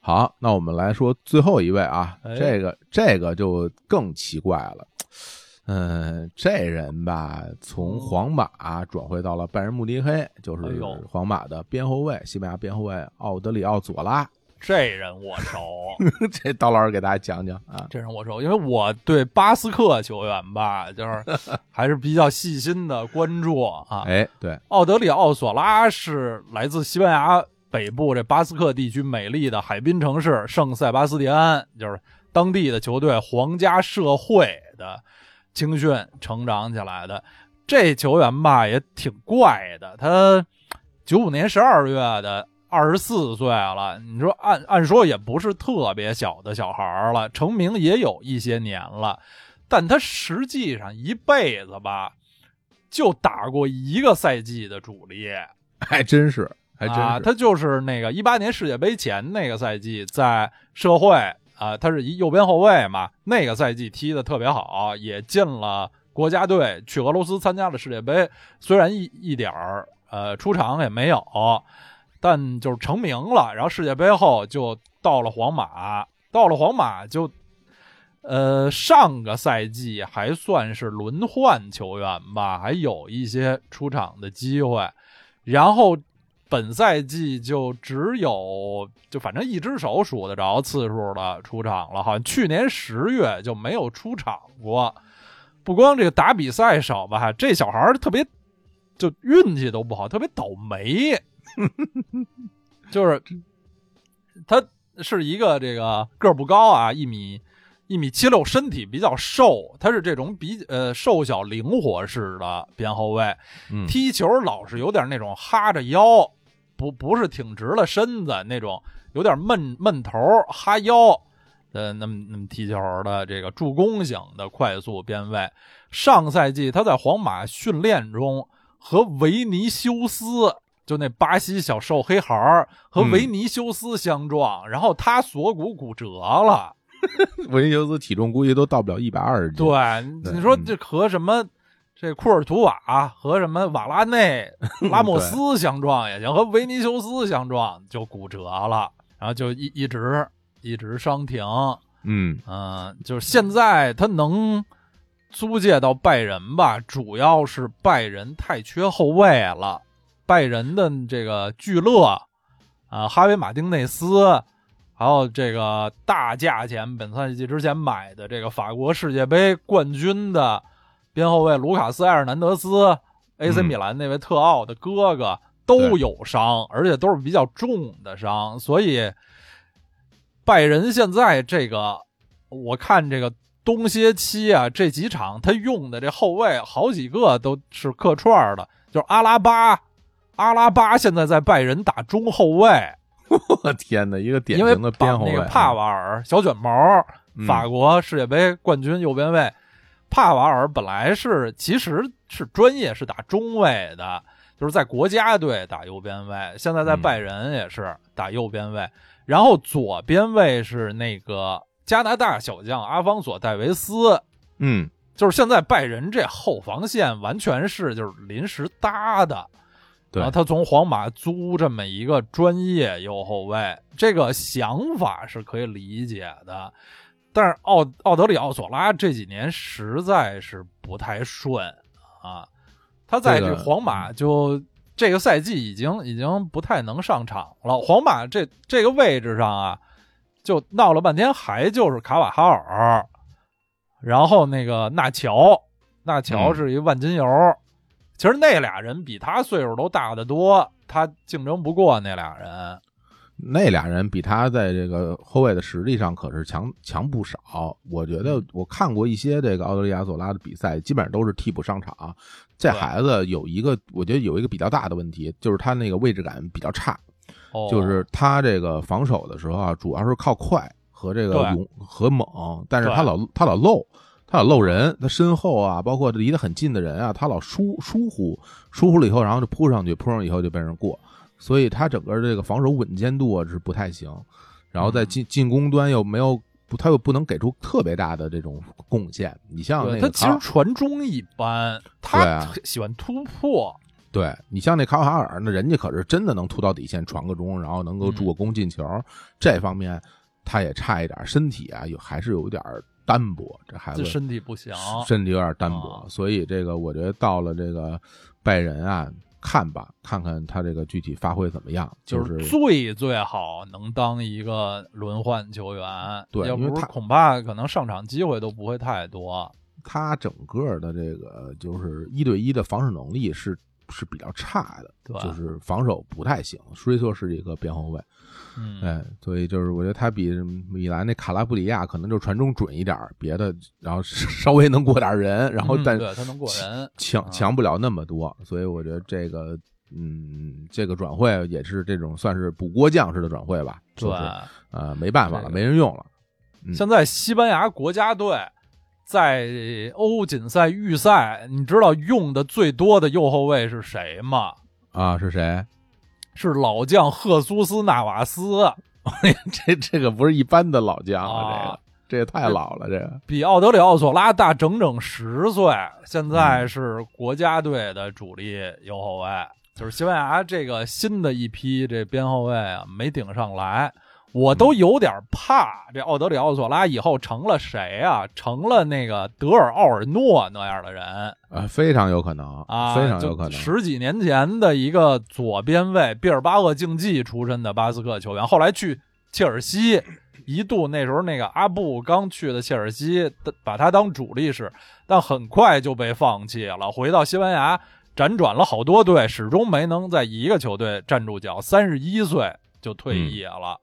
好，那我们来说最后一位啊，哎这个这个就更奇怪了。嗯，这人吧，从嗯皇马转会到了拜仁慕尼黑，就是皇马的边后卫，西班牙边后卫奥德里奥·佐拉。这人我熟，这刀老师给大家讲讲啊。这人我熟，因为我对巴斯克球员吧，就是 还是比较细心的关注啊。哎，对，奥德里奥·索拉是来自西班牙北部这巴斯克地区美丽的海滨城市圣塞巴斯蒂安，就是当地的球队皇家社会的青训成长起来的。这球员吧也挺怪的，他九五年十二月的，二十四岁了。你说按按说也不是特别小的小孩儿了，成名也有一些年了，但他实际上一辈子吧，就打过一个赛季的主力。还真是，还真是。啊，他就是那个一八年世界杯前那个赛季，在社会啊，他是一右边后卫嘛，那个赛季踢的特别好，也进了国家队，去俄罗斯参加了世界杯，虽然一一点儿呃出场也没有，但就是成名了。然后世界杯后就到了皇马，到了皇马就。呃，上个赛季还算是轮换球员吧，还有一些出场的机会，然后本赛季就只有就反正一只手数得着次数的出场了，好像去年十月就没有出场过。不光这个打比赛少吧，这小孩特别就运气都不好，特别倒霉。就是他是一个这个个儿不高啊，一米一米七六，身体比较瘦，他是这种比呃瘦小灵活式的边后卫。嗯，踢球老是有点那种哈着腰，不不是挺直了身子那种，有点闷闷头哈腰呃那么那么踢球的这个助攻型的快速边卫。上赛季他在皇马训练中和维尼修斯。就那巴西小瘦黑孩儿和嗯维尼修斯相撞，然后他锁骨骨折了。维尼修斯体重估计都到不了一百二十斤。对，你说嗯这和什么这库尔图瓦和什么瓦拉内、拉莫斯相撞也行，和维尼修斯相撞就骨折了，然后就一一直一直伤停。嗯嗯、就是现在他能租借到拜仁吧，主要是拜仁太缺后卫了，拜仁的这个聚勒啊，哈维马丁内斯。还有这个大价钱，本赛季之前买的这个法国世界杯冠军的边后卫卢卡斯·埃尔南德斯，AC 嗯米兰那位特奥的哥哥都有伤，而且都是比较重的伤，所以拜仁现在这个，我看这个冬歇期啊，这几场他用的这后卫好几个都是客串的，就是阿拉巴，阿拉巴现在在拜仁打中后卫。我天哪，一个典型的边后卫。那个帕瓦尔小卷毛，嗯法国世界杯冠军右边卫，帕瓦尔本来是其实是专业是打中卫的，就是在国家队打右边卫，现在在嗯拜仁也是打右边卫，然后左边卫是那个加拿大小将阿方索戴维斯。嗯就是现在拜仁这后防线完全是就是临时搭的，对然后他从皇马租这么一个专业右后卫，这个想法是可以理解的，但是奥奥德里奥索拉这几年实在是不太顺啊，他在这皇马就这个赛季已经已经不太能上场了。皇马这这个位置上啊，就闹了半天，还就是卡瓦哈尔，然后那个纳乔，纳乔嗯是一万金油。其实那俩人比他岁数都大得多，他竞争不过那俩人。那俩人比他在这个后卫的实力上可是强强不少。我觉得我看过一些这个奥德利亚索拉的比赛，基本上都是替补上场。这孩子有一个，我觉得有一个比较大的问题，就是他那个位置感比较差，哦、就是他这个防守的时候啊，主要是靠快和这个勇和猛，但是他老他老漏。他老漏人，他身后啊，包括离得很近的人啊，他老疏疏忽，疏忽了以后，然后就扑上去，扑上以后就被人过，所以他整个这个防守稳健度啊是不太行，然后在嗯进进攻端又没有，不他又不能给出特别大的这种贡献。你像那个他其实传中一般，他喜欢突破。对你像那卡瓦哈尔，那人家可是真的能突到底线传个中，然后能够嗯助个攻进球，这方面他也差一点，身体啊有还是有点单薄，这孩子身体不行，身体有点单薄，啊所以这个我觉得到了这个拜仁啊，看吧，看看他这个具体发挥怎么样，就是是最最好能当一个轮换球员，对要不他恐怕可能上场机会都不会太多。他整个的这个就是一对一的防守能力是是比较差的，对就是防守不太行。舒雷索是一个边后卫，嗯，哎，所以就是我觉得他比米兰那卡拉布里亚可能就传中准一点，别的然后稍微能过点人，然后嗯但对他能过人，强啊强不了那么多，所以我觉得这个嗯，这个转会也是这种算是补锅匠式的转会吧，对就。是呃没办法了，这个没人用了。嗯现在西班牙国家队在欧锦赛预赛，你知道用的最多的右后卫是谁吗？啊，是谁？是老将赫苏斯纳瓦斯，这这个不是一般的老将啊这个这也太老了，这个比奥德里奥索拉大整整十岁，现在是国家队的主力右后卫。就是西班牙这个新的一批这边后卫啊，没顶上来，我都有点怕这奥德里奥索拉以后成了谁啊？成了那个德尔奥尔诺那样的人啊，非常有可能啊，非常有可能。十几年前的一个左边卫，毕尔巴鄂竞技出身的巴斯克球员，后来去切尔西，一度那时候那个阿布刚去的切尔西，把他当主力使，但很快就被放弃了，回到西班牙辗转了好多队，始终没能在一个球队站住脚，三十一岁就退役了。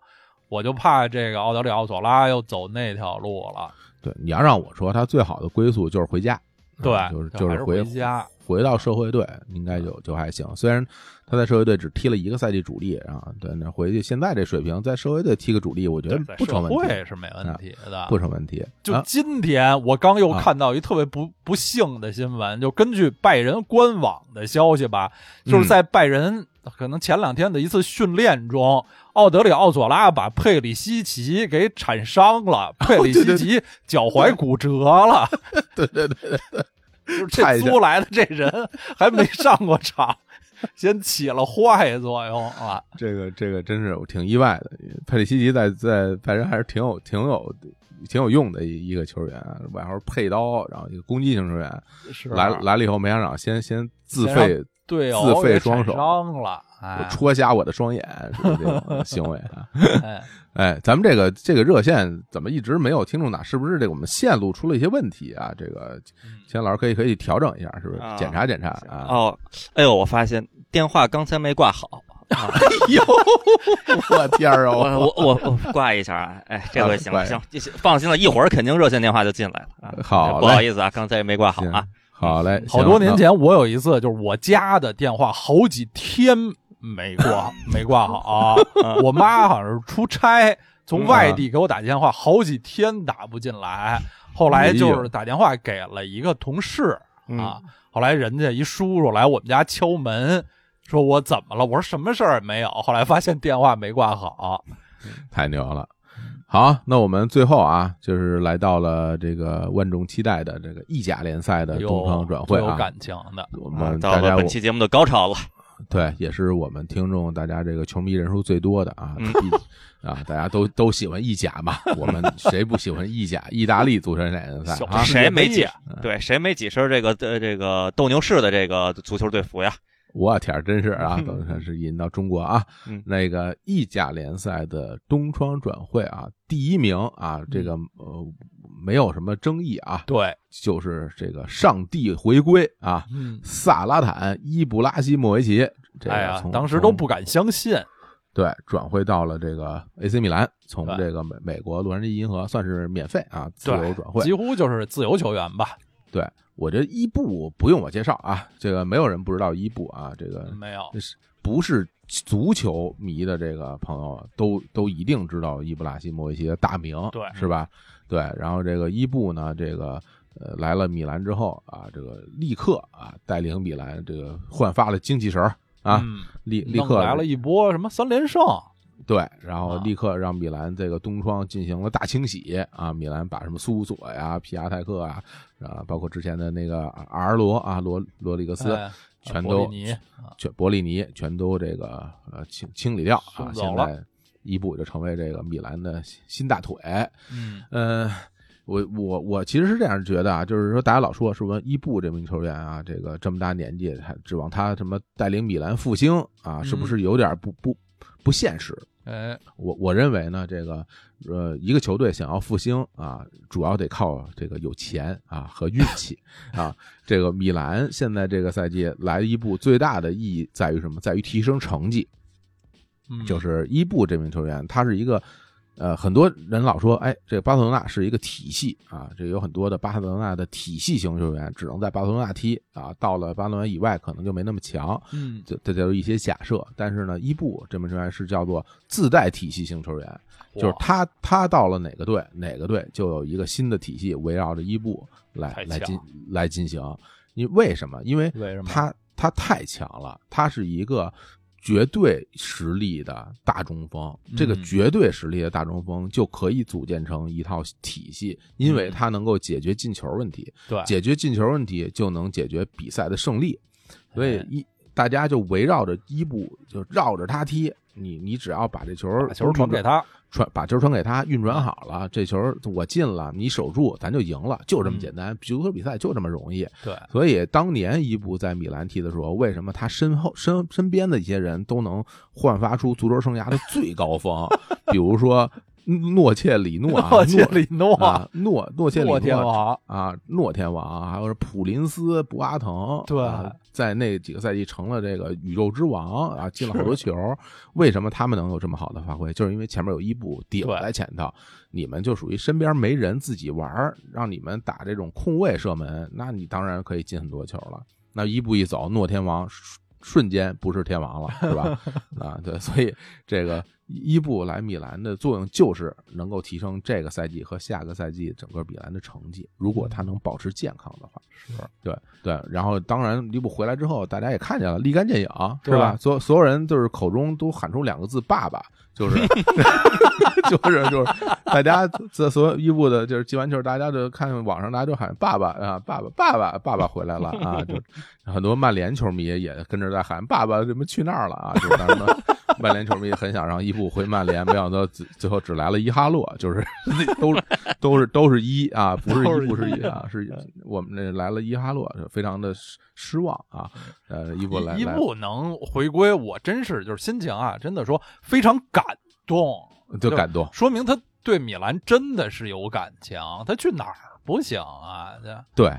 我就怕这个奥德里奥索拉又走那条路了，对，你要让我说，他最好的归宿就是回家，对，啊就是就是回回家，回到社会队，应该就就还行。虽然他在社会队只踢了一个赛季主力啊，对，那回去现在这水平，在社会队踢个主力，我觉得不成问题，会是没问题的，不成问题。就啊今天，我刚又啊看到一特别不不幸的新闻，就根据拜仁官网的消息吧，嗯就是在拜仁可能前两天的一次训练中，奥德里奥佐拉把佩里西奇给铲伤了，佩里西奇脚踝骨折了。对对对对，就是太这租来的这人还没上过场，先起了坏作用啊。这个这个真是我挺意外的。佩里西奇在在拜仁还是挺有挺有挺有用的一一个球员，外号配刀，然后一个攻击型球员，是来来了以后没想到先先自先费队友自费双手伤了，哎戳瞎我的双眼，是不这种 行为啊？哎，哎，咱们这个这个热线怎么一直没有听众打？是不是这个我们线路出了一些问题啊？这个钱老师可以可以调整一下，是不是啊检查检查啊？哦，哎呦，我发现电话刚才没挂好，哎呦，我天儿我啊！我我我挂一下啊！哎，这回行了行，这放心了，一会儿肯定热线电话就进来了啊。好不好意思啊，刚才没挂好啊。好嘞，好多年前，我有一次就是我家的电话好几天没挂没挂好，我妈好像是出差，从外地给我打电话，好几天打不进来。后来就是打电话给了一个同事嗯啊，后来人家一叔叔来我们家敲门，说我怎么了？我说什么事儿也没有。后来发现电话没挂好，太牛了。好，那我们最后啊，就是来到了这个万众期待的这个意甲联赛的有东窗转会啊，有感情的。我啊们大家到了本期节目的高潮了，对，也是我们听众大家这个球迷人数最多的啊，嗯 啊，大家都 都喜欢意甲嘛，我们谁不喜欢意甲？意大利足球联赛啊，谁没几对谁没几身这个呃这个斗牛士的这个足球队服呀？我天，真是啊，等于是引到中国啊，嗯。那个意甲联赛的东窗转会啊，第一名啊，这个呃没有什么争议啊，对，就是这个上帝回归啊，嗯，萨拉坦伊布拉希莫维奇，这哎呀个，当时都不敢相信，对，转会到了这个 AC 米兰，从这个美美国洛杉矶银河算是免费啊，自由转会。几乎就是自由球员吧？对我这伊布不用我介绍啊，这个没有人不知道伊布啊，这个没有，是不是足球迷的这个朋友都都一定知道伊布拉希莫维奇的大名，对是吧？对，然后这个伊布呢，这个呃来了米兰之后啊，这个立刻啊带领米兰这个焕发了精气神儿啊，嗯立立刻来了一波什么三连胜，对，然后啊立刻让米兰这个东窗进行了大清洗啊！米兰把什么苏索呀、皮亚泰克啊，啊，包括之前的那个阿尔罗啊、罗罗里格斯、哎全都全伯利尼全都这个呃清清理掉啊！现在伊布就成为这个米兰的新大腿。嗯，呃，我我我其实是这样觉得啊，就是说大家老说是不是伊布这名球员啊，这个这么大年纪，还指望他什么带领米兰复兴啊，是不是有点不不不现实？哎，我我认为呢，这个呃，一个球队想要复兴啊，主要得靠这个有钱啊和运气 啊。这个米兰现在这个赛季来伊布最大的意义在于什么？在于提升成绩。嗯就是伊布这名球员，他是一个呃，很多人老说，哎，这个巴塞罗那是一个体系啊，这有很多的巴塞罗那的体系型球员只能在巴塞罗那踢啊，到了巴塞罗那以外可能就没那么强。嗯，这这就是一些假设，但是呢，伊布这名球员是叫做自带体系型球员，就是他他到了哪个队，哪个队就有一个新的体系围绕着伊布来来进来进行。你为什么？因为为什么他他太强了，他是一个绝对实力的大中锋。这个嗯绝对实力的大中锋就可以组建成一套体系，因为嗯他能够解决进球问题，对，解决进球问题就能解决比赛的胜利。所以哎一大家就围绕着伊布，就绕着他踢。你你只要把这球把球传给他，传把球传给他，运转好了，这球我进了，你守住，咱就赢了，就这么简单。足球比赛就这么容易。对，所以当年伊布在米兰踢的时候，为什么他身后身身边的一些人都能焕发出足球生涯的最高峰？比如说诺切里诺啊，诺切里诺啊，诺诺切里诺天诺王，啊，诺天王，还有是普林斯、博阿滕，对啊在那几个赛季成了这个宇宙之王啊，进了好多球。为什么他们能有这么好的发挥？就是因为前面有伊布顶对在前头，你们就属于身边没人自己玩，让你们打这种空位射门，那你当然可以进很多球了。那伊布一走，诺天王瞬瞬间不是天王了，是吧？啊，对，所以这个伊布来米兰的作用就是能够提升这个赛季和下个赛季整个米兰的成绩。如果他能保持健康的话，是对对。然后当然伊布回来之后，大家也看见了，立竿见影，是对吧？所所有人就是口中都喊出两个字“爸爸”，就是 就是就是大家这所有伊布的，就是击完球，大家就看网上大家就喊“爸爸啊，爸爸，爸爸，爸爸回来了啊！”就 很多曼联球迷也跟着在喊“爸爸怎么去那儿了啊？”就是当时，曼联球迷很想让伊布回曼联，没想到最最后只来了伊哈洛，就是 都是都是都是一啊，不是伊布是一一啊，是我们那来了伊哈洛，就非常的失失望啊。呃，伊布来伊布能回归，我真是就是心情啊，真的说非常感动，就感动，说明他对米兰真的是有感情，他去哪儿不行啊？对。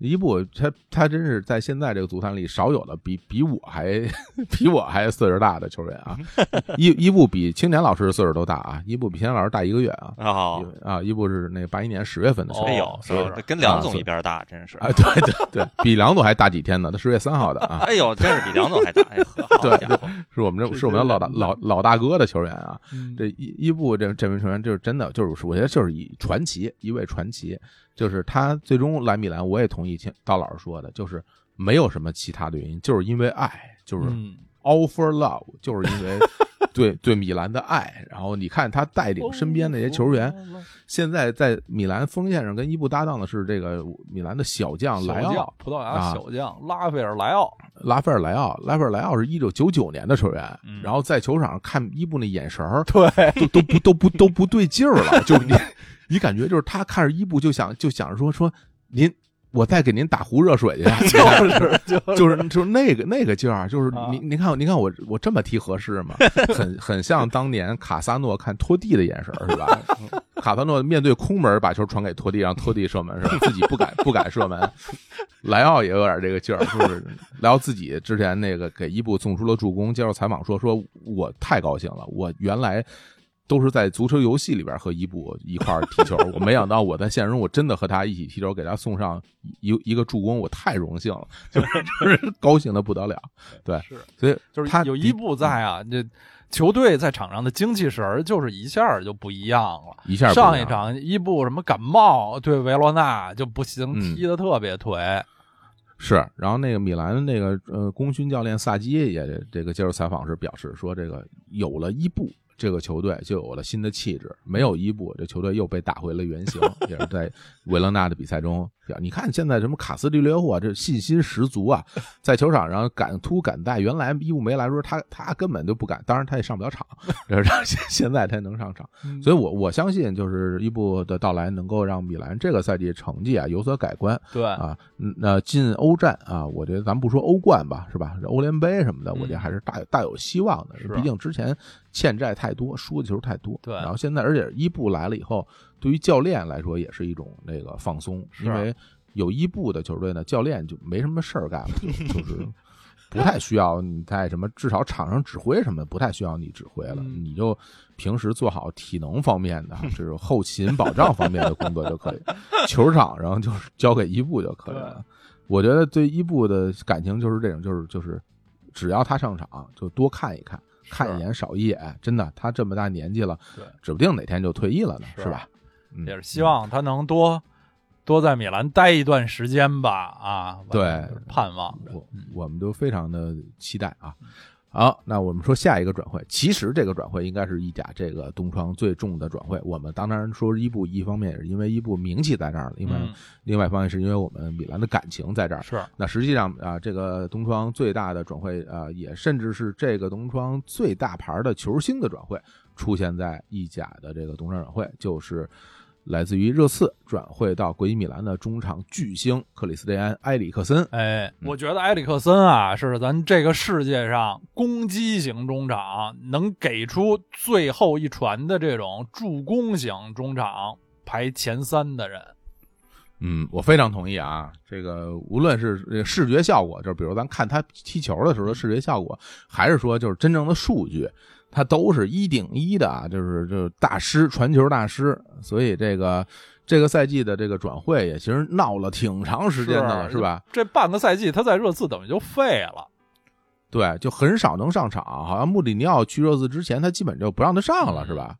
伊布他他真是在现在这个足坛里少有的比比我还 比我还岁数大的球员啊！伊伊布比青年老师岁数都大啊！伊布比青年老师大一个月啊！哦，啊，伊布是那八一年十月份的球员哎呦哦，是是跟梁总一边大，真是。啊，对对对，比梁总还大几天呢，他十月三号的啊，哎呦，真是比梁总还大！哎呵，好对，是我们这是是我们的老大老老大哥的球员啊。嗯这伊伊布这这名球员就是真的就是我觉得就是一传奇，一位传奇。就是他最终来米兰，我也同意听刀老师说的，就是没有什么其他的原因，就是因为爱，就是嗯 all for love，就是因为 对对米兰的爱。然后你看他带领身边那些球员，现在在米兰锋线上跟伊布搭档的是这个米兰的小将莱奥，葡萄牙啊小将拉斐尔莱奥，拉斐尔莱奥。拉斐尔莱奥是一九九九年的球员，嗯然后在球场上看伊布那眼神儿对，都都不都不都不对劲儿了，就是你你感觉就是他看着伊布就想就想着说说您。我再给您打壶热水去，就是就就是就是那个那个劲儿，就是啊您您看您看我我这么踢合适吗？很很像当年卡萨诺看托蒂的眼神儿是吧？卡萨诺面对空门把球传给托蒂，让托蒂射门是吧？自己不敢不敢射门。莱奥也有点这个劲儿，就是莱奥自己之前那个给伊布送出了助攻，接受采访说说我太高兴了，我原来。都是在足球游戏里边和伊布一块儿踢球，我没想到我在现实中我真的和他一起踢球，给他送上一一个助攻，我太荣幸了，就 是就是高兴的不得了。对，是所以就是他有伊布在啊，这球队在场上的精气神儿就是一下就不一样了。一下上一场伊布什么感冒对维罗纳就不行，嗯踢的特别颓。是，然后那个米兰的那个呃功勋教练萨基也这个接受采访时表示说，这个有了伊布。这个球队就有了新的气质，没有伊布，这球队又被打回了原形。也是在维勒纳的比赛中，你看现在什么卡斯蒂略霍啊，这信心十足啊，在球场上敢突敢带。原来伊布没来的时候，他他根本就不敢，当然他也上不了场，这是现现在他能上场。所以我我相信，就是伊布的到来能够让米兰这个赛季成绩啊有所改观。对啊，嗯那进欧战啊，我觉得咱不说欧冠吧，是吧？欧联杯什么的，我觉得还是大大有希望的。毕竟之前欠债太多，输的球太多。对然后现在，而且伊布来了以后，对于教练来说也是一种那个放松，是因为有伊布的球队呢，教练就没什么事儿干了，就 就是。不太需要你在什么，至少场上指挥什么，不太需要你指挥了，嗯你就平时做好体能方面的，就是后勤保障方面的工作就可以，球场上就是交给伊布就可以了。我觉得对伊布的感情就是这种，就是就是，只要他上场就多看一看，看一眼少一眼，真的，他这么大年纪了对，指不定哪天就退役了呢，是是吧？嗯也是希望他能多多在米兰待一段时间吧。啊，对盼望着。我我们都非常的期待啊。好，那我们说下一个转会，其实这个转会应该是意甲这个东窗最重的转会。我们当然说伊布，一方面也是因为伊布名气在这儿了，另外、嗯另外一方面是因为我们米兰的感情在这儿。是那实际上啊，这个东窗最大的转会啊，也甚至是这个东窗最大牌的球星的转会，出现在意甲的这个东窗转会，就是来自于热刺转会到国际米兰的中场巨星克里斯蒂安·埃里克森。哎，嗯我觉得埃里克森啊，是咱这个世界上攻击型中场能给出最后一传的这种助攻型中场排前三的人。嗯，我非常同意啊。这个无论是视觉效果，就是比如咱看他踢球的时候的视觉效果，还是说就是真正的数据，他都是一顶一的啊，就是就是大师传球大师。所以这个这个赛季的这个转会也其实闹了挺长时间的了，是是吧？？这半个赛季他在热刺等于就废了。对，就很少能上场，好像穆里尼奥去热刺之前，他基本就不让他上了，是吧？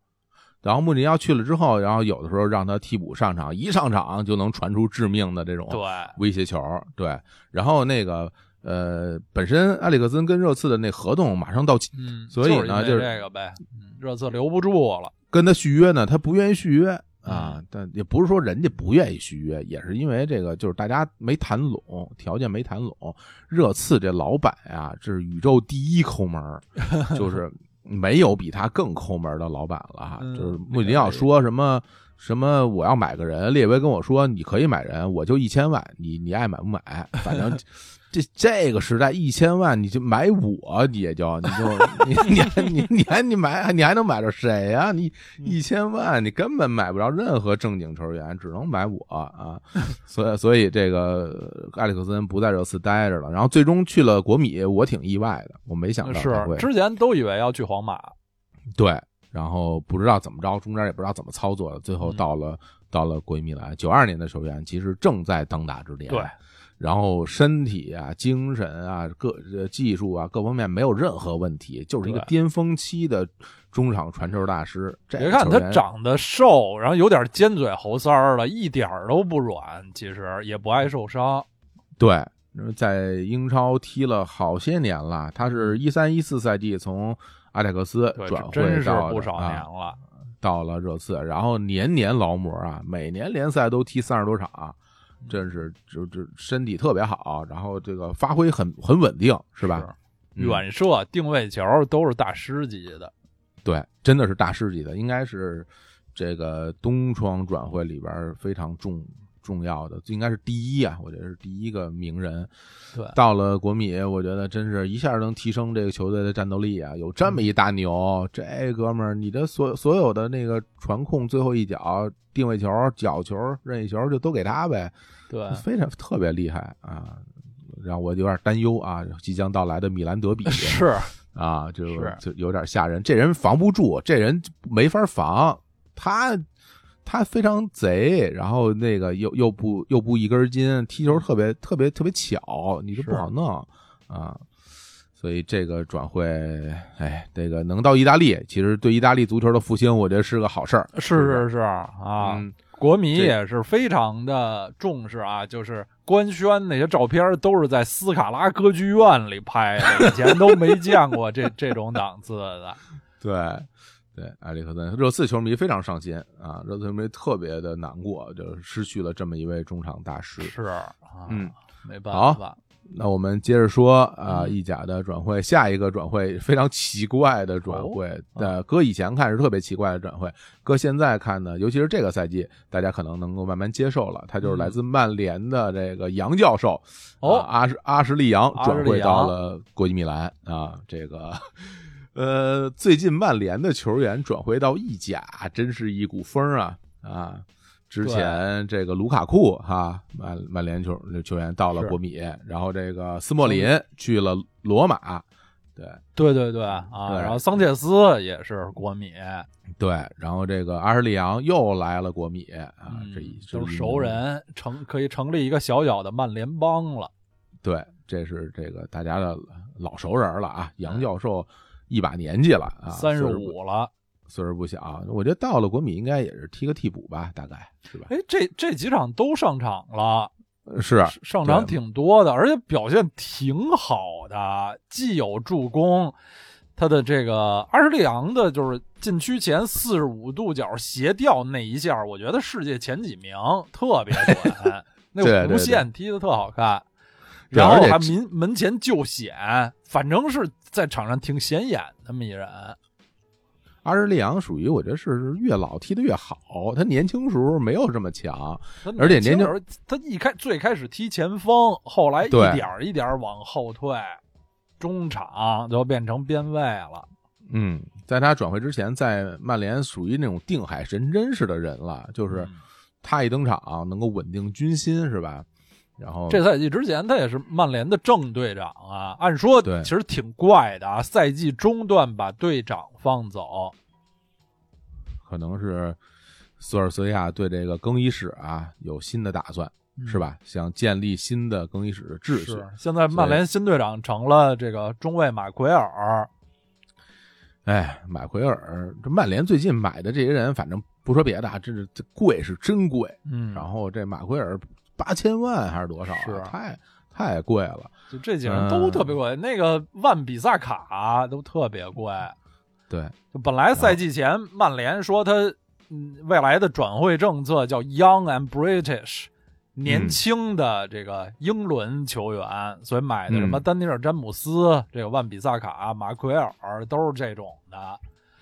然后穆里尼奥去了之后，然后有的时候让他替补上场，一上场就能传出致命的这种对，威胁球，对。然后那个呃，本身埃里克森跟热刺的那合同马上到期，嗯，所以呢就就是这个呗，嗯热刺留不住了。跟他续约呢，他不愿意续约嗯啊。但也不是说人家不愿意续约，也是因为这个就是大家没谈拢，条件没谈拢。热刺这老板呀，这是宇宙第一抠门，就是没有比他更抠门的老板了哈。嗯就是穆里尼奥说什么。什么？我要买个人，列维跟我说你可以买人，我就一千万，你你爱买不买？反正这这个时代一千万你就买我，你也就你就你 你还你你还你买你还能买着谁呀、你一千万你根本买不着任何正经球员，只能买我啊！所以所以这个埃里克森不在热刺待着了，然后最终去了国米，我挺意外的，我没想到是之前都以为要去皇马，对，然后不知道怎么着，中间也不知道怎么操作的，最后嗯到了、到了国际米来。九二年的球员其实正在当打之年，对，然后身体啊、精神啊、各呃技术啊各方面没有任何问题，就是一个巅峰期的中场传球大师。这别看他长得瘦，然后有点尖嘴猴腮儿了，一点儿都不软，其实也不爱受伤。对，在英超踢了好些年了，他是一三一四赛季从阿贾克斯，转会真是不少年啊了。到了热刺，然后年年劳模啊，每年联赛都踢三十多场，真是就就身体特别好，然后这个发挥很很稳定，是吧？嗯远射、定位球都是大师级的。对，真的是大师级的，应该是这个东窗转会里边非常重重要的，应该是第一啊，我觉得是第一个名人。对到了国米，我觉得真是一下能提升这个球队的战斗力啊！有这么一大牛，这哥们儿，你的所所有的那个传控最后一脚、定位球、角球、任意球就都给他呗，对，非常特别厉害啊！让我有点担忧啊，即将到来的米兰德比 是啊，就是就有点吓人。这人防不住，这人没法防，他他非常贼，然后那个又又不又不一根筋，踢球特别特别特别巧，你就是不好弄啊。所以这个转会，哎，这个能到意大利，其实对意大利足球的复兴，我觉得是个好事儿。是是是啊，嗯，国米也是非常的重视啊，就是官宣那些照片都是在斯卡拉歌剧院里拍的，以前都没见过这 这种档次的。对对，埃里克森，热刺球迷非常伤心啊，热刺球迷特别的难过，就失去了这么一位中场大师。是啊，嗯，没办法，那我们接着说啊，嗯意甲的转会，下一个转会非常奇怪的转会，哦呃，搁以前看是特别奇怪的转会，搁现在看呢，尤其是这个赛季，大家可能能够慢慢接受了。他就是来自曼联的这个杨教授，哦啊阿什阿什利杨阿什利杨转会到了国际米兰啊，这个。呃，最近曼联的球员转回到意甲，真是一股风啊啊！之前这个卢卡库哈，曼曼联球球员到了国米，然后这个斯莫林去了罗马，对对对对啊，对然后桑切斯也是国米，对，然后这个阿什利杨又来了国米啊，嗯这一都是熟。人，成可以成立一个小小的曼联帮了。对，这是这个大家的老熟人了啊，杨教授一把年纪了啊，嗯三十五了，岁数不小，我觉得到了国米应该也是踢个替补吧，大概是吧？哎，这这几场都上场了，是啊上场挺多的，而且表现挺好的，既有助攻，他的这个阿什利昂的就是禁区前四十五度角斜吊那一下，我觉得世界前几名，特别准，那弧线踢的特好看，然后还门门前救险，反正是在场上挺显眼那么一人。阿什利杨属于我觉得是越老踢得越好，他年轻时候没有这么强，而且年轻时候，他一开最开始踢前锋，后来一点一点往后退，中场就变成边卫了。嗯，在他转会之前，在曼联属于那种定海神针式的人了，就是嗯他一登场能够稳定军心，是吧？然后这赛季之前，他也是曼联的正队长啊。按说对其实挺怪的啊，赛季中段把队长放走，可能是索尔斯克亚对这个更衣室啊有新的打算，是吧？想建立新的更衣室的秩序。现在曼联新队长成了这个中卫马奎尔，哎，马奎尔，这曼联最近买的这些人，反正不说别的啊，这是这贵是真贵。嗯，然后这马奎尔八千万还是多少、啊？是太太贵了。就这几个人都特别贵，那个万比萨卡都特别贵。对，就本来赛季前曼联说他嗯未来的转会政策叫 Young and British，年轻的这个英伦球员，所以买的什么嗯丹尼尔詹姆斯、这个万比萨卡、马奎尔都是这种的，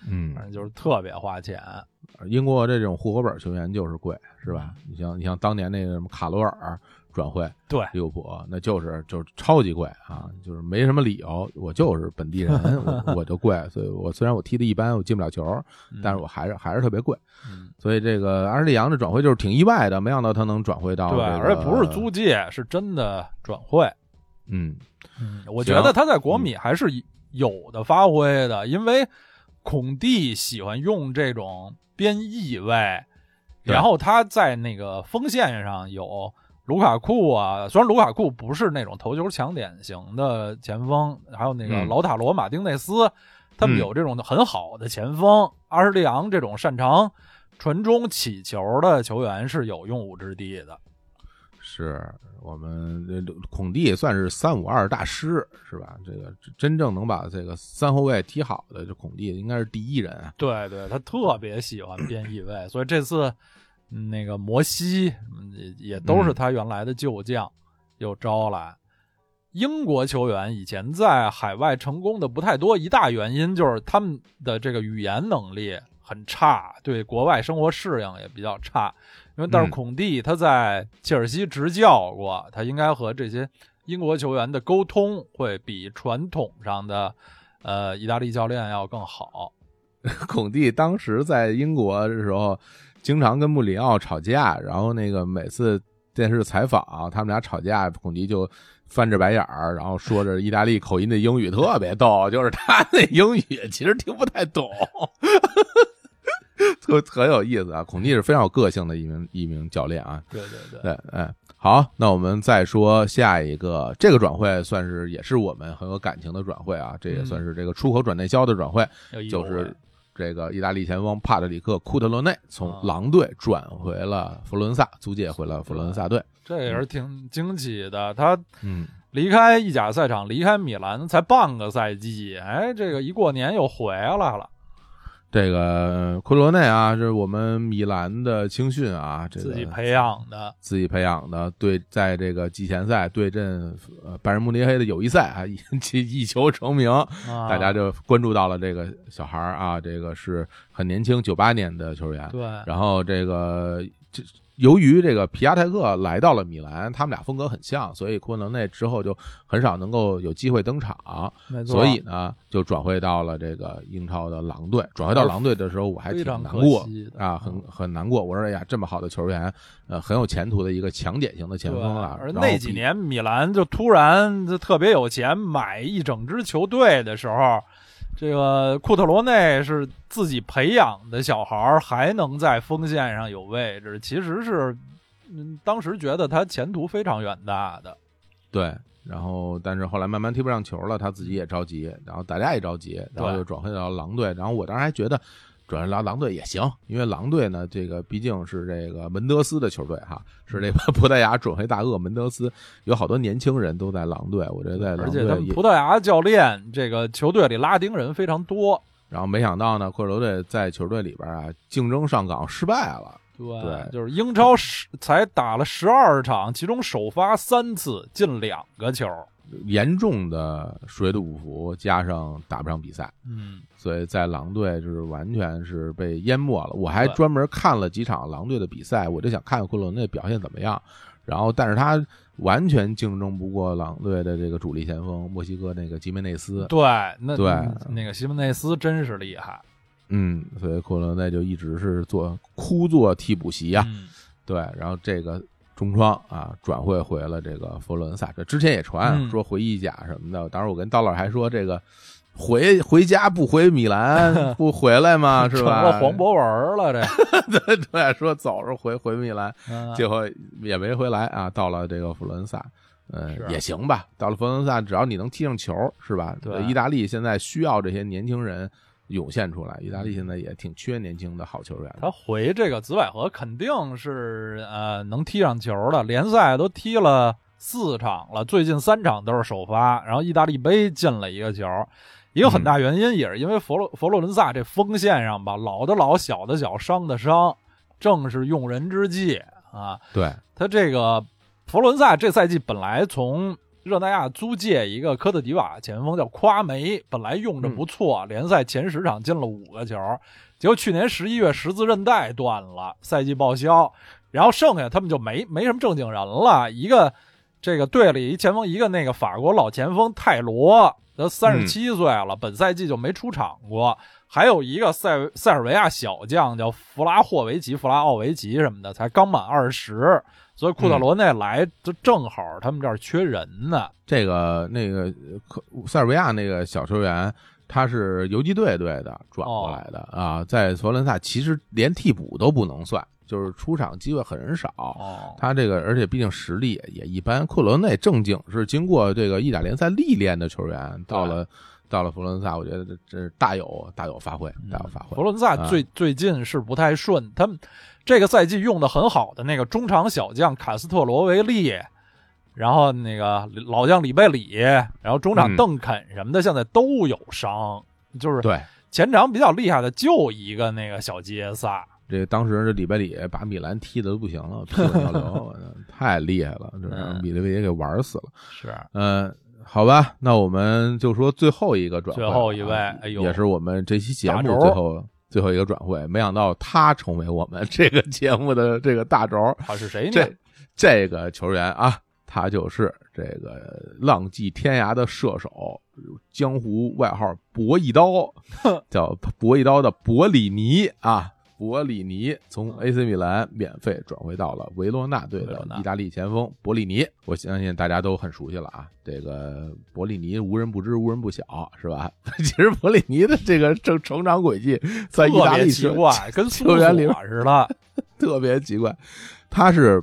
嗯反，正就是特别花钱。英国这种户口本球员就是贵，是吧？你像你像当年那个什么卡罗尔转会对，利物浦，那就是就是超级贵啊，就是没什么理由，我就是本地人，我我就贵，所以我虽然我踢的一般，我进不了球，但是我还是还是特别贵。嗯所以这个阿什利杨的转会就是挺意外的，没想到他能转会到、这对，而且不是租借，是真的转会。嗯，嗯，我觉得他在国米还是有的发挥的，因为孔蒂喜欢用这种边翼位，然后他在那个锋线上有卢卡库啊，虽然卢卡库不是那种头球抢点型的前锋，还有那个嗯。劳塔罗、马丁内斯，他们嗯。有这种很好的前锋，阿什利昂这种擅长传中起球的球员是有用武之地的。是我们这孔蒂算是三五二大师是吧？这个真正能把这个三后卫踢好的，这孔蒂应该是第一人啊。对对，他特别喜欢边翼位，所以这次嗯那个摩西也都是他原来的旧将，又招来。英国球员以前在海外成功的不太多，一大原因就是他们的这个语言能力很差，对国外生活适应也比较差。因为但是孔蒂他在切尔西执教过，他应该和这些英国球员的沟通会比传统上的呃意大利教练要更好。孔蒂当时在英国的时候，经常跟穆里奥吵架，然后那个每次电视采访他们俩吵架，孔蒂就翻着白眼儿，然后说着意大利口音的英语，特别逗，就是他那英语其实听不太懂。特很有意思啊！孔蒂是非常有个性的一名一名教练啊。对对对，对，哎，好，那我们再说下一个，这个转会算是也是我们很有感情的转会啊，这也算是这个出口转内销的转会，就是这个意大利前锋帕特里克库特罗内从狼队转回了佛罗伦萨，租借回了佛罗伦萨队，这也是挺惊奇的。他嗯，离开意甲赛场，离开米兰才半个赛季，哎，这个一过年又回来了。这个昆罗内啊，这是我们米兰的青训啊，这自己培养的，自己培养的。对，在这个季前赛对阵呃拜仁慕尼黑的友谊赛啊，一 一球成名，大家就关注到了这个小孩啊，这个是很年轻，九八年的球员。对，然后这个这。由于这个皮亚泰克来到了米兰，他们俩风格很像，所以库伦内之后就很少能够有机会登场，所以呢就转会到了这个英超的狼队。转会到狼队的时候，我还挺难过啊，很很难过。我说哎呀，这么好的球员，呃，很有前途的一个强点型的前锋啊。而那几年米兰就突然就特别有钱，买一整支球队的时候。这个库特罗内是自己培养的小孩儿还能在锋线上有位置，其实是，嗯，当时觉得他前途非常远大的。对，然后但是后来慢慢踢不上球了，他自己也着急，然后大家也着急，然后又转会到狼队。然后我当时还觉得。转来狼队也行，因为狼队呢，这个毕竟是这个门德斯的球队哈，是这个葡萄牙准黑大鳄门德斯，有好多年轻人都在狼队，我觉得在狼队。而且葡萄牙教练这个球队里拉丁人非常多。然后没想到呢，克罗队在球队里边啊，竞争上岗失败了。对，就是英超十才打了十二场，其中首发三次进两个球。严重的水土不服，加上打不上比赛，嗯，所以在狼队就是完全是被淹没了。我还专门看了几场狼队的比赛，我就想看看库伦内表现怎么样。然后，但是他完全竞争不过狼队的这个主力前锋墨西哥那个吉梅内斯。对，那对那个吉梅内斯真是厉害。嗯，所以库伦内就一直是做枯坐替补席呀。对，然后这个。中创啊，转会回了这个佛罗伦萨。这之前也传说回意甲什么的。当时我跟刀老还说，这个回回家不回米兰 不回来吗？是吧？成了黄博文了，这 对对，说走着回回米兰，结果也没回来啊。到了这个佛罗伦萨，嗯，也行吧。到了佛罗伦萨，只要你能踢上球，是吧？对，意大利现在需要这些年轻人。涌现出来，意大利现在也挺缺年轻的好球员。他回这个紫百合肯定是呃能踢上球的，联赛都踢了四场了，最近三场都是首发，然后意大利杯进了一个球。一个很大原因也是因为佛罗佛罗伦萨这锋线上吧，老的老，小的小，伤的伤，正是用人之际啊。对他这个佛罗伦萨这赛季本来从。热那亚租借一个科特迪瓦前锋叫夸梅，本来用着不错，联赛前十场进了五个球，结果去年十一月十字韧带断了，赛季报销，然后剩下他们就没没什么正经人了。一个这个队里一前锋，一个那个法国老前锋泰罗，都三十七岁了，本赛季就没出场过。还有一个塞塞尔维亚小将叫弗拉霍维奇、弗拉奥维奇什么的，才刚满二十。所以库特罗内来就正好，他们这儿缺人呢。这个那个克塞尔维亚那个小球员，他是游击队队的转过来的啊，在佛罗伦萨其实连替补都不能算，就是出场机会很少。他这个而且毕竟实力也一般。库罗内正经是经过这个意甲联赛历练的球员，到了到了佛罗伦萨，我觉得这这大有大有发挥，大有发挥。佛罗伦萨啊最、最近是不太顺，他们这个赛季用的很好的那个中场小将卡斯特罗维利，然后那个老将里贝里，然后中场嗯。邓肯什么的，现在都有伤，就是对，前场比较厉害的就一个那个小杰萨，这当时这里贝里把米兰踢的都不行了，屁滚尿流，太厉害了，这让嗯。米利维也给玩死了。是。嗯，好吧，那我们就说最后一个转最后一位哎呦也是我们这期节目最后最后一个转会，没想到他成为我们这个节目的这个大轴。他是谁呢？这这个球员啊，他就是这个浪迹天涯的射手，江湖外号“博一刀”，叫博一刀的博里尼啊。博里尼从 AC 米兰免费转回到了维罗纳队的意大利前锋博里尼，我相信大家都很熟悉了啊。这个博里尼无人不知，无人不晓，是吧？其实博里尼的这个成成长轨迹在意大利奇怪，跟球员里索似的。特别奇怪。他是，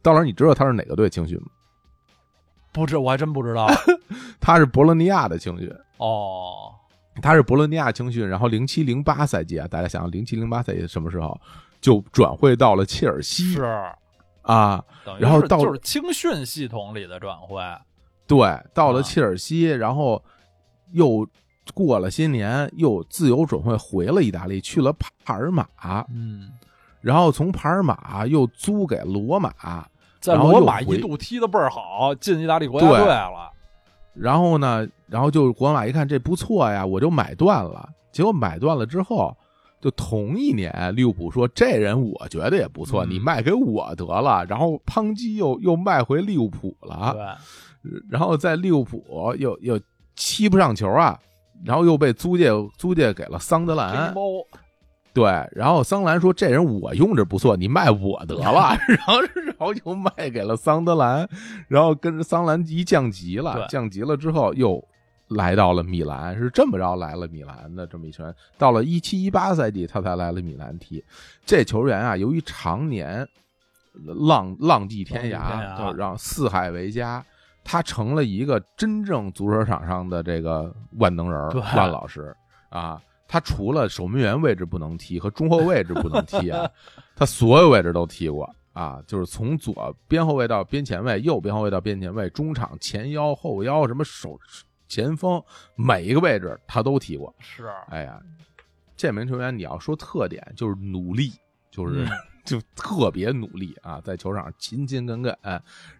到时你知道他是哪个队青训吗？不知我还真不知道 他是博洛尼亚的青训，哦。他是博洛尼亚青训，然后零七零八赛季啊，大家想想零七零八赛季什么时候？就转会到了切尔西。是，啊？然后到是就是青训系统里的转会，对，到了啊切尔西，然后又过了些年，又自由转会回了意大利，去了帕尔马，嗯，然后从帕尔马又租给罗马，在罗马一度踢的倍儿好，进意大利国家队了。然后呢，然后就国马一看这不错呀，我就买断了。结果买断了之后，就同一年，利物浦说这人我觉得也不错，嗯你卖给我得了。然后邦基又又卖回利物浦了，对，然后在利物浦又又踢不上球啊，然后又被租借租借给了桑德兰对，然后桑兰说这人我用着不错，你卖我得了。然后 然后又卖给了桑德兰，然后跟着桑兰一降级了，降级了之后又来到了米兰，是这么着来了米兰的这么一圈。到了一七一八赛季，他才来了米兰踢。这球员啊，由于常年浪浪迹天涯涯，就让四海为家。他成了一个真正足球场上的这个万能人万老师啊，他除了守门员位置不能踢和中后位置不能踢啊，他所有位置都踢过啊，就是从左边后卫到边前卫，右边后卫到边前卫，中场前腰、后腰，什么手前锋，每一个位置他都踢过。是，哎呀，这名球员你要说特点就是努力，就是、嗯就特别努力啊，在球场上勤勤恳恳，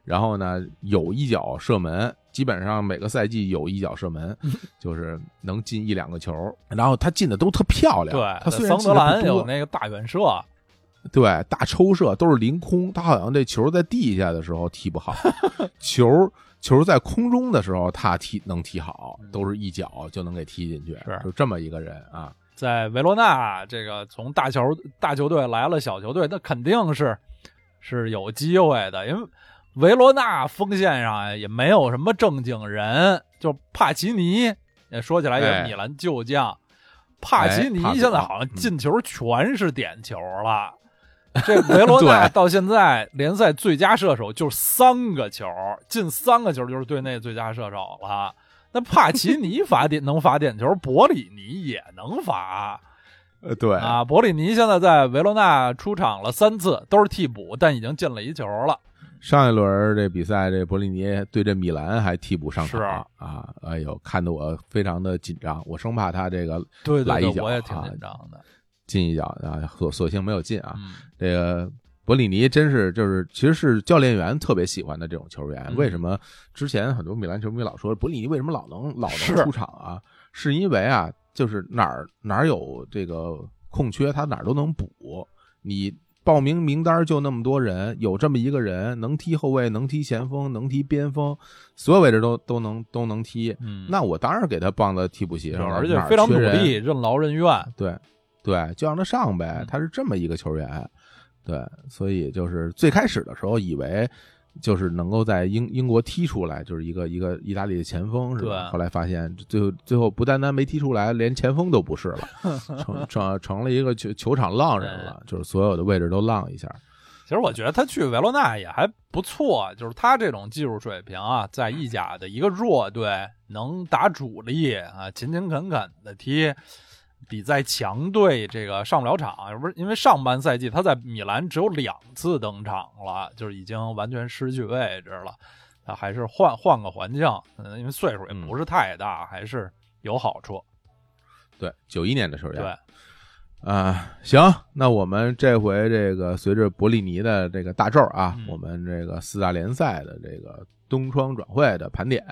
然后呢有一脚射门，基本上每个赛季有一脚射门，就是能进一两个球，然后他进的都特漂亮。对，他虽然桑德兰有那个大远射，对，大抽射都是凌空，他好像这球在地下的时候踢不好，球球在空中的时候他踢能踢好，都是一脚就能给踢进去，是就这么一个人啊。在维罗纳这个从大球大球队来了小球队，那肯定是是有机会的，因为维罗纳锋线上也没有什么正经人，就帕奇尼，也说起来也哎是米兰旧将，帕奇尼现在好像进球全是点球了。这维罗纳 到现在联赛最佳射手就三个球，进三个球就是队内最佳射手了。那帕奇尼罚点 能罚点球，博里尼也能罚呃，对，啊！博里尼现在在维罗纳出场了三次，都是替补，但已经进了一球了。上一轮这比赛，这博利尼对这米兰还替补上场是啊，哎呦，看得我非常的紧张，我生怕他这个对对对，来一脚我也挺啊紧张的。进一脚啊，所所幸没有进啊。嗯，这个博里尼真是就是其实是教练员特别喜欢的这种球员。嗯为什么之前很多米兰球迷老说博里尼为什么老能老能 出场啊？是因为啊，就是哪儿哪儿有这个空缺，他哪儿都能补。你报名名单就那么多人，有这么一个人能踢后卫，能踢前锋，能踢边锋，所有位置都都能都能踢。嗯，那我当然给他放到替补席上了，而且非常努力，任劳任怨。对，对，就让他上呗嗯。他是这么一个球员，对，所以就是最开始的时候以为就是能够在英英国踢出来，就是一个一个意大利的前锋是吧？后来发现最后最后不单单没踢出来，连前锋都不是了，成成成了一个球球场浪人了，就是所有的位置都浪一下。其实我觉得他去维罗纳也还不错，就是他这种技术水平啊，在意甲的一个弱队能打主力啊，勤勤恳恳的踢，比在强队这个上不了场，不是因为上半赛季他在米兰只有两次登场了，就是已经完全失去位置了。他还是换换个环境，嗯，因为岁数也不是太大，还是有好处。对，九一年的时候，对，啊，行，那我们这回这个随着伯利尼的这个大咒啊，嗯我们这个四大联赛的这个冬窗转会的盘点，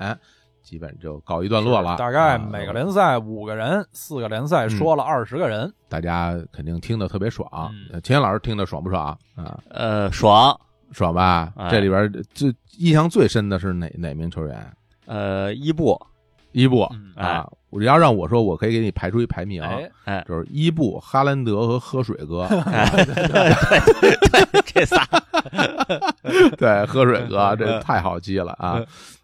基本就告一段落了。大概啊每个联赛五个人，四个联赛说了二十个人。大家肯定听得特别爽。嗯呃钱老师听得爽不爽啊？呃，爽。爽吧？哎这里边最印象最深的是哪哪名球员？呃，伊布，伊布嗯啊！我要让我说，我可以给你排出一排名，就是伊布、哈兰德和喝水哥。哎，对对对，这仨，对，喝水哥这太好记了啊！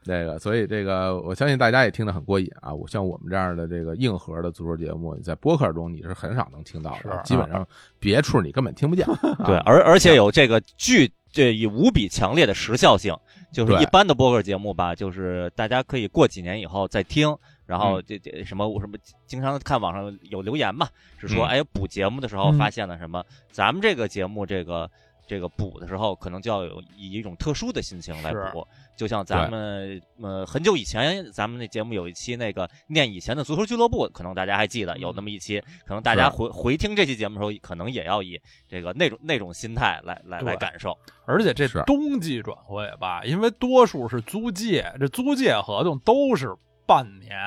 这个，所以这个我相信大家也听得很过瘾啊！我像我们这样的这个硬核的足球节目，在播客中你是很少能听到的，是基本上别处你根本听不见。啊对，而而且有这个巨这以无比强烈的时效性，就是一般的播客节目吧，就是大家可以过几年以后再听，然后这这什么我什么经常看网上有留言嘛，是说嗯哎补节目的时候嗯发现了什么，咱们这个节目这个。这个补的时候，可能就要有以一种特殊的心情来补，就像咱们呃很久以前，咱们那节目有一期那个念以前的足球俱乐部，可能大家还记得有那么一期，可能大家回回听这期节目的时候，可能也要以这个那种那种心态来来来感受。而且这冬季转会吧，因为多数是租借，这租借合同都是半年、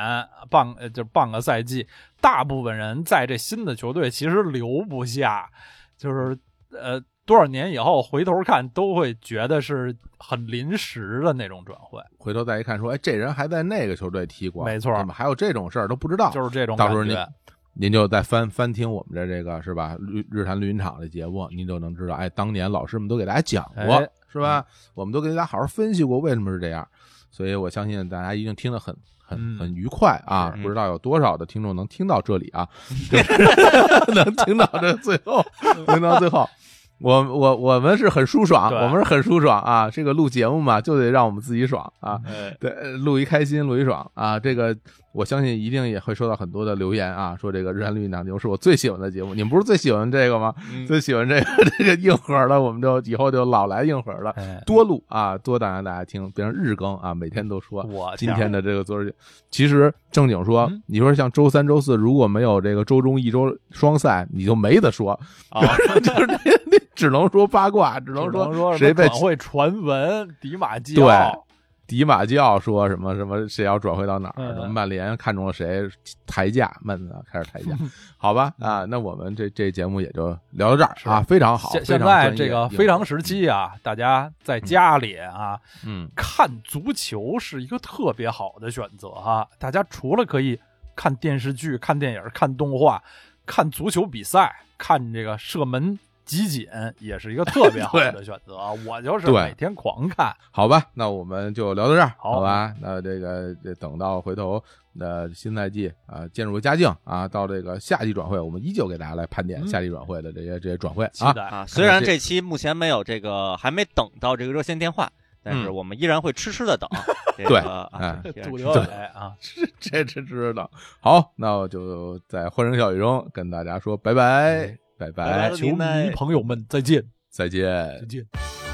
半呃就半个赛季，大部分人在这新的球队其实留不下，就是呃多少年以后回头看都会觉得是很临时的那种转会，回头再一看，说，哎，这人还在那个球队踢过，没错怎么还有这种事儿都不知道？就是这种到时候您。您就再翻翻听我们的这个是吧？日日坛绿茵场的节目，您就能知道，哎，当年老师们都给大家讲过，哎是吧？我们都给大家好好分析过为什么是这样，所以我相信大家一定听得很很嗯很愉快啊！是不知道有多少的听众能听到这里啊，就是 能听到这最后，听到最后。我我我们是很舒爽，我们是很舒爽啊！这个录节目嘛，就得让我们自己爽啊！哎，对，呃录一开心，录一爽啊！这个我相信一定也会收到很多的留言啊，说这个《日韩绿党牛》是我最喜欢的节目。你们不是最喜欢这个吗？嗯最喜欢这个 这个硬核的，我们就以后就老来硬核了，哎，多录啊，多让大家听，变成日更啊，每天都说。我今天的这个昨日，其实正经说嗯，你说像周三、周四，如果没有这个周中一周双赛，你就没得说，啊，就是你你只能说八卦，只能说谁被传闻、迪马基对奥，迪马基奥说什么什么谁要转会到哪儿，嗯。什么曼联看中了谁抬价，闷子开始抬价，好吧啊，那我们这这节目也就聊到这儿啊，非常好，现现在这个非常时期啊，大家在家里啊、嗯。看足球是一个特别好的选择哈、大家除了可以看电视剧、看电影、看动画、看足球比赛、看这个射门集锦，也是一个特别好的选择。我就是每天狂看。好吧，那我们就聊到这儿，好好吧？那这个这等到回头呃新赛季啊渐入佳境啊，到这个夏季转会，我们依旧给大家来盘点嗯夏季转会的这些这些转会啊。啊，虽然这这期目前没有这个，还没等到这个热线电话，但是嗯我们依然会痴痴的等。这对个啊哎，这个杜是德伟啊，这这知道。好，那我就在欢声笑语中跟大家说拜拜，拜拜拜拜，球迷朋友们再见，再见再。见。